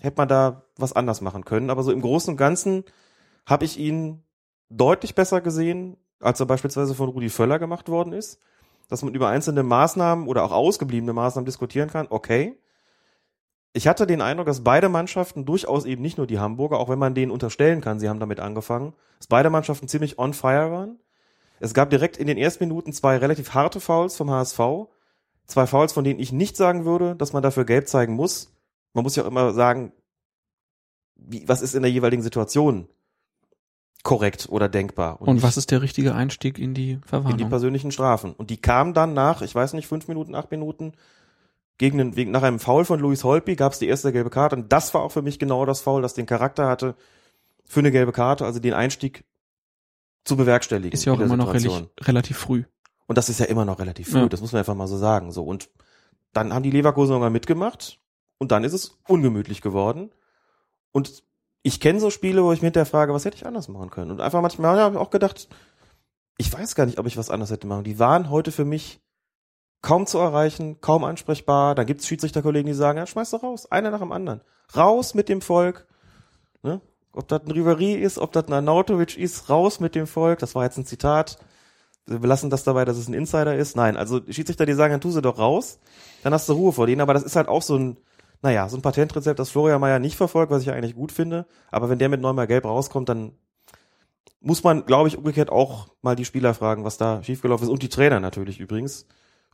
hätte man da was anders machen können. Aber so im Großen und Ganzen habe ich ihn deutlich besser gesehen, als er beispielsweise von Rudi Völler gemacht worden ist. Dass man über einzelne Maßnahmen oder auch ausgebliebene Maßnahmen diskutieren kann, okay. Ich hatte den Eindruck, dass beide Mannschaften durchaus eben nicht nur die Hamburger, auch wenn man denen unterstellen kann, sie haben damit angefangen, dass beide Mannschaften ziemlich on fire waren es gab direkt in den ersten Minuten zwei relativ harte Fouls vom HSV. Zwei Fouls, von denen ich nicht sagen würde, dass man dafür gelb zeigen muss. Man muss ja auch immer sagen, wie, was ist in der jeweiligen Situation korrekt oder denkbar. Und, und was ist der richtige Einstieg in die Verwarnung? In die persönlichen Strafen. Und die kamen dann nach, ich weiß nicht, fünf Minuten, acht Minuten, gegen den, wegen, nach einem Foul von Luis Holpi gab es die erste gelbe Karte. Und das war auch für mich genau das Foul, das den Charakter hatte für eine gelbe Karte, also den Einstieg zu bewerkstelligen. Ist ja auch immer noch relativ, relativ früh. Und das ist ja immer noch relativ früh, ja. das muss man einfach mal so sagen. So und dann haben die Leverkusen sogar mitgemacht und dann ist es ungemütlich geworden. Und ich kenne so Spiele, wo ich mir hinterher frage, was hätte ich anders machen können? Und einfach manchmal habe ich auch gedacht, ich weiß gar nicht, ob ich was anders hätte machen. Die waren heute für mich kaum zu erreichen, kaum ansprechbar. Da gibt's Schiedsrichterkollegen, die sagen, ja, schmeiß doch raus, einer nach dem anderen. Raus mit dem Volk. Ne? Ob das ein Riverie ist, ob das ein Arnautovic ist, raus mit dem Volk. Das war jetzt ein Zitat. wir lassen das dabei, dass es ein Insider ist. Nein, also Schiedsrichter, die sagen, dann tu sie doch raus, dann hast du Ruhe vor denen. Aber das ist halt auch so ein, naja, so ein Patentrezept, das Florian Mayer nicht verfolgt, was ich eigentlich gut finde. Aber wenn der mit neunmal gelb rauskommt, dann muss man, glaube ich, umgekehrt auch mal die Spieler fragen, was da schiefgelaufen ist. Und die Trainer natürlich übrigens.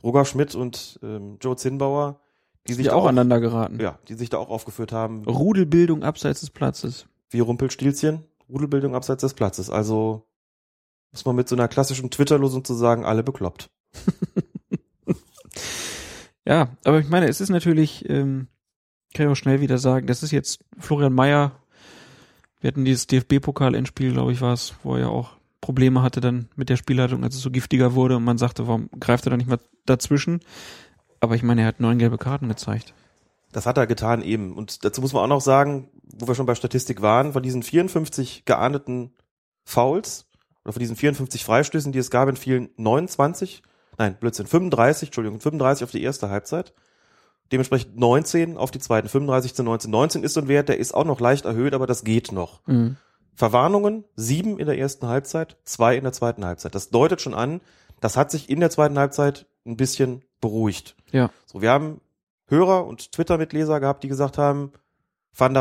Roger Schmidt und ähm, Joe Zinnbauer, die sich auch aneinander geraten. ja, die sich da auch aufgeführt haben. Rudelbildung abseits des Platzes. Wie Rumpelstilzchen, Rudelbildung abseits des Platzes. Also muss man mit so einer klassischen Twitter-Losung zu sagen, alle bekloppt. (laughs) Ja, aber ich meine, es ist natürlich, ähm, kann ich auch schnell wieder sagen, das ist jetzt Florian Mayer. Wir hatten dieses DFB-Pokal-Endspiel, glaube ich, war es, wo er ja auch Probleme hatte dann mit der Spielleitung, als es so giftiger wurde und man sagte, warum greift er da nicht mal dazwischen? Aber ich meine, er hat neun gelbe Karten gezeigt. Das hat er getan eben. Und dazu muss man auch noch sagen, wo wir schon bei Statistik waren, von diesen 54 geahndeten Fouls oder von diesen 54 Freistößen, die es gab, in vielen 29, nein, Blödsinn, 35, Entschuldigung, 35 auf die erste Halbzeit. Dementsprechend 19 auf die zweiten, 35 zu 19. 19 ist so ein Wert, der ist auch noch leicht erhöht, aber das geht noch. Mhm. Verwarnungen, sieben in der ersten Halbzeit, zwei in der zweiten Halbzeit. Das deutet schon an, das hat sich in der zweiten Halbzeit ein bisschen beruhigt. Ja. So, wir haben Hörer und Twitter-Mitleser gehabt, die gesagt haben, Van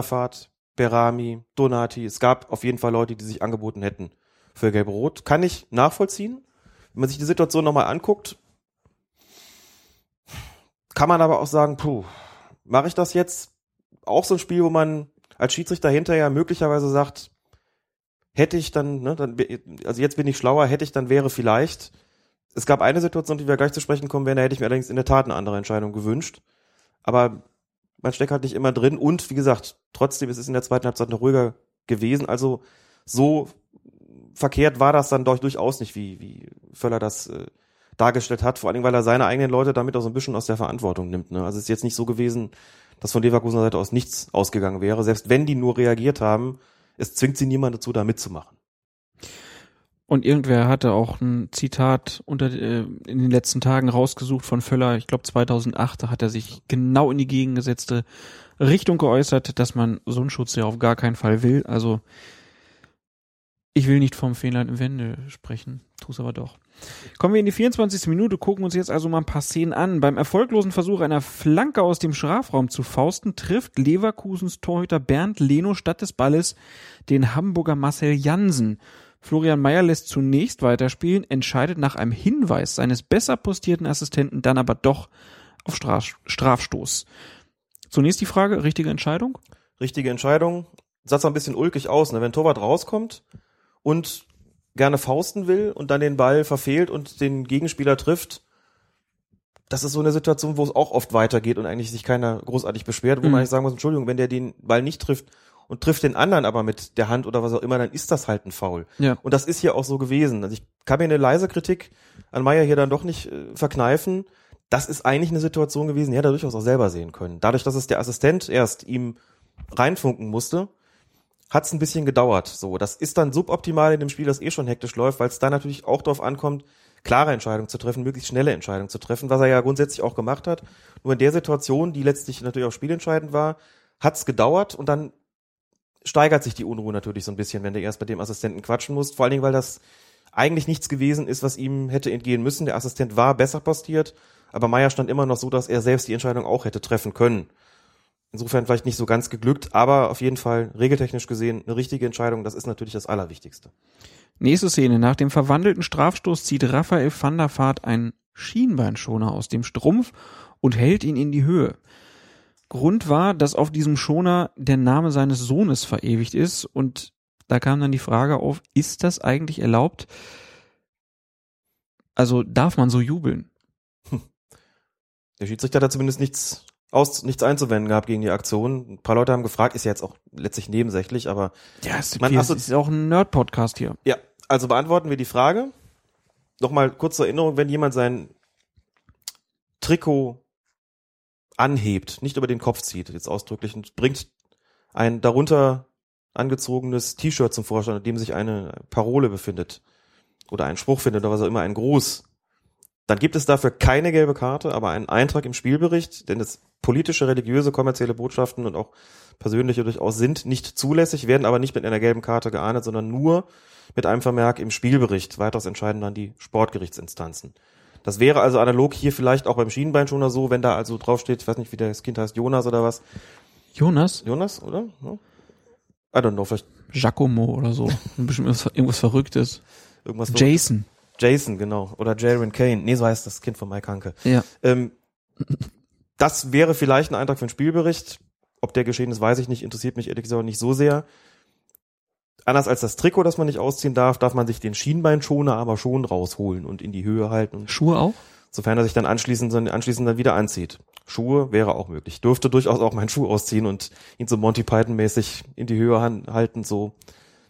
Berami, Donati, es gab auf jeden Fall Leute, die sich angeboten hätten für Gelb-Rot. Kann ich nachvollziehen. Wenn man sich die Situation nochmal anguckt, kann man aber auch sagen, puh, mache ich das jetzt? Auch so ein Spiel, wo man als Schiedsrichter hinterher möglicherweise sagt, hätte ich dann, ne, dann, also jetzt bin ich schlauer, hätte ich dann wäre vielleicht. Es gab eine Situation, die wir gleich zu sprechen kommen werden, da hätte ich mir allerdings in der Tat eine andere Entscheidung gewünscht. Aber man steckt halt nicht immer drin und wie gesagt, trotzdem ist es in der zweiten Halbzeit noch ruhiger gewesen. Also so verkehrt war das dann doch durchaus nicht, wie, wie Völler das äh, dargestellt hat, vor allem weil er seine eigenen Leute damit auch so ein bisschen aus der Verantwortung nimmt. Ne? Also es ist jetzt nicht so gewesen, dass von Leverkusener Seite aus nichts ausgegangen wäre. Selbst wenn die nur reagiert haben, es zwingt sie niemand dazu, da mitzumachen. Und irgendwer hatte auch ein Zitat unter äh, in den letzten Tagen rausgesucht von Völler. Ich glaube 2008 da hat er sich genau in die gegengesetzte Richtung geäußert, dass man so einen Schutz ja auf gar keinen Fall will. Also ich will nicht vom Fehler im Wende sprechen, tu's aber doch. Kommen wir in die 24. Minute, gucken uns jetzt also mal ein paar Szenen an. Beim erfolglosen Versuch einer Flanke aus dem Strafraum zu fausten, trifft Leverkusens Torhüter Bernd Leno statt des Balles den Hamburger Marcel Jansen. Florian Mayer lässt zunächst weiterspielen, entscheidet nach einem Hinweis seines besser postierten Assistenten dann aber doch auf Straf Strafstoß. Zunächst die Frage, richtige Entscheidung? Richtige Entscheidung. Sah zwar ein bisschen ulkig aus, ne? wenn Torwart rauskommt und gerne fausten will und dann den Ball verfehlt und den Gegenspieler trifft. Das ist so eine Situation, wo es auch oft weitergeht und eigentlich sich keiner großartig beschwert, wo Mhm. man eigentlich sagen muss, Entschuldigung, wenn der den Ball nicht trifft und trifft den anderen aber mit der Hand oder was auch immer, dann ist das halt ein Foul. Ja. Und das ist hier auch so gewesen. Also ich kann mir eine leise Kritik an Meier hier dann doch nicht äh, verkneifen. Das ist eigentlich eine Situation gewesen, die hätte er durchaus auch selber sehen können. Dadurch, dass es der Assistent erst ihm reinfunken musste, hat es ein bisschen gedauert. So, das ist dann suboptimal in dem Spiel, das eh schon hektisch läuft, weil es da natürlich auch darauf ankommt, klare Entscheidungen zu treffen, möglichst schnelle Entscheidungen zu treffen, was er ja grundsätzlich auch gemacht hat. Nur in der Situation, die letztlich natürlich auch spielentscheidend war, hat es gedauert und dann steigert sich die Unruhe natürlich so ein bisschen, wenn du erst bei dem Assistenten quatschen musst. Vor allen Dingen, weil das eigentlich nichts gewesen ist, was ihm hätte entgehen müssen. Der Assistent war besser postiert, aber Meier stand immer noch so, dass er selbst die Entscheidung auch hätte treffen können. Insofern vielleicht nicht so ganz geglückt, aber auf jeden Fall regeltechnisch gesehen eine richtige Entscheidung. Das ist natürlich das Allerwichtigste. Nächste Szene. Nach dem verwandelten Strafstoß zieht Raphael van der Vaart einen Schienbeinschoner aus dem Strumpf und hält ihn in die Höhe. Grund war, dass auf diesem Schoner der Name seines Sohnes verewigt ist und da kam dann die Frage auf, ist das eigentlich erlaubt? Also darf man so jubeln? (laughs) Der Schiedsrichter hat da zumindest nichts aus, nichts einzuwenden gehabt gegen die Aktion. Ein paar Leute haben gefragt, ist ja jetzt auch letztlich nebensächlich, aber Ja, es Man ist, assozi- ist auch ein Nerd-Podcast hier. Ja, also beantworten wir die Frage. Nochmal kurz zur Erinnerung, wenn jemand sein Trikot anhebt, nicht über den Kopf zieht, jetzt ausdrücklich, und bringt ein darunter angezogenes T-Shirt zum Vorschein, in dem sich eine Parole befindet oder ein Spruch findet oder was auch immer, ein Gruß, dann gibt es dafür keine gelbe Karte, aber einen Eintrag im Spielbericht, denn es politische, religiöse, kommerzielle Botschaften und auch persönliche durchaus sind nicht zulässig, werden aber nicht mit einer gelben Karte geahndet, sondern nur mit einem Vermerk im Spielbericht. Weiteres entscheiden dann die Sportgerichtsinstanzen. Das wäre also analog hier vielleicht auch beim Schienenbeinschoner so, wenn da also draufsteht, ich weiß nicht, wie das Kind heißt, Jonas oder was. Jonas? Jonas, oder? I don't know, vielleicht. Giacomo oder so. Bestimmt irgendwas, irgendwas Verrücktes. Irgendwas Jason. Jason, genau. Oder Jaren Kane. Nee, so heißt das Kind von Mike Hanke. Ja. Ähm, das wäre vielleicht ein Eintrag für einen Spielbericht. Ob der geschehen ist, weiß ich nicht. Interessiert mich ehrlich gesagt nicht so sehr. Anders als das Trikot, das man nicht ausziehen darf, darf man sich den Schienbeinschoner aber schon rausholen und in die Höhe halten. Schuhe auch? Sofern er sich dann anschließend, anschließend dann wieder anzieht. Schuhe wäre auch möglich. Dürfte durchaus auch meinen Schuh ausziehen und ihn so Monty Python mäßig in die Höhe halten, so,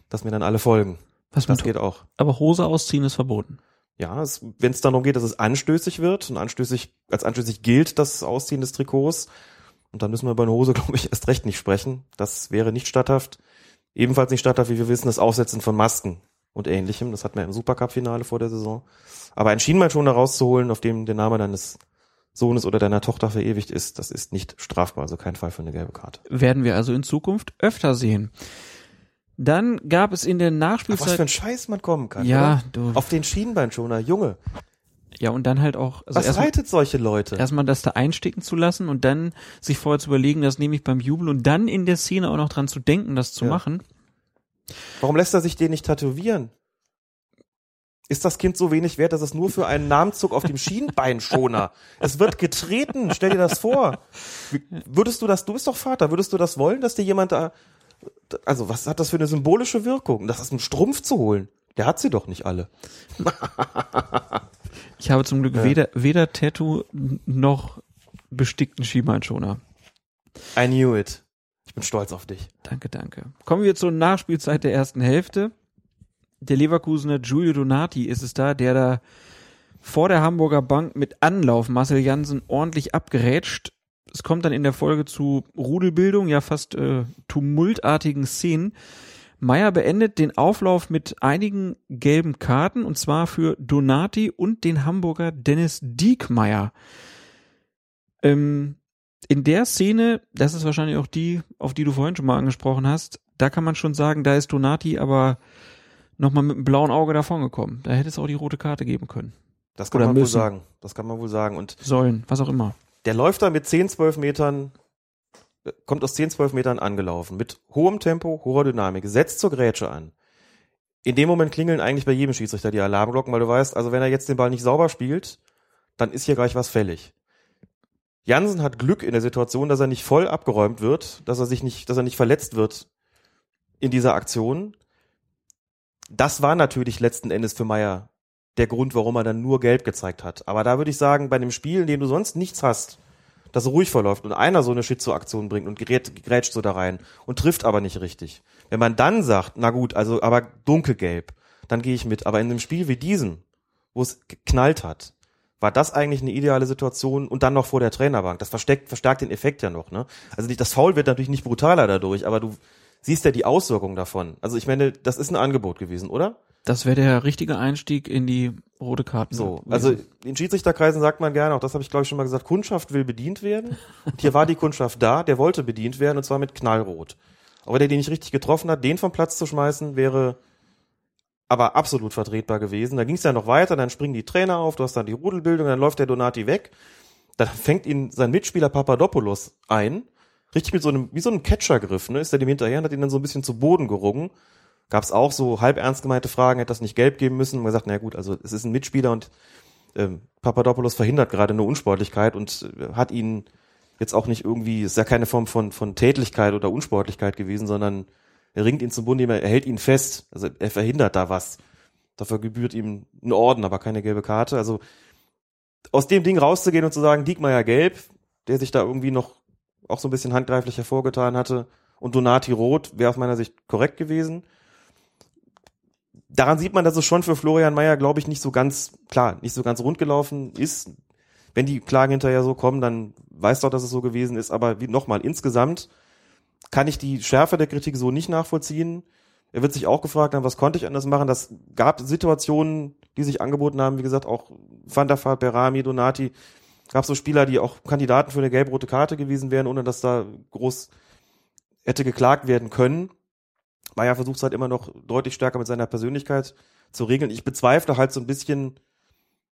dass mir dann alle folgen. Was das geht auch. Aber Hose ausziehen ist verboten. Ja, wenn es darum geht, dass es anstößig wird und anstößig, als anstößig gilt das Ausziehen des Trikots, und dann müssen wir bei einer Hose, (laughs) glaube ich, erst recht nicht sprechen. Das wäre nicht statthaft. Ebenfalls nicht statthaft, wie wir wissen, das Aufsetzen von Masken und ähnlichem. Das hatten wir im Supercup-Finale vor der Saison. Aber ein Schienbeinschoner rauszuholen, auf dem der Name deines Sohnes oder deiner Tochter verewigt ist, das ist nicht strafbar, also kein Fall für eine gelbe Karte. Werden wir also in Zukunft öfter sehen. Dann gab es in der Nachspielzeit. Ach, was für ein Scheiß man kommen kann. Ja, oder? du. Auf den Schienbeinschoner, Junge. Ja, und dann halt auch. Also was reitet solche Leute? Erstmal das da einstecken zu lassen und dann sich vorher zu überlegen, das nehme ich beim Jubel und dann in der Szene auch noch dran zu denken, das zu ja. machen. Warum lässt er sich den nicht tätowieren? Ist das Kind so wenig wert, dass es nur für einen Namenszug auf dem Schienbeinschoner? (laughs) es wird getreten, stell dir das vor. Würdest du das, du bist doch Vater, würdest du das wollen, dass dir jemand da, also was hat das für eine symbolische Wirkung? Das ist ein Strumpf zu holen. Der hat sie doch nicht alle. (laughs) ich habe zum Glück ja. weder, weder Tattoo noch bestickten Schienbeinschoner. I knew it. Ich bin stolz auf dich. Danke, danke. Kommen wir zur Nachspielzeit der ersten Hälfte der Leverkusener Giulio Donati ist es da, der da vor der Hamburger Bank mit Anlauf Marcel Jansen ordentlich abgerätscht. Es kommt dann in der Folge zu Rudelbildung, ja fast äh, tumultartigen Szenen. Meyer beendet den Auflauf mit einigen gelben Karten und zwar für Donati und den Hamburger Dennis Diekmeyer. Ähm, in der Szene, das ist wahrscheinlich auch die, auf die du vorhin schon mal angesprochen hast, da kann man schon sagen, da ist Donati aber nochmal mit einem blauen Auge davongekommen. Da hätte es auch die rote Karte geben können. Das kann Oder man müssen. wohl sagen. Das kann man wohl sagen. Und sollen, was auch immer. Der läuft da mit 10, 12 Metern, kommt aus 10, 12 Metern angelaufen, mit hohem Tempo, hoher Dynamik, setzt zur Grätsche an. In dem Moment klingeln eigentlich bei jedem Schiedsrichter die Alarmglocken, weil du weißt, also wenn er jetzt den Ball nicht sauber spielt, dann ist hier gleich was fällig. Jansen hat Glück in der Situation, dass er nicht voll abgeräumt wird, dass er sich nicht, dass er nicht verletzt wird in dieser Aktion das war natürlich letzten Endes für Meier der Grund, warum er dann nur gelb gezeigt hat. Aber da würde ich sagen, bei einem Spiel, in dem du sonst nichts hast, das ruhig verläuft und einer so eine Schizo-Aktion bringt und gerät, grätscht so da rein und trifft aber nicht richtig. Wenn man dann sagt, na gut, also aber dunkelgelb, dann gehe ich mit. Aber in einem Spiel wie diesem, wo es geknallt hat, war das eigentlich eine ideale Situation und dann noch vor der Trainerbank. Das versteckt, verstärkt den Effekt ja noch. Ne? Also das Foul wird natürlich nicht brutaler dadurch, aber du siehst ja die Auswirkungen davon. Also ich meine, das ist ein Angebot gewesen, oder? Das wäre der richtige Einstieg in die rote Karte. So, also in Schiedsrichterkreisen sagt man gerne, auch das habe ich glaube ich schon mal gesagt, Kundschaft will bedient werden. Und hier war die Kundschaft da, der wollte bedient werden und zwar mit Knallrot. Aber der den nicht richtig getroffen hat, den vom Platz zu schmeißen, wäre aber absolut vertretbar gewesen. Da ging es ja noch weiter, dann springen die Trainer auf, du hast dann die Rudelbildung, dann läuft der Donati weg. Dann fängt ihn sein Mitspieler Papadopoulos ein richtig mit so einem, wie so einem Catchergriff, ne, ist er dem hinterher und hat ihn dann so ein bisschen zu Boden gerungen. Gab es auch so halb ernst gemeinte Fragen, hätte das nicht gelb geben müssen. Man sagt, na gut, also es ist ein Mitspieler und ähm, Papadopoulos verhindert gerade eine Unsportlichkeit und äh, hat ihn jetzt auch nicht irgendwie, ist ja keine Form von, von Tätlichkeit oder Unsportlichkeit gewesen, sondern er ringt ihn zum Bund, er hält ihn fest, also er verhindert da was. Dafür gebührt ihm ein Orden, aber keine gelbe Karte. Also aus dem Ding rauszugehen und zu sagen, Diekmeyer gelb, der sich da irgendwie noch auch so ein bisschen handgreiflich hervorgetan hatte. Und Donati Roth wäre aus meiner Sicht korrekt gewesen. Daran sieht man, dass es schon für Florian Mayer, glaube ich, nicht so ganz, klar, nicht so ganz rund gelaufen ist. Wenn die Klagen hinterher so kommen, dann weiß doch, dass es so gewesen ist. Aber wie, nochmal, insgesamt kann ich die Schärfe der Kritik so nicht nachvollziehen. Er wird sich auch gefragt haben, was konnte ich anders machen? Das gab Situationen, die sich angeboten haben. Wie gesagt, auch Van der Vaart, Berami, Donati. Gab so Spieler, die auch Kandidaten für eine gelb-rote Karte gewesen wären, ohne dass da groß hätte geklagt werden können. Bayer versucht es halt immer noch deutlich stärker mit seiner Persönlichkeit zu regeln. Ich bezweifle halt so ein bisschen,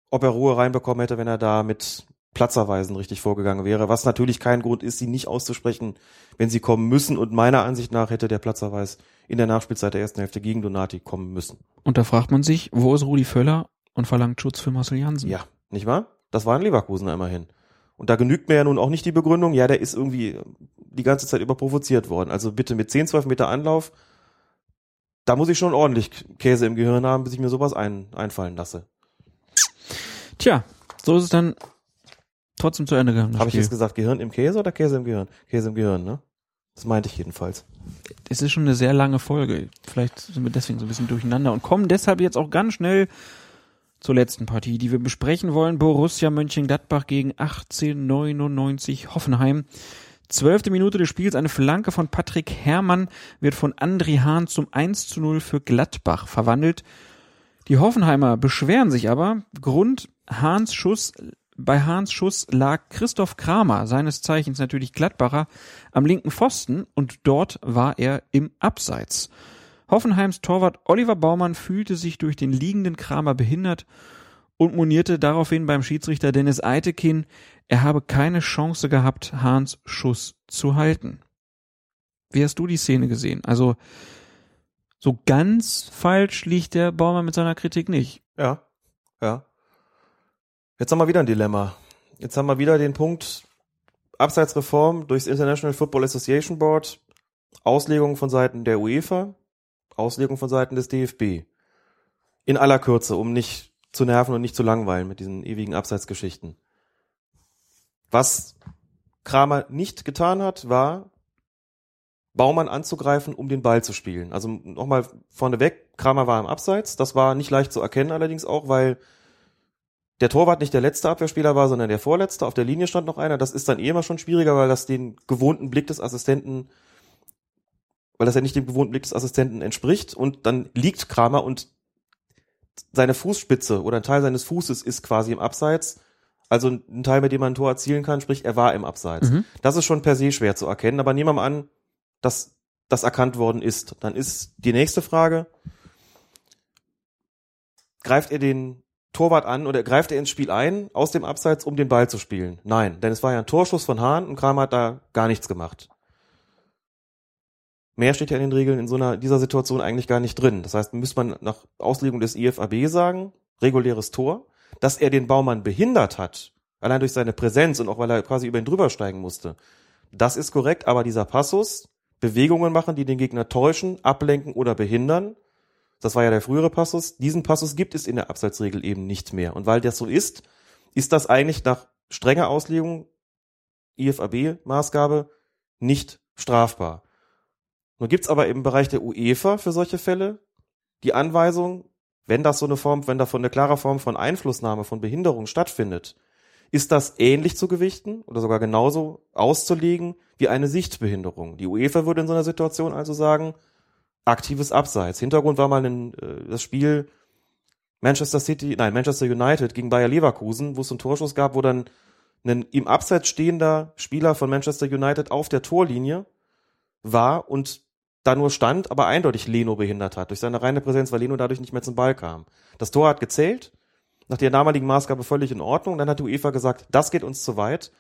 ob er Ruhe reinbekommen hätte, wenn er da mit Platzerweisen richtig vorgegangen wäre, was natürlich kein Grund ist, sie nicht auszusprechen, wenn sie kommen müssen. Und meiner Ansicht nach hätte der Platzerweis in der Nachspielzeit der ersten Hälfte gegen Donati kommen müssen. Und da fragt man sich, wo ist Rudi Völler und verlangt Schutz für Marcel Jansen? Ja, nicht wahr? Das war ein Leverkusener immerhin. Und da genügt mir ja nun auch nicht die Begründung, ja, der ist irgendwie die ganze Zeit über provoziert worden. Also bitte mit 10, 12 Meter Anlauf, da muss ich schon ordentlich Käse im Gehirn haben, bis ich mir sowas ein, einfallen lasse. Tja, so ist es dann trotzdem zu Ende gegangen. Habe ich jetzt gesagt, Gehirn im Käse oder Käse im Gehirn? Käse im Gehirn, ne? Das meinte ich jedenfalls. Es ist schon eine sehr lange Folge. Vielleicht sind wir deswegen so ein bisschen durcheinander und kommen deshalb jetzt auch ganz schnell zur letzten Partie, die wir besprechen wollen. Borussia Mönchengladbach gegen 1899 Hoffenheim. Zwölfte Minute des Spiels, eine Flanke von Patrick Herrmann wird von André Hahn zum 1 zu 0 für Gladbach verwandelt. Die Hoffenheimer beschweren sich aber. Grund Hahns Schuss bei Hahns Schuss lag Christoph Kramer, seines Zeichens natürlich Gladbacher, am linken Pfosten und dort war er im Abseits. Hoffenheims Torwart Oliver Baumann fühlte sich durch den liegenden Kramer behindert und monierte daraufhin beim Schiedsrichter Dennis Eitekin, er habe keine Chance gehabt, Hahns Schuss zu halten. Wie hast du die Szene gesehen? Also, so ganz falsch liegt der Baumann mit seiner Kritik nicht. Ja, ja. Jetzt haben wir wieder ein Dilemma. Jetzt haben wir wieder den Punkt Abseitsreform durchs International Football Association Board, Auslegung von Seiten der UEFA, Auslegung von Seiten des DFB. In aller Kürze, um nicht zu nerven und nicht zu langweilen mit diesen ewigen Abseitsgeschichten. Was Kramer nicht getan hat, war, Baumann anzugreifen, um den Ball zu spielen. Also nochmal vorneweg, Kramer war im Abseits. Das war nicht leicht zu erkennen allerdings auch, weil der Torwart nicht der letzte Abwehrspieler war, sondern der vorletzte. Auf der Linie stand noch einer. Das ist dann eh immer schon schwieriger, weil das den gewohnten Blick des Assistenten, weil das ja nicht dem gewohnten Blick des Assistenten entspricht. Und dann liegt Kramer und seine Fußspitze oder ein Teil seines Fußes ist quasi im Abseits. Also ein Teil, mit dem man ein Tor erzielen kann, sprich, er war im Abseits. Mhm. Das ist schon per se schwer zu erkennen, aber nehmen wir mal an, dass das erkannt worden ist. Dann ist die nächste Frage, greift er den Torwart an oder greift er ins Spiel ein, aus dem Abseits, um den Ball zu spielen? Nein, denn es war ja ein Torschuss von Hahn und Kramer hat da gar nichts gemacht. Mehr steht ja in den Regeln in so einer, dieser Situation eigentlich gar nicht drin. Das heißt, müsste man nach Auslegung des IFAB sagen, reguläres Tor, dass er den Baumann behindert hat, allein durch seine Präsenz und auch weil er quasi über ihn drüber steigen musste. Das ist korrekt, aber dieser Passus, Bewegungen machen, die den Gegner täuschen, ablenken oder behindern, das war ja der frühere Passus. Diesen Passus gibt es in der Abseitsregel eben nicht mehr. Und weil das so ist, ist das eigentlich nach strenger Auslegung IFAB-Maßgabe nicht strafbar. Nun gibt's aber im Bereich der UEFA für solche Fälle die Anweisung, wenn das so eine Form, wenn da von eine klare Form von Einflussnahme, von Behinderung stattfindet, ist das ähnlich zu gewichten oder sogar genauso auszulegen wie eine Sichtbehinderung. Die UEFA würde in so einer Situation also sagen, aktives Abseits. Hintergrund war mal ein, äh, das Spiel Manchester City, nein, Manchester United gegen Bayer Leverkusen, wo es einen Torschuss gab, wo dann ein im Abseits stehender Spieler von Manchester United auf der Torlinie war und da nur stand, aber eindeutig Leno behindert hat durch seine reine Präsenz, weil Leno dadurch nicht mehr zum Ball kam. Das Tor hat gezählt, nach der damaligen Maßgabe völlig in Ordnung. Dann hat die UEFA gesagt, das geht uns zu weit.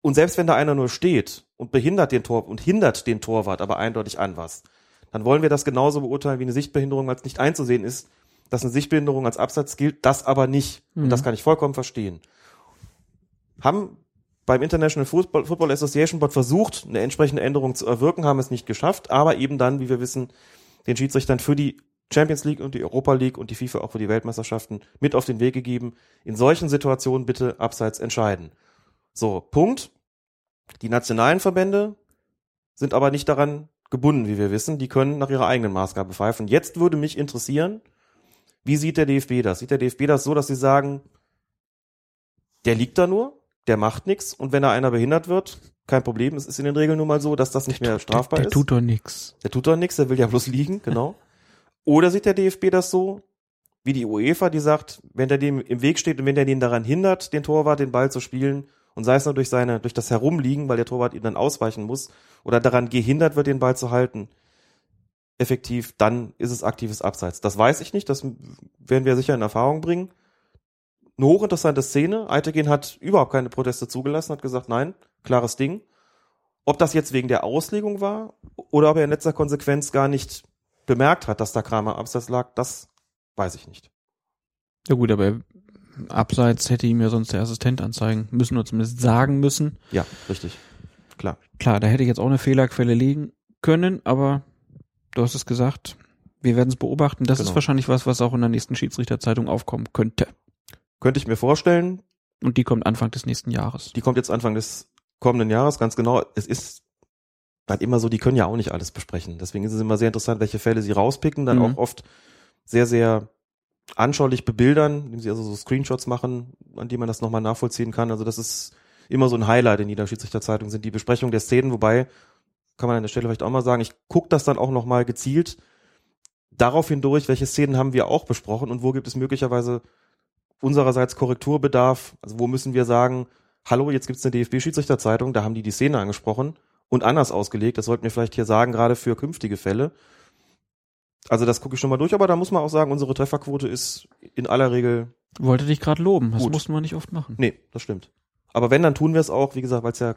Und selbst wenn da einer nur steht und behindert den Tor und hindert den Torwart aber eindeutig an was, dann wollen wir das genauso beurteilen wie eine Sichtbehinderung, als nicht einzusehen ist, dass eine Sichtbehinderung als Absatz gilt, das aber nicht. Mhm. Und das kann ich vollkommen verstehen. Haben beim International Football, Football Association Board versucht, eine entsprechende Änderung zu erwirken, haben es nicht geschafft, aber eben dann, wie wir wissen, den Schiedsrichtern für die Champions League und die Europa League und die FIFA auch für die Weltmeisterschaften mit auf den Weg gegeben. In solchen Situationen bitte abseits entscheiden. So, Punkt. Die nationalen Verbände sind aber nicht daran gebunden, wie wir wissen. Die können nach ihrer eigenen Maßgabe pfeifen. Jetzt würde mich interessieren, wie sieht der DFB das? Sieht der DFB das so, dass sie sagen, der liegt da nur, der macht nichts und wenn da einer behindert wird, kein Problem. Es ist in den Regeln nun mal so, dass das nicht mehr strafbar der, der ist. Der tut doch nichts. Der tut doch nichts, der will ja bloß liegen, genau. Oder sieht der DFB das so, wie die UEFA, die sagt, wenn der dem im Weg steht und wenn der den daran hindert, den Torwart den Ball zu spielen, und sei es nur durch seine, durch das Herumliegen, weil der Torwart ihm dann ausweichen muss, oder daran gehindert wird, den Ball zu halten, effektiv, dann ist es aktives Abseits. Das weiß ich nicht, das werden wir sicher in Erfahrung bringen. Eine hochinteressante Szene. Eitekin hat überhaupt keine Proteste zugelassen, hat gesagt, nein, klares Ding. Ob das jetzt wegen der Auslegung war oder ob er in letzter Konsequenz gar nicht bemerkt hat, dass da Kramer abseits lag, das weiß ich nicht. Ja gut, aber abseits hätte ihm ja sonst der Assistent anzeigen müssen oder zumindest sagen müssen. Ja, richtig. Klar. Klar, da hätte ich jetzt auch eine Fehlerquelle legen können, aber du hast es gesagt, wir werden es beobachten. Das genau. ist wahrscheinlich was, was auch in der nächsten Schiedsrichterzeitung aufkommen könnte. Könnte ich mir vorstellen. Und die kommt Anfang des nächsten Jahres. Die kommt jetzt Anfang des kommenden Jahres, ganz genau. Es ist halt immer so, die können ja auch nicht alles besprechen. Deswegen ist es immer sehr interessant, welche Fälle sie rauspicken, dann mhm. auch oft sehr, sehr anschaulich bebildern, indem sie also so Screenshots machen, an die man das nochmal nachvollziehen kann. Also das ist immer so ein Highlight in jeder Schiedsrichterzeitung, sind die Besprechungen der Szenen, wobei, kann man an der Stelle vielleicht auch mal sagen, ich gucke das dann auch nochmal gezielt darauf hindurch, welche Szenen haben wir auch besprochen und wo gibt es möglicherweise unsererseits Korrekturbedarf, also wo müssen wir sagen, hallo, jetzt gibt's eine DFB-Schiedsrichterzeitung, da haben die die Szene angesprochen und anders ausgelegt, das sollten wir vielleicht hier sagen, gerade für künftige Fälle. Also das gucke ich schon mal durch, aber da muss man auch sagen, unsere Trefferquote ist in aller Regel. Wollte dich gerade loben, das gut. mussten wir nicht oft machen. Nee, das stimmt. Aber wenn, dann tun wir es auch, wie gesagt, weil es ja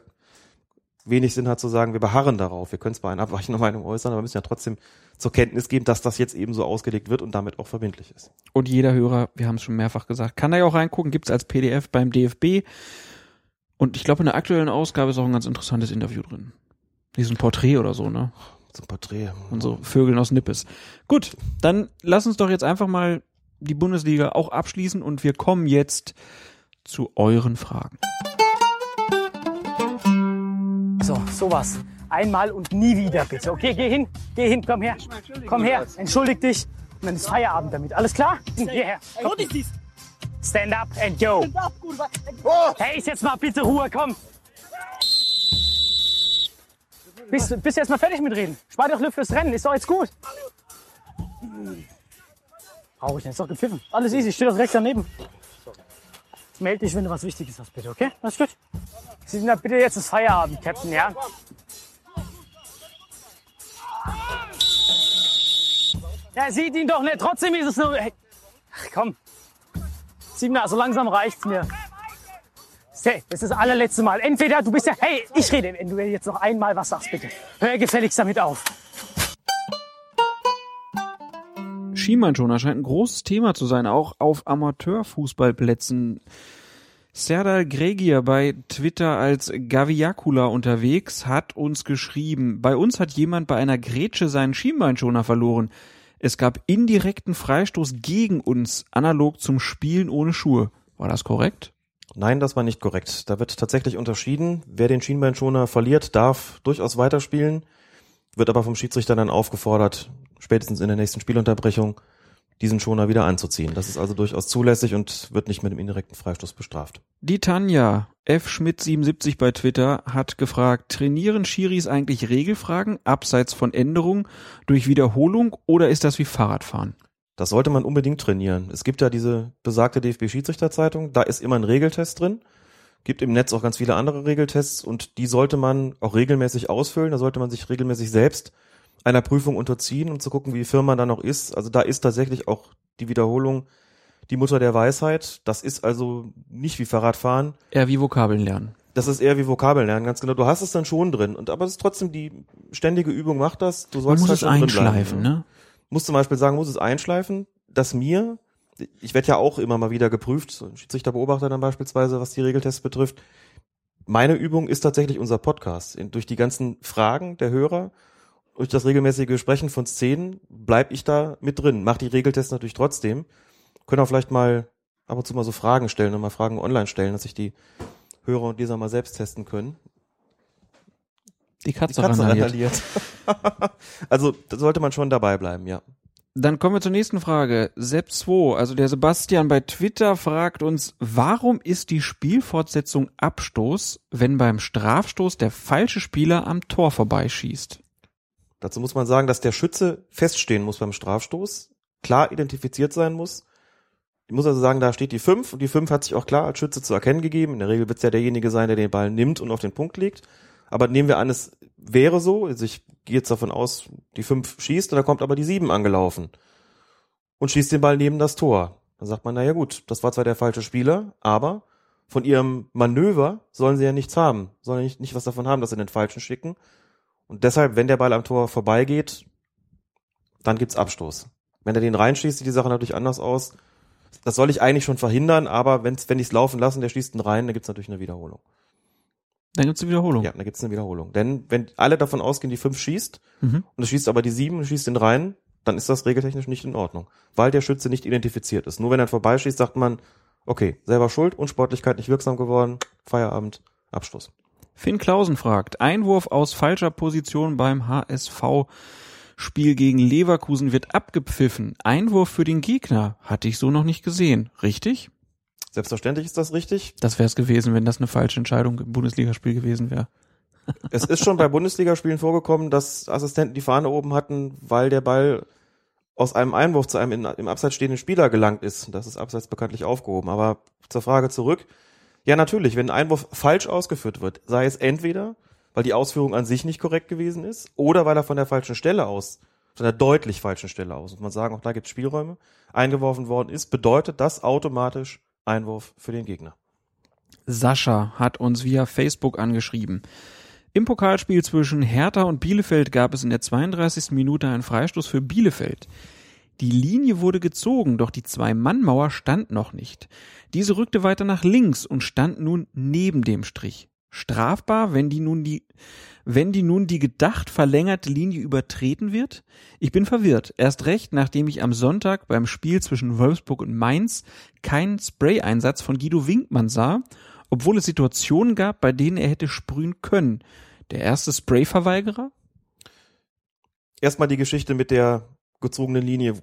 wenig Sinn hat zu sagen, wir beharren darauf. Wir können zwar eine abweichende (laughs) Meinung äußern, aber müssen ja trotzdem zur Kenntnis geben, dass das jetzt eben so ausgelegt wird und damit auch verbindlich ist. Und jeder Hörer, wir haben es schon mehrfach gesagt, kann da ja auch reingucken, gibt es als PDF beim DFB. Und ich glaube, in der aktuellen Ausgabe ist auch ein ganz interessantes Interview drin. Wie so ein Porträt oder so, ne? So ein Porträt. Und so Vögeln aus Nippes. Gut, dann lass uns doch jetzt einfach mal die Bundesliga auch abschließen und wir kommen jetzt zu euren Fragen. So, sowas. Einmal und nie wieder, bitte. Okay, geh hin, geh hin, komm her. Komm her, entschuldig dich. Und dann ist Feierabend damit. Alles klar? Hierher. Komm. Stand up and go. Hey, jetzt mal bitte Ruhe, komm. Bist, bist du jetzt mal fertig mit reden? Spar doch Luft fürs Rennen, ist doch jetzt gut. Brauche ich nicht, ist doch gepfiffen. Alles easy, ich stehe doch direkt daneben. Meld dich, wenn du was Wichtiges hast, bitte, okay? Alles gut. Sie sind da bitte jetzt das Feierabend, Captain, ja? Ja, sieht ihn doch nicht. Trotzdem ist es nur. Ach, komm. Siebener, so langsam reicht's mir. Hey, das ist das allerletzte Mal. Entweder du bist ja, hey, ich rede, wenn du jetzt noch einmal was sagst, bitte. Hör gefälligst damit auf. Schienbeinschoner scheint ein großes Thema zu sein, auch auf Amateurfußballplätzen. Serdal Gregier bei Twitter als Gaviakula unterwegs hat uns geschrieben, bei uns hat jemand bei einer Grätsche seinen Schienbeinschoner verloren. Es gab indirekten Freistoß gegen uns, analog zum Spielen ohne Schuhe. War das korrekt? Nein, das war nicht korrekt. Da wird tatsächlich unterschieden. Wer den Schienbeinschoner verliert, darf durchaus weiterspielen, wird aber vom Schiedsrichter dann aufgefordert, spätestens in der nächsten Spielunterbrechung diesen Schoner wieder anzuziehen. Das ist also durchaus zulässig und wird nicht mit dem indirekten Freistoß bestraft. Die Tanja F. Schmidt 77 bei Twitter hat gefragt, trainieren Schiris eigentlich Regelfragen abseits von Änderungen durch Wiederholung oder ist das wie Fahrradfahren? Das sollte man unbedingt trainieren. Es gibt ja diese besagte DFB-Schiedsrichterzeitung, da ist immer ein Regeltest drin. Gibt im Netz auch ganz viele andere Regeltests und die sollte man auch regelmäßig ausfüllen. Da sollte man sich regelmäßig selbst einer Prüfung unterziehen, um zu gucken, wie firm man da noch ist. Also da ist tatsächlich auch die Wiederholung die Mutter der Weisheit. Das ist also nicht wie Fahrradfahren. Eher wie Vokabeln lernen. Das ist eher wie Vokabeln lernen, ganz genau. Du hast es dann schon drin. Und aber es ist trotzdem die ständige Übung macht das. Du sollst Man muss halt es einschleifen, ne? muss zum Beispiel sagen, muss es einschleifen, dass mir, ich werde ja auch immer mal wieder geprüft, so ein Schiedsrichterbeobachter dann beispielsweise, was die Regeltests betrifft. Meine Übung ist tatsächlich unser Podcast. durch die ganzen Fragen der Hörer, durch das regelmäßige Besprechen von Szenen, bleib ich da mit drin. Mach die Regeltests natürlich trotzdem. Können auch vielleicht mal ab und zu mal so Fragen stellen und mal Fragen online stellen, dass sich die Hörer und Leser mal selbst testen können. Die Katze, die Katze randaliert. (laughs) also da sollte man schon dabei bleiben, ja. Dann kommen wir zur nächsten Frage. Sepp2, also der Sebastian bei Twitter fragt uns, warum ist die Spielfortsetzung Abstoß, wenn beim Strafstoß der falsche Spieler am Tor vorbeischießt? Dazu muss man sagen, dass der Schütze feststehen muss beim Strafstoß, klar identifiziert sein muss Ich muss also sagen, da steht die 5 und die 5 hat sich auch klar als Schütze zu erkennen gegeben. In der Regel wird es ja derjenige sein, der den Ball nimmt und auf den Punkt legt. Aber nehmen wir an, es wäre so, also ich gehe jetzt davon aus, die 5 schießt und da kommt aber die 7 angelaufen und schießt den Ball neben das Tor. Dann sagt man, naja gut, das war zwar der falsche Spieler, aber von ihrem Manöver sollen sie ja nichts haben, sollen nicht, nicht was davon haben, dass sie den falschen schicken. Und deshalb, wenn der Ball am Tor vorbeigeht, dann gibt's Abstoß. Wenn er den reinschießt, sieht die Sache natürlich anders aus. Das soll ich eigentlich schon verhindern, aber wenn's, wenn ich es laufen lasse der schießt ihn rein, dann gibt's natürlich eine Wiederholung. Dann gibt's eine Wiederholung. Ja, dann gibt's eine Wiederholung. Denn wenn alle davon ausgehen, die fünf schießt Mhm. und es schießt aber die sieben und schießt den rein, dann ist das regeltechnisch nicht in Ordnung, weil der Schütze nicht identifiziert ist. Nur wenn er vorbeischießt, sagt man, okay, selber schuld, Unsportlichkeit nicht wirksam geworden, Feierabend, Abschluss. Finn Klausen fragt, Einwurf aus falscher Position beim HSV Spiel gegen Leverkusen wird abgepfiffen. Einwurf für den Gegner. Hatte ich so noch nicht gesehen. Richtig? Selbstverständlich ist das richtig. Das wäre es gewesen, wenn das eine falsche Entscheidung im Bundesligaspiel gewesen wäre. Es ist schon bei Bundesligaspielen vorgekommen, dass Assistenten die Fahne oben hatten, weil der Ball aus einem Einwurf zu einem in, im Abseits stehenden Spieler gelangt ist. Das ist abseits bekanntlich aufgehoben. Aber zur Frage zurück. Ja, natürlich, wenn ein Einwurf falsch ausgeführt wird, sei es entweder, weil die Ausführung an sich nicht korrekt gewesen ist, oder weil er von der falschen Stelle aus, von der deutlich falschen Stelle aus, muss man sagen, auch da gibt es Spielräume, eingeworfen worden ist, bedeutet das automatisch Einwurf für den Gegner. Sascha hat uns via Facebook angeschrieben. Im Pokalspiel zwischen Hertha und Bielefeld gab es in der 32. Minute einen Freistoß für Bielefeld. Die Linie wurde gezogen, doch die Zwei-Mann-Mauer stand noch nicht. Diese rückte weiter nach links und stand nun neben dem Strich. Strafbar, wenn die nun die, wenn die nun die gedacht verlängerte Linie übertreten wird? Ich bin verwirrt. Erst recht, nachdem ich am Sonntag beim Spiel zwischen Wolfsburg und Mainz keinen Spray-Einsatz von Guido Winkmann sah, obwohl es Situationen gab, bei denen er hätte sprühen können. Der erste Spray-Verweigerer? Erstmal die Geschichte mit der gezogenen Linie,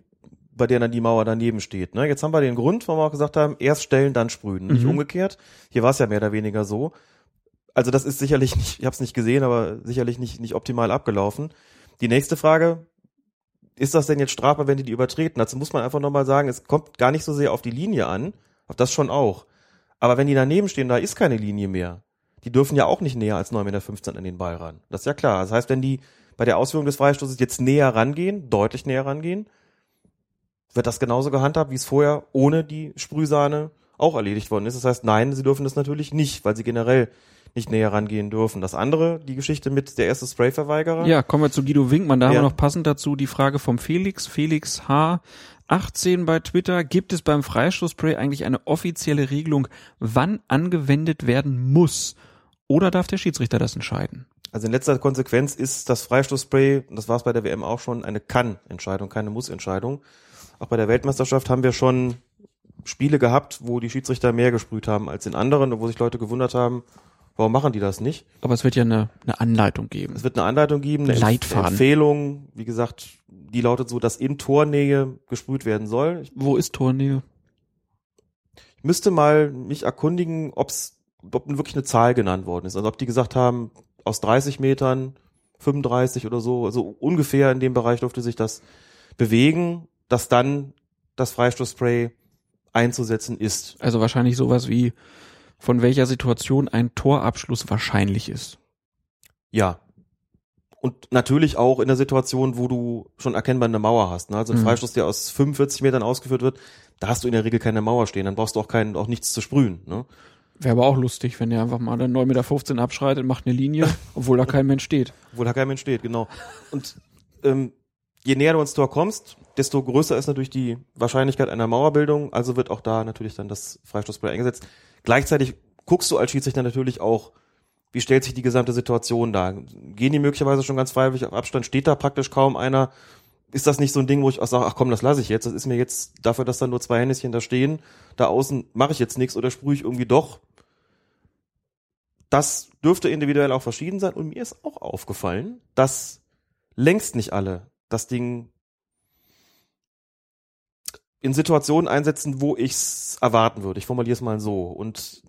bei der dann die Mauer daneben steht. Ne? Jetzt haben wir den Grund, warum wir auch gesagt haben, erst stellen, dann sprühen. Nicht Mhm. umgekehrt. Hier war es ja mehr oder weniger so. Also das ist sicherlich nicht, ich habe es nicht gesehen, aber sicherlich nicht, nicht optimal abgelaufen. Die nächste Frage, ist das denn jetzt strafbar, wenn die die übertreten? Dazu muss man einfach nochmal sagen, es kommt gar nicht so sehr auf die Linie an, auf das schon auch. Aber wenn die daneben stehen, da ist keine Linie mehr. Die dürfen ja auch nicht näher als 9,15 Meter an den Ball ran. Das ist ja klar. Das heißt, wenn die bei der Ausführung des Freistoßes jetzt näher rangehen, deutlich näher rangehen, wird das genauso gehandhabt, wie es vorher ohne die Sprühsahne auch erledigt worden ist. Das heißt, nein, sie dürfen das natürlich nicht, weil sie generell nicht näher rangehen dürfen. Das andere, die Geschichte mit der erste Sprayverweigerer. Ja, kommen wir zu Guido Winkmann. Da haben Ja. wir noch passend dazu die Frage vom Felix. Felix H. 18 bei Twitter. Gibt es beim Freistoßspray eigentlich eine offizielle Regelung, wann angewendet werden muss? Oder darf der Schiedsrichter das entscheiden? Also in letzter Konsequenz ist das Freistoßspray, das war es bei der WM auch schon, eine Kann-Entscheidung, keine Muss-Entscheidung. Auch bei der Weltmeisterschaft haben wir schon Spiele gehabt, wo die Schiedsrichter mehr gesprüht haben als in anderen, und wo sich Leute gewundert haben, warum machen die das nicht? Aber es wird ja eine, eine Anleitung geben. Es wird eine Anleitung geben, eine Leitfaden. Empfehlung, wie gesagt, die lautet so, dass in Tornähe gesprüht werden soll. Ich Wo ist Tornähe? müsste mal mich erkundigen, ob's, ob wirklich eine Zahl genannt worden ist. Also ob die gesagt haben, aus 30 Metern, 35 oder so, also ungefähr in dem Bereich durfte sich das bewegen, dass dann das Freistoßspray einzusetzen ist. Also wahrscheinlich sowas wie, von welcher Situation ein Torabschluss wahrscheinlich ist. Ja. Und natürlich auch in der Situation, wo du schon erkennbar eine Mauer hast. Ne? Also ein Mhm. Freistoß, der aus 45 Metern ausgeführt wird, da hast du in der Regel keine Mauer stehen. Dann brauchst du auch keinen, auch nichts zu sprühen. Ne? Wäre aber auch lustig, wenn der einfach mal dann 9,15 Meter abschreitet, macht eine Linie, (laughs) obwohl da kein Mensch steht. Obwohl da kein Mensch steht, genau. Und ähm, je näher du ans Tor kommst, desto größer ist natürlich die Wahrscheinlichkeit einer Mauerbildung. Also wird auch da natürlich dann das Freistoßspray eingesetzt. Gleichzeitig guckst du als Schiedsrichter natürlich auch, wie stellt sich die gesamte Situation dar. Gehen die möglicherweise schon ganz freiwillig auf Abstand? Steht da praktisch kaum einer? Ist das nicht so ein Ding, wo ich auch sage, ach komm, das lasse ich jetzt. Das ist mir jetzt dafür, dass da nur zwei Händchen da stehen. Da außen mache ich jetzt nichts oder sprühe ich irgendwie doch. Das dürfte individuell auch verschieden sein. Und mir ist auch aufgefallen, dass längst nicht alle das Ding in Situationen einsetzen, wo ich's erwarten würde. Ich formuliere es mal so. Und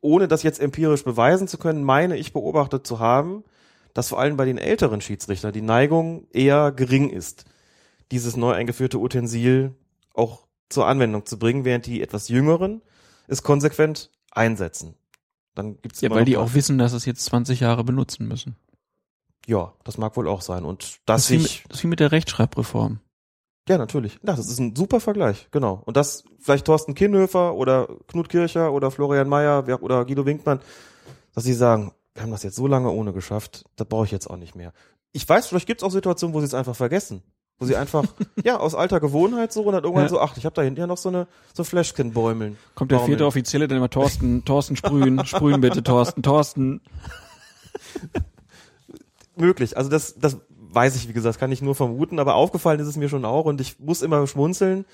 ohne das jetzt empirisch beweisen zu können, meine ich beobachtet zu haben, dass vor allem bei den älteren Schiedsrichtern die Neigung eher gering ist, dieses neu eingeführte Utensil auch zur Anwendung zu bringen, während die etwas jüngeren es konsequent einsetzen. Dann gibt's ja, weil die auch wissen, dass es jetzt 20 Jahre benutzen müssen. Ja, das mag wohl auch sein. Und das, das, ist, wie mit, das ist wie mit der Rechtschreibreform. Ja, natürlich. Ja, das ist ein super Vergleich, genau. Und das vielleicht Thorsten Kinnhöfer oder Knut Kircher oder Florian Mayer oder Guido Winkmann, dass sie sagen, wir haben das jetzt so lange ohne geschafft, da brauche ich jetzt auch nicht mehr. Ich weiß, vielleicht gibt es auch Situationen, wo sie es einfach vergessen. Wo sie einfach, (laughs) ja, aus alter Gewohnheit so und dann irgendwann ja. so, ach, ich habe da hinten ja noch so eine so Flashkin bäumeln. Kommt der vierte Offizielle dann immer Thorsten, Thorsten sprühen, sprühen bitte, Thorsten, Thorsten. (laughs) Möglich. Also das, das weiß ich, wie gesagt, kann ich nur vermuten, aber aufgefallen ist es mir schon auch und ich muss immer schmunzeln,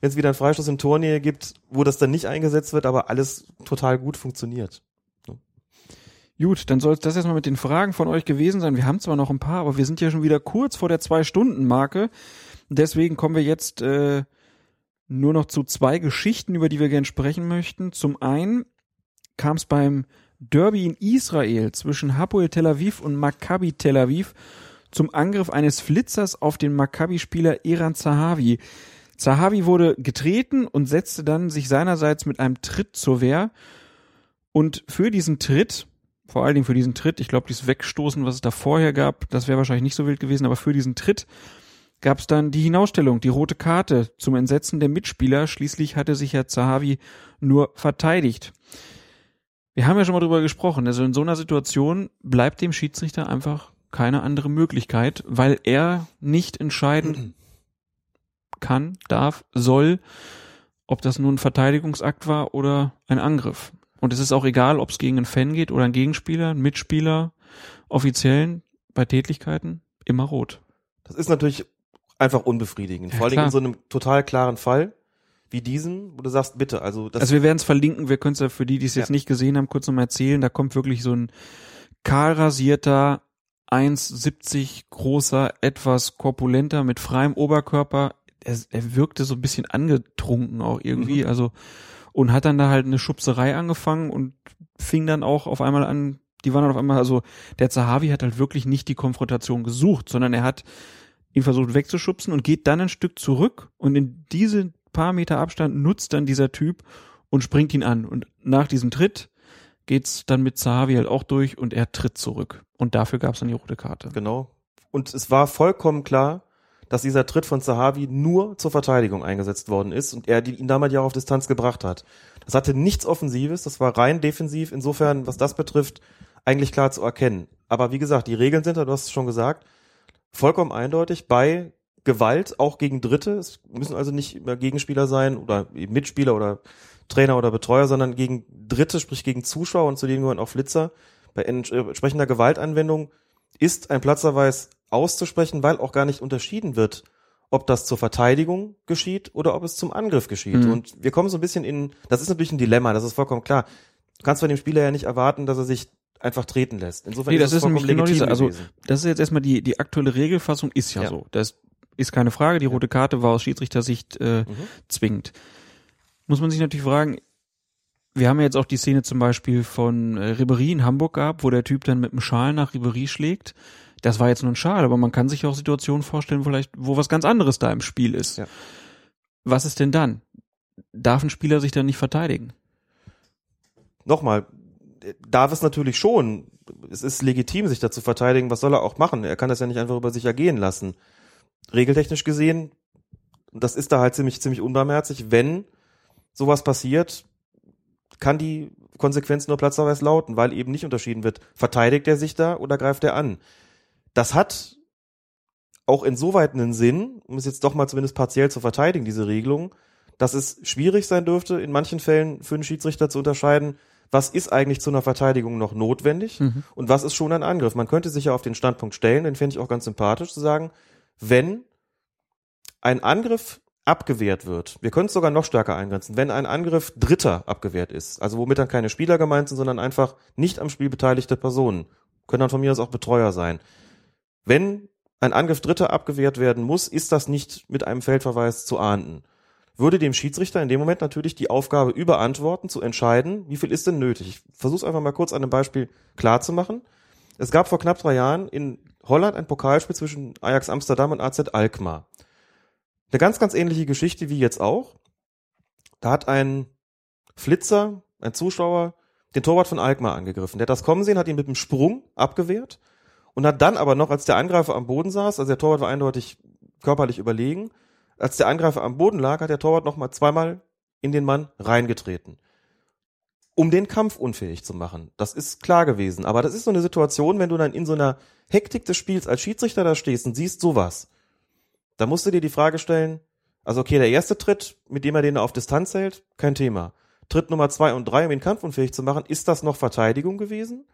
wenn es wieder einen Freistoß in Tornähe gibt, wo das dann nicht eingesetzt wird, aber alles total gut funktioniert. Gut, dann soll es das erstmal mit den Fragen von euch gewesen sein. Wir haben zwar noch ein paar, aber wir sind ja schon wieder kurz vor der Zwei-Stunden-Marke. Deswegen kommen wir jetzt äh, nur noch zu zwei Geschichten, über die wir gerne sprechen möchten. Zum einen kam es beim Derby in Israel zwischen Hapoel Tel Aviv und Maccabi Tel Aviv zum Angriff eines Flitzers auf den Maccabi-Spieler Eran Zahavi. Zahavi wurde getreten und setzte dann sich seinerseits mit einem Tritt zur Wehr. Und für diesen Tritt vor allen Dingen für diesen Tritt, ich glaube, dieses Wegstoßen, was es da vorher gab, das wäre wahrscheinlich nicht so wild gewesen, aber für diesen Tritt gab es dann die Hinausstellung, die rote Karte zum Entsetzen der Mitspieler. Schließlich hatte sich Herr Zahavi nur verteidigt. Wir haben ja schon mal drüber gesprochen. Also in so einer Situation bleibt dem Schiedsrichter einfach keine andere Möglichkeit, weil er nicht entscheiden (clears throat) kann, darf, soll, ob das nun ein Verteidigungsakt war oder ein Angriff. Und es ist auch egal, ob es gegen einen Fan geht oder einen Gegenspieler, einen Mitspieler, Offiziellen bei Tätigkeiten, immer rot. Das ist natürlich einfach unbefriedigend. Ja, Vor allem in so einem total klaren Fall wie diesen, wo du sagst, bitte, also das. Also wir werden es verlinken, wir können es ja für die, die es ja. jetzt nicht gesehen haben, kurz nochmal erzählen. Da kommt wirklich so ein kahl rasierter, 1,70 großer, etwas korpulenter, mit freiem Oberkörper. Er, er wirkte so ein bisschen angetrunken auch irgendwie. Mhm. Also und hat dann da halt eine Schubserei angefangen und fing dann auch auf einmal an, die waren dann auf einmal, also der Zahavi hat halt wirklich nicht die Konfrontation gesucht, sondern er hat ihn versucht wegzuschubsen und geht dann ein Stück zurück und in diese paar Meter Abstand nutzt dann dieser Typ und springt ihn an und nach diesem Tritt geht's dann mit Zahavi halt auch durch und er tritt zurück und dafür gab's dann die rote Karte. Genau. Und es war vollkommen klar, dass dieser Tritt von Zahavi nur zur Verteidigung eingesetzt worden ist und er ihn damals ja auch auf Distanz gebracht hat. Das hatte nichts Offensives, das war rein defensiv. Insofern, was das betrifft, eigentlich klar zu erkennen. Aber wie gesagt, die Regeln sind du hast es schon gesagt, vollkommen eindeutig bei Gewalt auch gegen Dritte. Es müssen also nicht immer Gegenspieler sein oder Mitspieler oder Trainer oder Betreuer, sondern gegen Dritte, sprich gegen Zuschauer und zu denen gehören auch Flitzer. Bei entsprechender Gewaltanwendung ist ein Platzverweis auszusprechen, weil auch gar nicht unterschieden wird, ob das zur Verteidigung geschieht oder ob es zum Angriff geschieht. Mhm. Und wir kommen so ein bisschen in, das ist natürlich ein Dilemma, das ist vollkommen klar. Du kannst von dem Spieler ja nicht erwarten, dass er sich einfach treten lässt. Insofern nee, das ist, es nämlich genau diese, also das ist jetzt erstmal die die aktuelle Regelfassung ist ja, ja. so. Das ist keine Frage. Die rote Karte war aus Schiedsrichtersicht äh, mhm. zwingend. Muss man sich natürlich fragen. Wir haben ja jetzt auch die Szene zum Beispiel von äh, Ribery in Hamburg gehabt, wo der Typ dann mit dem Schal nach Ribery schlägt das war jetzt nur ein Schal, aber man kann sich auch Situationen vorstellen, vielleicht, wo was ganz anderes da im Spiel ist. Ja. Was ist denn dann? Darf ein Spieler sich dann nicht verteidigen? Nochmal, darf es natürlich schon. Es ist legitim, sich da zu verteidigen. Was soll er auch machen? Er kann das ja nicht einfach über sich ergehen lassen. Regeltechnisch gesehen, das ist da halt ziemlich, ziemlich unbarmherzig. Wenn sowas passiert, kann die Konsequenz nur Platzverweis lauten, weil eben nicht unterschieden wird, verteidigt er sich da oder greift er an? Das hat auch insoweit einen Sinn, um es jetzt doch mal zumindest partiell zu verteidigen, diese Regelung, dass es schwierig sein dürfte, in manchen Fällen für einen Schiedsrichter zu unterscheiden, was ist eigentlich zu einer Verteidigung noch notwendig mhm. und was ist schon ein Angriff. Man könnte sich ja auf den Standpunkt stellen, den finde ich auch ganz sympathisch, zu sagen, wenn ein Angriff abgewehrt wird, wir können es sogar noch stärker eingrenzen, wenn ein Angriff Dritter abgewehrt ist, also womit dann keine Spieler gemeint sind, sondern einfach nicht am Spiel beteiligte Personen, können dann von mir aus auch Betreuer sein, wenn ein Angriff Dritter abgewehrt werden muss, ist das nicht mit einem Feldverweis zu ahnden. Würde dem Schiedsrichter in dem Moment natürlich die Aufgabe überantworten, zu entscheiden, wie viel ist denn nötig. Ich versuche es einfach mal kurz an einem Beispiel klar zu machen. Es gab vor knapp drei Jahren in Holland ein Pokalspiel zwischen Ajax Amsterdam und AZ Alkmaar. Eine ganz, ganz ähnliche Geschichte wie jetzt auch. Da hat ein Flitzer, ein Zuschauer, den Torwart von Alkmaar angegriffen. Der hat das kommen sehen, hat ihn mit einem Sprung abgewehrt und hat dann aber noch, als der Angreifer am Boden saß, also der Torwart war eindeutig körperlich überlegen, als der Angreifer am Boden lag, hat der Torwart noch mal zweimal in den Mann reingetreten. Um den Kampf unfähig zu machen. Das ist klar gewesen. Aber das ist so eine Situation, wenn du dann in so einer Hektik des Spiels als Schiedsrichter da stehst und siehst sowas. Da musst du dir die Frage stellen, also okay, der erste Tritt, mit dem er den auf Distanz hält, kein Thema. Tritt Nummer zwei und drei, um ihn kampfunfähig zu machen, ist das noch Verteidigung gewesen?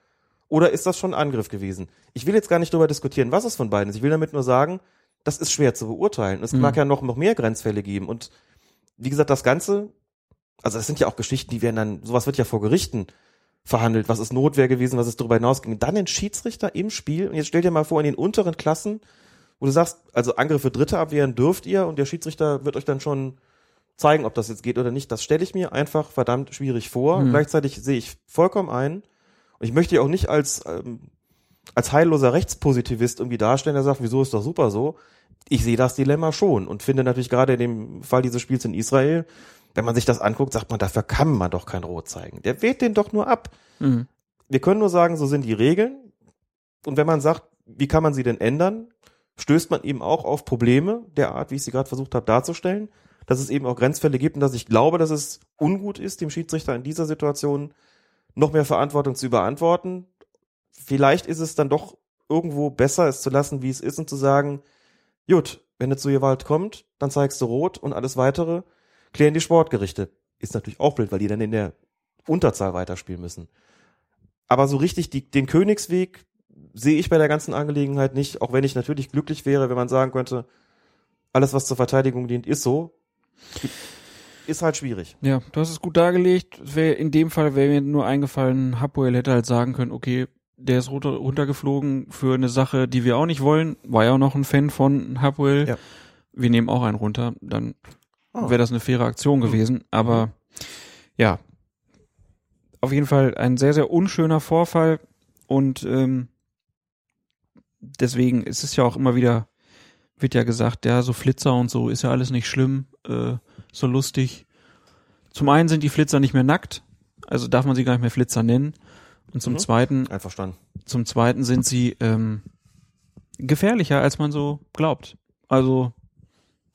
Oder ist das schon Angriff gewesen? Ich will jetzt gar nicht darüber diskutieren, was es von beiden ist. Ich will damit nur sagen, das ist schwer zu beurteilen. Es mhm. mag ja noch, noch mehr Grenzfälle geben. Und wie gesagt, das Ganze, also das sind ja auch Geschichten, die werden dann, sowas wird ja vor Gerichten verhandelt. Was ist Notwehr gewesen, was ist darüber hinausging. Dann den Schiedsrichter im Spiel. Und jetzt stell dir mal vor, in den unteren Klassen, wo du sagst, also Angriffe Dritte abwehren dürft ihr und der Schiedsrichter wird euch dann schon zeigen, ob das jetzt geht oder nicht. Das stelle ich mir einfach verdammt schwierig vor. Mhm. Gleichzeitig sehe ich vollkommen ein. Und ich möchte ja auch nicht als, ähm, als heilloser Rechtspositivist irgendwie darstellen, der sagt, wieso ist doch super so. Ich sehe das Dilemma schon und finde natürlich gerade in dem Fall dieses Spiels in Israel, wenn man sich das anguckt, sagt man, dafür kann man doch kein Rot zeigen. Der weht den doch nur ab. Mhm. Wir können nur sagen, so sind die Regeln. Und wenn man sagt, wie kann man sie denn ändern, stößt man eben auch auf Probleme der Art, wie ich sie gerade versucht habe darzustellen, dass es eben auch Grenzfälle gibt und dass ich glaube, dass es ungut ist, dem Schiedsrichter in dieser Situation noch mehr Verantwortung zu überantworten. Vielleicht ist es dann doch irgendwo besser, es zu lassen, wie es ist und zu sagen, gut, wenn es zu Gewalt kommt, dann zeigst du rot und alles weitere klären die Sportgerichte. Ist natürlich auch blöd, weil die dann in der Unterzahl weiterspielen müssen. Aber so richtig die, den Königsweg sehe ich bei der ganzen Angelegenheit nicht, auch wenn ich natürlich glücklich wäre, wenn man sagen könnte, alles, was zur Verteidigung dient, ist so. Ist halt schwierig. Ja, du hast es gut dargelegt. In dem Fall wäre mir nur eingefallen, Hapoel hätte halt sagen können, okay, der ist runter, runtergeflogen für eine Sache, die wir auch nicht wollen. War ja auch noch ein Fan von Hapoel. Ja. Wir nehmen auch einen runter. Dann oh. wäre das eine faire Aktion gewesen. Aber ja, auf jeden Fall ein sehr, sehr unschöner Vorfall. Und ähm, deswegen ist es ja auch immer wieder, wird ja gesagt, ja, so Flitzer und so ist ja alles nicht schlimm, äh, so lustig. Zum einen sind die Flitzer nicht mehr nackt, also darf man sie gar nicht mehr Flitzer nennen. Und zum mhm. zweiten, einverstanden. Zum zweiten sind sie ähm, gefährlicher, als man so glaubt. Also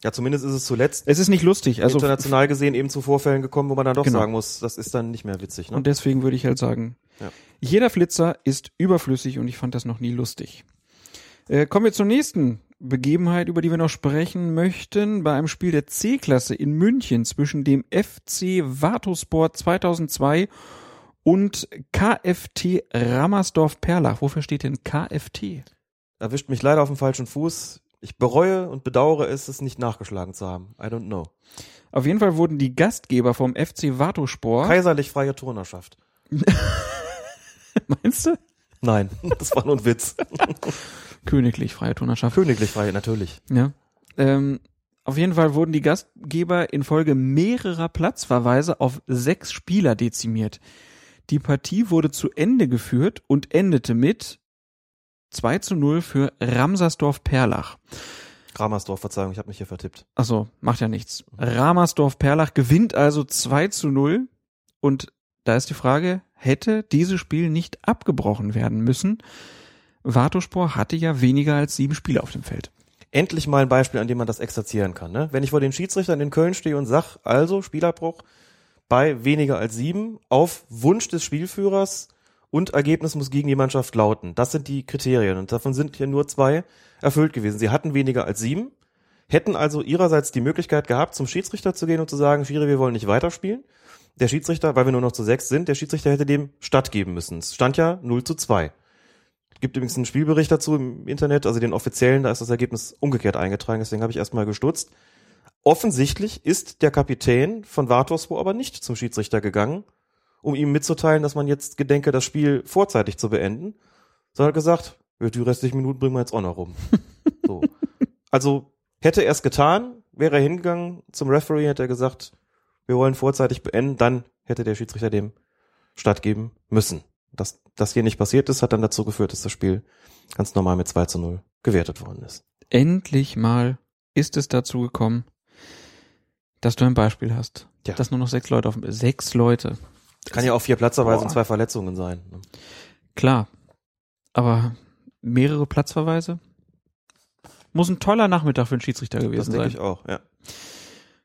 ja, zumindest ist es zuletzt. Es ist nicht lustig. Also international gesehen eben zu Vorfällen gekommen, wo man dann doch genau. sagen muss, das ist dann nicht mehr witzig. Ne? Und deswegen würde ich halt sagen, ja. jeder Flitzer ist überflüssig und ich fand das noch nie lustig. Äh, kommen wir zur nächsten Begebenheit, über die wir noch sprechen möchten. Bei einem Spiel der C-Klasse in München zwischen dem FC Vatosport 2002 und KFT Rammersdorf-Perlach. Wofür steht denn KFT? Erwischt mich leider auf dem falschen Fuß. Ich bereue und bedauere es, es nicht nachgeschlagen zu haben. I don't know. Auf jeden Fall wurden die Gastgeber vom FC Vatosport. Kaiserlich freie Turnerschaft. (laughs) Meinst du? Nein, das war nur ein Witz. (laughs) Königlich freie Turnerschaft. Königlich freie, natürlich. Ja. Ähm, auf jeden Fall wurden die Gastgeber infolge mehrerer Platzverweise auf sechs Spieler dezimiert. Die Partie wurde zu Ende geführt und endete mit 2 zu 0 für Ramsersdorf-Perlach. Ramersdorf, Verzeihung, ich habe mich hier vertippt. Achso, macht ja nichts. Ramersdorf-Perlach gewinnt also 2 zu 0 und da ist die Frage, hätte dieses Spiel nicht abgebrochen werden müssen? Vatospor hatte ja weniger als sieben Spieler auf dem Feld. Endlich mal ein Beispiel, an dem man das exerzieren kann. Ne? Wenn ich vor den Schiedsrichtern in Köln stehe und sag, also Spielabbruch bei weniger als sieben, auf Wunsch des Spielführers und Ergebnis muss gegen die Mannschaft lauten. Das sind die Kriterien und davon sind hier nur zwei erfüllt gewesen. Sie hatten weniger als sieben, hätten also ihrerseits die Möglichkeit gehabt, zum Schiedsrichter zu gehen und zu sagen, Schiri, wir wollen nicht weiterspielen. Der Schiedsrichter, weil wir nur noch zu sechs sind, der Schiedsrichter hätte dem stattgeben müssen. Es stand ja 0 zu 2 gibt übrigens einen Spielbericht dazu im Internet, also den offiziellen, da ist das Ergebnis umgekehrt eingetragen, deswegen habe ich erstmal gestutzt. Offensichtlich ist der Kapitän von Vatorspor aber nicht zum Schiedsrichter gegangen, um ihm mitzuteilen, dass man jetzt gedenke, das Spiel vorzeitig zu beenden, sondern hat gesagt, die restlichen Minuten bringen wir jetzt auch noch rum. (laughs) so. Also hätte er es getan, wäre er hingegangen zum Referee, hätte er gesagt, wir wollen vorzeitig beenden, dann hätte der Schiedsrichter dem stattgeben müssen. Dass das hier nicht passiert ist, hat dann dazu geführt, dass das Spiel ganz normal mit 2 zu 0 gewertet worden ist. Endlich mal ist es dazu gekommen, dass du ein Beispiel hast. Ja. Dass nur noch sechs Leute auf dem, sechs Leute. Kann ja auch vier Platzverweise Boah. und zwei Verletzungen sein. ne? Klar. Aber mehrere Platzverweise? Muss ein toller Nachmittag für einen Schiedsrichter Das gewesen denke sein. ich auch, ja.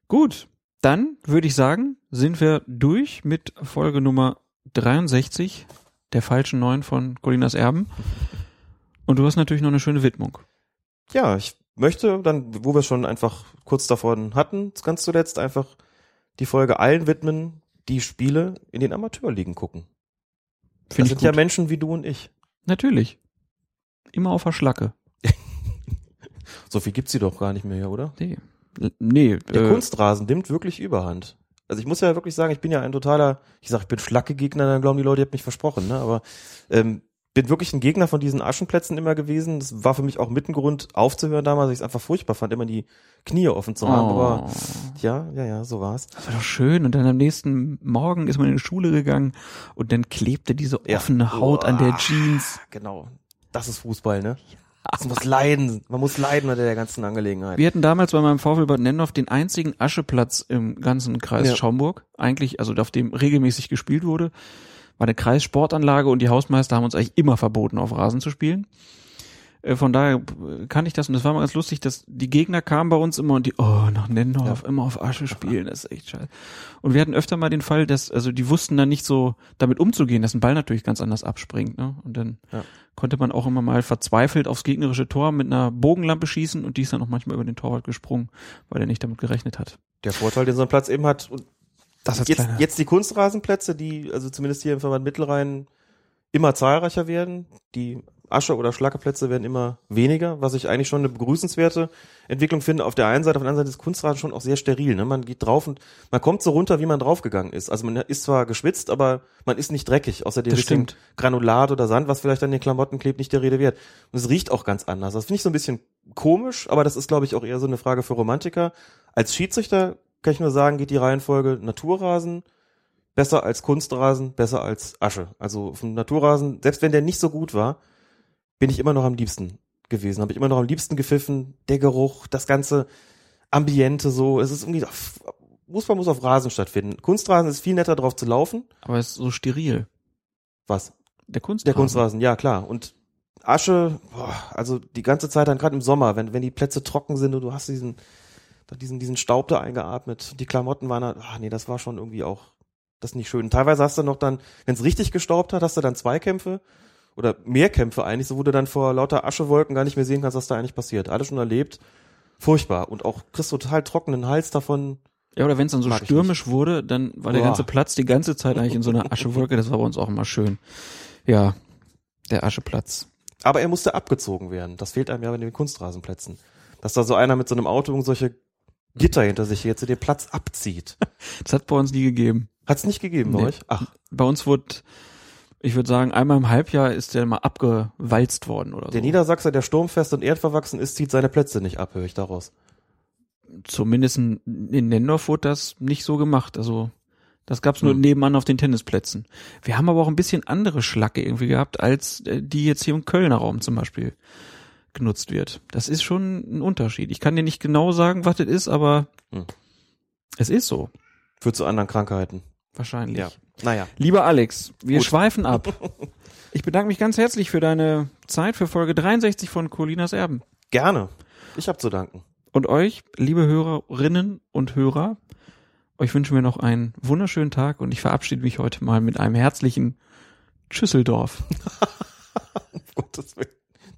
Gut, dann würde ich sagen, sind wir durch mit Folge Nummer 63 der falschen Neun von Colinas Erben. Und du hast natürlich noch eine schöne Widmung. Ja, ich möchte dann, wo wir schon einfach kurz davon hatten, ganz zuletzt einfach die Folge allen widmen, die Spiele in den Amateurligen gucken. Das Finde ich sind gut. ja Menschen wie du und ich. Natürlich. Immer auf der Schlacke. (laughs) So viel gibt's sie doch gar nicht mehr oder? Nee. Nee, Der äh, Kunstrasen nimmt wirklich Überhand. Also ich muss ja wirklich sagen, ich bin ja ein totaler, ich sag, ich bin Schlacke-Gegner, dann glauben die Leute, ihr habt mich versprochen, ne? Aber ähm, bin wirklich ein Gegner von diesen Aschenplätzen immer gewesen. Das war für mich auch mit ein Grund aufzuhören damals, weil ich es einfach furchtbar fand, immer die Knie offen zu haben. Oh. Aber ja, ja, ja, so war's. Das war doch schön. Und dann am nächsten Morgen ist man in die Schule gegangen und dann klebte diese Ja. offene Haut an der. Jeans. Genau. Das ist Fußball, ne? Das muss leiden. Man muss leiden unter der ganzen Angelegenheit. Wir hatten damals bei meinem VfL Bad Nennendorf den einzigen Ascheplatz im ganzen Kreis Ja. Schaumburg. Eigentlich, also auf dem regelmäßig gespielt wurde. War eine Kreissportanlage und die Hausmeister haben uns eigentlich immer verboten, auf Rasen zu spielen. Äh, Von daher äh, kann ich das und das war mal ganz lustig, dass die Gegner kamen bei uns immer und die, oh, nach Nennendorf, immer auf Asche spielen, das ist echt scheiße. Und wir hatten öfter mal den Fall, dass, also die wussten dann nicht so damit umzugehen, dass ein Ball natürlich ganz anders abspringt, ne? Und dann Ja. konnte man auch immer mal verzweifelt aufs gegnerische Tor mit einer Bogenlampe schießen und die ist dann auch manchmal über den Torwart gesprungen, weil er nicht damit gerechnet hat. Der Vorteil, den so ein Platz eben hat. Das jetzt, kleiner- jetzt die Kunstrasenplätze, die also zumindest hier im Verband Mittelrhein immer zahlreicher werden. Die Asche- oder Schlackeplätze werden immer weniger, was ich eigentlich schon eine begrüßenswerte Entwicklung finde. Auf der einen Seite, auf der anderen Seite ist Kunstrasen schon auch sehr steril. Ne? Man geht drauf und man kommt so runter, wie man draufgegangen ist. Also man ist zwar geschwitzt, aber man ist nicht dreckig. Ist dem stimmt. Granulat oder Sand, was vielleicht an den Klamotten klebt, nicht der Rede wert. Und es riecht auch ganz anders. Das finde ich so ein bisschen komisch, aber das ist, glaube ich, auch eher so eine Frage für Romantiker. Als Schiedsrichter kann ich nur sagen, geht die Reihenfolge Naturrasen besser als Kunstrasen, besser als Asche. Also vom Naturrasen, selbst wenn der nicht so gut war, bin ich immer noch am liebsten gewesen. Habe ich immer noch am liebsten gepfiffen. Der Geruch, das ganze Ambiente so. Es ist irgendwie, Fußball muss auf Rasen stattfinden. Kunstrasen ist viel netter drauf zu laufen. Aber es ist so steril. Was? Der Kunst. Der Kunstrasen, ja klar. Und Asche, boah, also die ganze Zeit dann gerade im Sommer, wenn, wenn die Plätze trocken sind und du hast diesen, diesen, diesen Staub da eingeatmet, die Klamotten waren da, ach nee, das war schon irgendwie auch, das nicht schön. Teilweise hast du noch dann, wenn es richtig gestaubt hat, hast du dann Zweikämpfe oder Mehrkämpfe eigentlich, so wo du dann vor lauter Aschewolken gar nicht mehr sehen kannst, was da eigentlich passiert. Alles schon erlebt. Furchtbar. Und auch kriegst du total trockenen Hals davon. Ja, oder wenn es dann so stürmisch wurde, dann war der Boah. ganze Platz die ganze Zeit eigentlich in so einer Aschewolke. Das war bei uns auch immer schön. Ja, der Ascheplatz. Aber er musste abgezogen werden. Das fehlt einem ja bei den Kunstrasenplätzen. Dass da so einer mit so einem Auto und solche Gitter hinter sich jetzt den Platz abzieht. (laughs) Das hat bei uns nie gegeben. Hat's nicht gegeben bei Nee. euch? Ach, Bei uns wurde, ich würde sagen, einmal im Halbjahr ist der mal abgewalzt worden oder der so. Niedersachser, der sturmfest und erdverwachsen ist, zieht seine Plätze nicht ab, höre ich daraus. Zumindest in, in Nendorf wurde das nicht so gemacht. Also das gab's nur Hm. nebenan auf den Tennisplätzen. Wir haben aber auch ein bisschen andere Schlacke irgendwie gehabt, als äh, die jetzt hier im Kölner Raum zum Beispiel genutzt wird. Das ist schon ein Unterschied. Ich kann dir nicht genau sagen, was das ist, aber Hm. es ist so. Führt zu anderen Krankheiten. Wahrscheinlich. Ja. Naja. Lieber Alex, wir Gut. schweifen ab. (laughs) Ich bedanke mich ganz herzlich für deine Zeit für Folge 63 von Colinas Erben. Gerne. Ich hab zu danken. Und euch, liebe Hörerinnen und Hörer, euch wünschen wir noch einen wunderschönen Tag und ich verabschiede mich heute mal mit einem herzlichen Schüsseldorf. (laughs) Um Gottes Willen.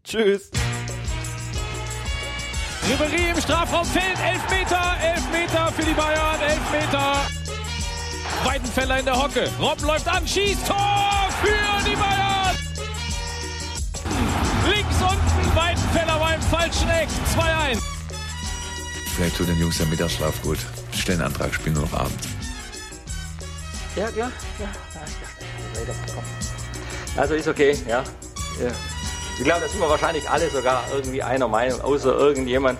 Tschüss. Ribery im Strafraum fällt. Elfmeter, Elfmeter für die Bayern, Elfmeter. Weidenfeller in der Hocke. Robben läuft an, schießt Tor für die Bayern. Links unten, Weidenfeller war im falschen Eck. 2-1. Vielleicht tut den Jungs der Mittagsschlaf gut. Stellen Antrag, spielen nur noch Abend. Ja, ja, ja. Also ist okay, ja. ja. Ich glaube, da sind wir wahrscheinlich alle sogar irgendwie einer Meinung, außer irgendjemand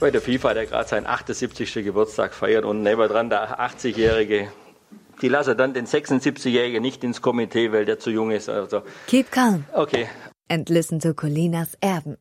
bei der FIFA, der gerade seinen 78. Geburtstag feiert und nebendran der 80-Jährige. Die lassen dann den 76-Jährigen nicht ins Komitee, weil der zu jung ist. Also, Keep calm okay, and listen to Colinas Erben.